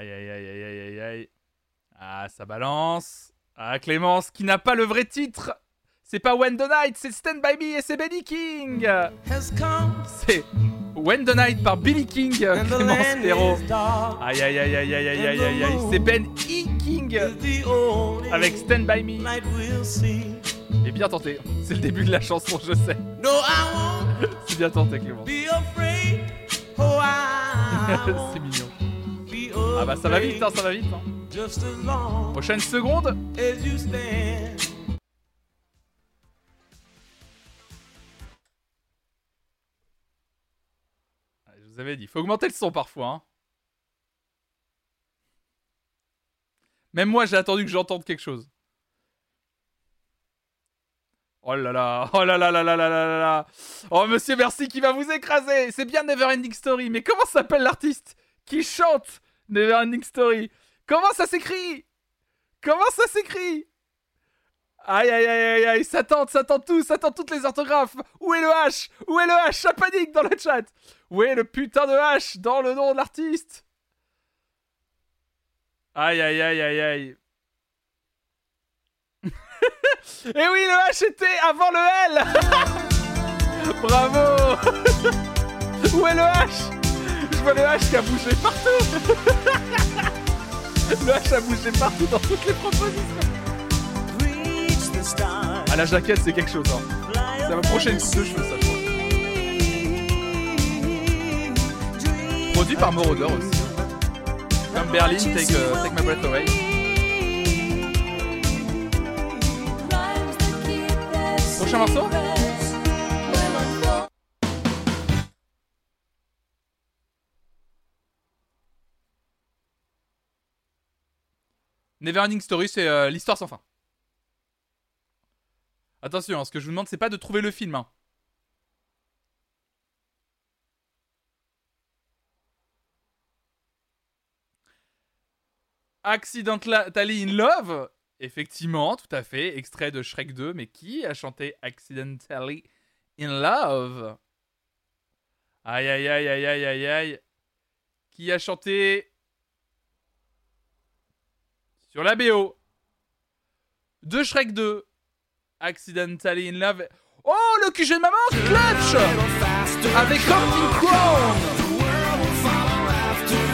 Speaker 1: Aïe aïe aïe aïe aïe aïe aïe. Ah, ça balance. Ah, Clémence qui n'a pas le vrai titre. C'est pas When the Night, c'est Stand By Me et c'est Benny King. C'est When the Night par Billy King, Clémence Perrault. Aïe aïe aïe aïe aïe aïe aïe aïe aïe. C'est Ben E. King avec Stand By Me. Et bien tenté. C'est le début de la chanson, je sais. C'est bien tenté, Clémence. c'est mignon. Ah bah ça va vite, hein, ça va vite. Hein. Prochaine seconde. Ah, je vous avais dit, faut augmenter le son parfois. Hein. Même moi, j'ai attendu que j'entende quelque chose. Oh là là, oh là là là là là là là Oh monsieur merci qui va vous écraser C'est bien Neverending Story, mais comment s'appelle l'artiste qui chante Neverending Story Comment ça s'écrit? Comment ça s'écrit? Aïe aïe aïe aïe aïe, ça tente, ça tente tout, ça tente toutes les orthographes. Où est le H? Où est le H? Ça panique dans le chat. Où est le putain de H dans le nom de l'artiste? Aïe aïe aïe aïe aïe. Et Eh oui, le H était avant le L. Bravo. Où est le H? Je vois le H qui a bougé partout Le H a bougé partout dans toutes les propositions Ah, la jaquette, c'est quelque chose, hein. C'est ma prochaine coupe de cheveux, ça, je pense. Produit par Moroder aussi. Comme Berlin, Take, euh, take My Breath Away. Prochain morceau? Neverending Story, c'est euh, l'histoire sans fin. Attention, hein, ce que je vous demande, c'est pas de trouver le film. hein. Accidentally in Love Effectivement, tout à fait. Extrait de Shrek 2. Mais qui a chanté Accidentally in Love? Aïe aïe aïe aïe aïe aïe aïe. Qui a chanté sur la BO de Shrek 2 Accidentally in Love. Oh, le QG de maman Clutch Avec Counting Crown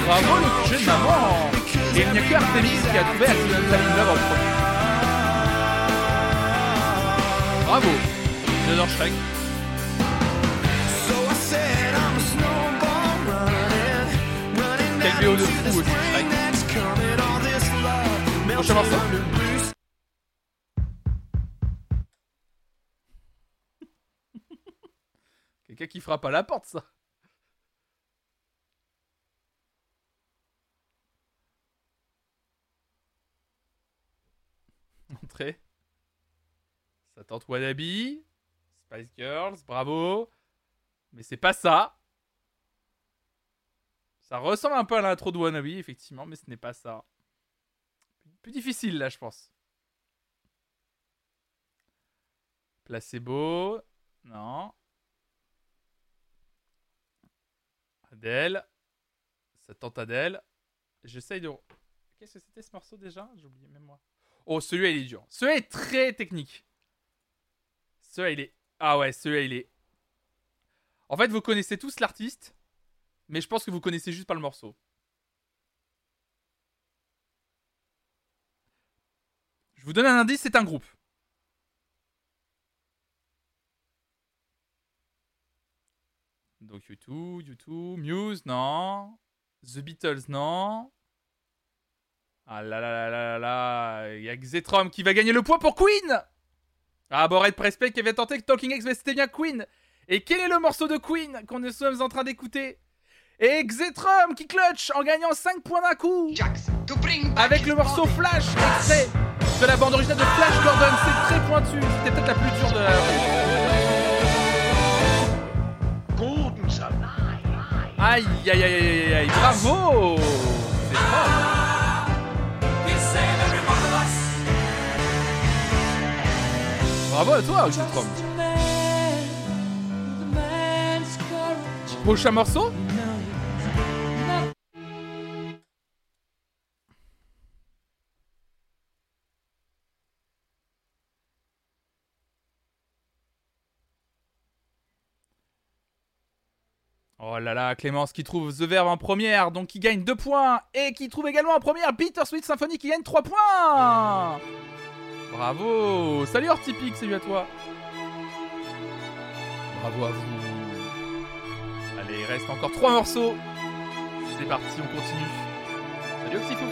Speaker 1: Bravo le QG de maman Et il n'y a que Artemis qui a trouvé Accidentally in Love en premier. Bravo J'adore Shrek. Quel BO de fou aussi. Prochain morceau Quelqu'un qui frappe à la porte, ça. Entrée. Ça tente Wannabe. Spice Girls, bravo. Mais c'est pas ça. Ça ressemble un peu à l'intro de Wannabe, effectivement, mais ce n'est pas ça. Plus difficile, là, je pense. Placebo. Non. Adèle. Ça tente Adèle. J'essaye de... Qu'est-ce que c'était ce morceau déjà? J'ai oublié même moi. Oh, celui-là, il est dur. Celui-là est très technique. Celui-là, il est... Ah ouais, celui-là, il est... En fait, vous connaissez tous l'artiste, mais je pense que vous connaissez juste pas le morceau. Vous donne un indice, c'est un groupe. Donc U2, U2, Muse, non. The Beatles, non. Ah là là là là là là. Il y a Xetrom qui va gagner le point pour Queen. Ah, Bored Prespect qui avait tenté Talking X, mais c'était bien Queen. Et quel est le morceau de Queen qu'on est sommes en train d'écouter? Et Xetrom qui clutch en gagnant 5 points d'un coup. Avec le morceau Flash, extrait de la bande originale de Flash Gordon. C'est très pointu. C'était peut-être la plus dure de la. Aïe aïe aïe aïe aïe aïe. Bravo C'est fort. Bravo à toi, Xetrom. Prochain morceau? Oh là là, Clémence qui trouve The Verve en première, donc qui gagne 2 points, et qui trouve également en première Bittersweet Symphony qui gagne 3 points. Bravo. Salut Hortipic, salut à toi. Bravo à vous. Allez, il reste encore 3 morceaux. C'est parti, on continue. Salut Oxyfou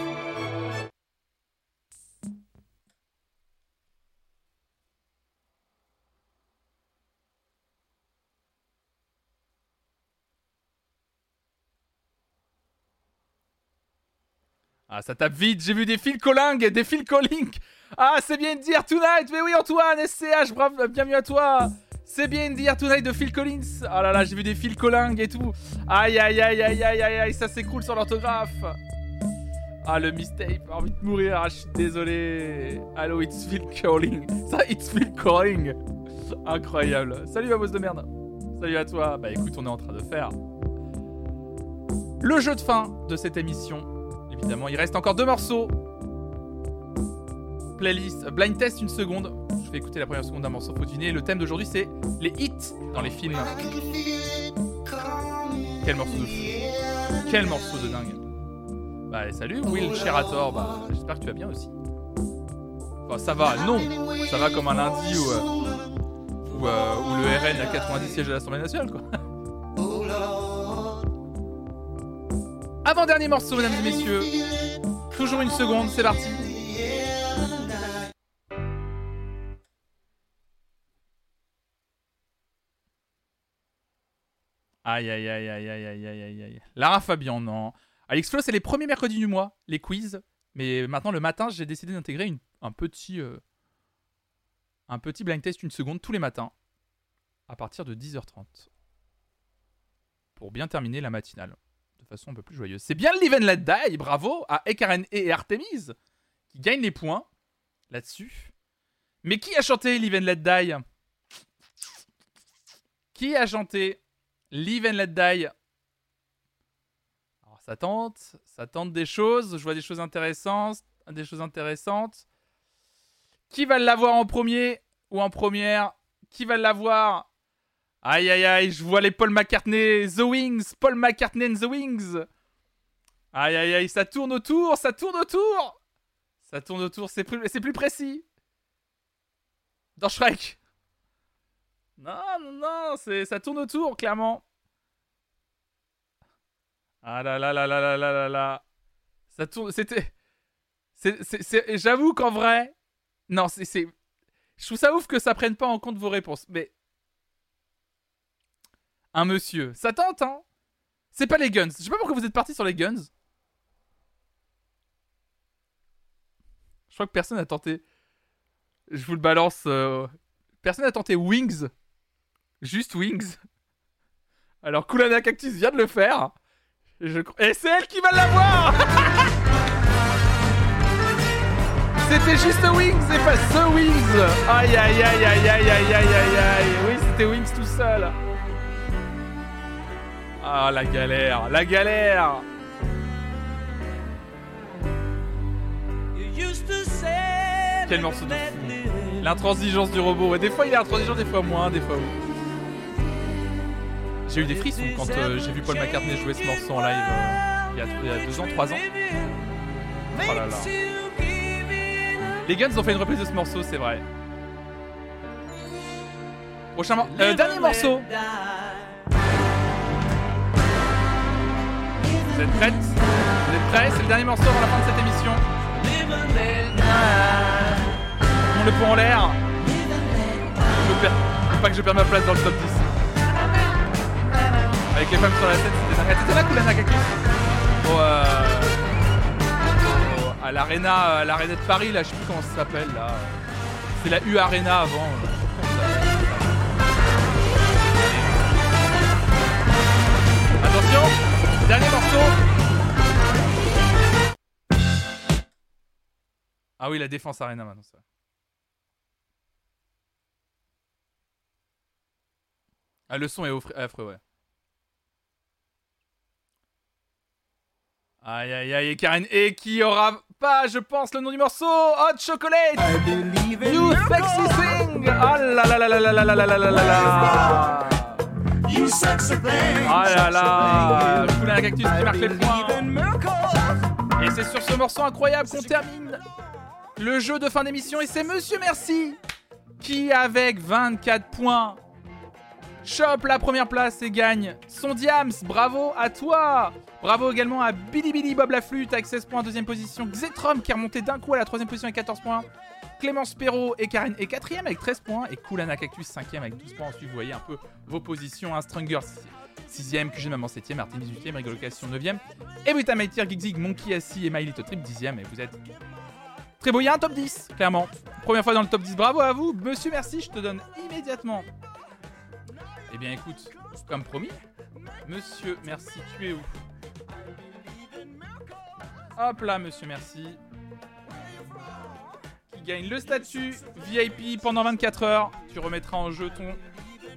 Speaker 1: Ah, ça tape vite, j'ai vu des Phil Collins, des Phil Collins Ah, c'est bien de dire Tonight Mais oui, Antoine, SCH, bravo, bienvenue à toi. C'est bien de dire Tonight de Phil Collins. Oh là là, j'ai vu des Phil Collins et tout. Aïe, aïe, aïe, aïe, aïe, aïe, aïe, ça s'écroule sur l'orthographe. Ah, le mistake, envie de mourir, ah, je suis désolé. Allô, it's Phil Calling Ça, it's Phil Calling Incroyable. Salut, ma bosse de merde. Salut à toi. Bah écoute, on est en train de faire le jeu de fin de cette émission Évidemment, il reste encore deux morceaux. Playlist, euh, blind test, une seconde. Je vais écouter la première seconde d'un morceau. Faut deviner. Le thème d'aujourd'hui, c'est les hits dans les films. Quel morceau de fou. Quel morceau de dingue. Bah, salut, Will Sherator. Bah, j'espère que tu vas bien aussi. Enfin, ça va, non. Ça va comme un lundi où, euh, euh, où le RN a 90 sièges à l'Assemblée nationale, quoi. Avant-dernier morceau, mesdames et messieurs. Toujours une seconde, c'est parti. Aïe, aïe, aïe, aïe, aïe, aïe, aïe, aïe. Lara Fabian, non. Alex Flo, c'est les premiers mercredis du mois, les quiz. Mais maintenant, le matin, j'ai décidé d'intégrer un petit. Euh, un petit blind test, une seconde, tous les matins. À partir de 10h30. Pour bien terminer la matinale de façon un peu plus joyeuse. C'est bien Live and Let Die, bravo à Ekaren et Artemis qui gagnent les points là-dessus. Mais qui a chanté Live and Let Die? Qui a chanté Live and Let Die? Alors ça tente, ça tente des choses, je vois des choses intéressantes, des choses intéressantes. Qui va l'avoir en premier ou en première? Qui va l'avoir Aïe aïe aïe, je vois les Paul McCartney, The Wings, Paul McCartney and The Wings. Aïe aïe aïe, ça tourne autour, ça tourne autour. Ça tourne autour, c'est plus, plus précis. Dans Shrek. Non, non, non, ça tourne autour, clairement. Ah là là là là là là là là. Ça tourne, c'était... J'avoue qu'en vrai... Non, c'est... Je trouve ça ouf que ça prenne pas en compte vos réponses, mais... Un monsieur. Ça tente, hein C'est pas les guns. Je sais pas pourquoi vous êtes parti sur les guns. Je crois que personne n'a tenté. Je vous le balance. euh, Personne n'a tenté Wings. Juste Wings. Alors Kulana Cactus vient de le faire. Et, je... Et c'est elle qui va l'avoir C'était juste Wings et pas The Wings Aïe aïe aïe aïe aïe aïe aïe aïe aïe Oui c'était Wings tout seul Ah la galère, la galère Quel morceau de fou L'intransigeance du robot. Ouais, des fois il est intransigeant, des fois moins, des fois oui. J'ai eu des frissons quand euh, j'ai vu Paul McCartney jouer ce morceau en live euh, il, y a, il y a deux ans, trois ans. Oh là là. Les Guns ont fait une reprise de ce morceau, c'est vrai. Prochain euh, dernier morceau. Vous êtes prêtes Vous êtes prêts C'est le dernier morceau avant la fin de cette émission. On le pont en l'air. Perds. Faut pas que je perde ma place dans le top 10. Avec les femmes sur la scène, c'était dingue. T'étais là, Koulana Au, À l'arena, à l'arena de Paris, là, je sais plus comment ça s'appelle, là. C'est la U Arena avant. Attention, dernier morceau. Ah oui, la défense Arena maintenant, ça. Ah, le son est affreux, ouais. Aïe aïe aïe, et Karen, et qui aura pas, je pense, le nom du morceau Hot Chocolate You Sexy Thing Oh là là là là là là là là là là là là. Oh là là Poulain Cactus qui marque Et c'est sur ce morceau incroyable qu'on termine le jeu de fin d'émission et c'est Monsieur Merci qui, avec 24 points, chope la première place et gagne son Diams. Bravo à toi Bravo également à Billy Billy Bob la flûte avec 16 points, deuxième position. Xetrom qui est remonté d'un coup à la troisième position avec 14 points. Clémence Perrault et Karine est quatrième avec 13 points. Et Koulana Cactus cinquième avec 12 points. Ensuite, vous voyez un peu vos positions. Un Strunger 6ème, QG Maman 7ème, Artemis 8ème, Rigolocation 9ème. Et Buta Maitir, Gigzig, Monkey Assis et My Little Trip 10ème. Et vous êtes très beau. Il y a un top 10, clairement. Première fois dans le top 10. Bravo à vous. Monsieur, merci. Je te donne immédiatement. Eh bien, écoute, comme promis, monsieur, merci. Tu es où? Hop là, monsieur, merci. Gagne le statut VIP pendant 24 heures. Tu remettras en jeu ton,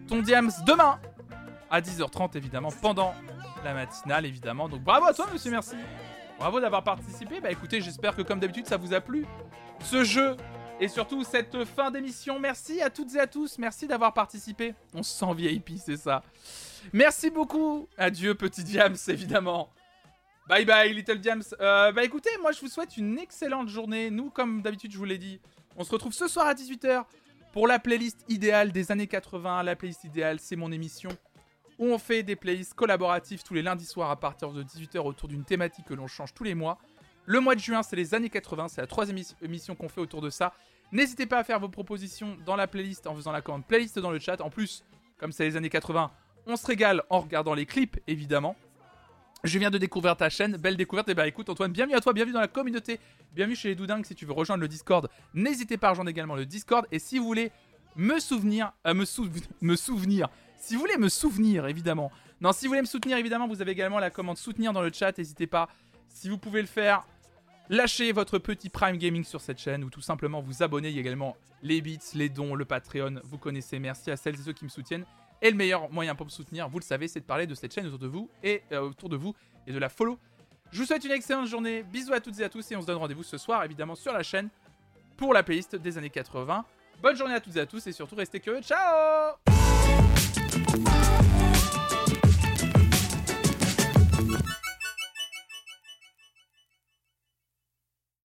Speaker 1: ton Diams demain à 10h30, évidemment, pendant la matinale, évidemment. Donc bravo à toi, monsieur, merci. Bravo d'avoir participé. Bah écoutez, j'espère que comme d'habitude, ça vous a plu. Ce jeu et surtout cette fin d'émission. Merci à toutes et à tous. Merci d'avoir participé. On se sent VIP, c'est ça. Merci beaucoup. Adieu, petit Diams, évidemment. Bye bye, Little Diams. Euh, bah écoutez, moi je vous souhaite une excellente journée. Nous, comme d'habitude, je vous l'ai dit, on se retrouve ce soir à 18h pour la playlist idéale des années 80. La playlist idéale, c'est mon émission où on fait des playlists collaboratives tous les lundis soirs à partir de 18h autour d'une thématique que l'on change tous les mois. Le mois de juin, c'est les années 80, c'est la troisième émis- émission qu'on fait autour de ça. N'hésitez pas à faire vos propositions dans la playlist en faisant la commande playlist dans le chat. En plus, comme c'est les années 80, on se régale en regardant les clips, évidemment. Je viens de découvrir ta chaîne, belle découverte. Et bah écoute Antoine, bienvenue à toi, bienvenue dans la communauté, bienvenue chez les Doudingues. Si tu veux rejoindre le Discord, n'hésitez pas à rejoindre également le Discord. Et si vous voulez me souvenir, euh, me souvenir, si vous voulez me souvenir évidemment, non, si vous voulez me soutenir évidemment, vous avez également la commande soutenir dans le chat. N'hésitez pas, si vous pouvez le faire, lâchez votre petit Prime Gaming sur cette chaîne ou tout simplement vous abonner. Il y a également les bits, les dons, le Patreon. Vous connaissez, merci à celles et ceux qui me soutiennent. Et le meilleur moyen pour me soutenir, vous le savez, c'est de parler de cette chaîne autour de vous et euh, autour de vous et de la follow. Je vous souhaite une excellente journée. Bisous à toutes et à tous et on se donne rendez-vous ce soir évidemment sur la chaîne pour la playlist des années 80. Bonne journée à toutes et à tous et surtout restez curieux. Ciao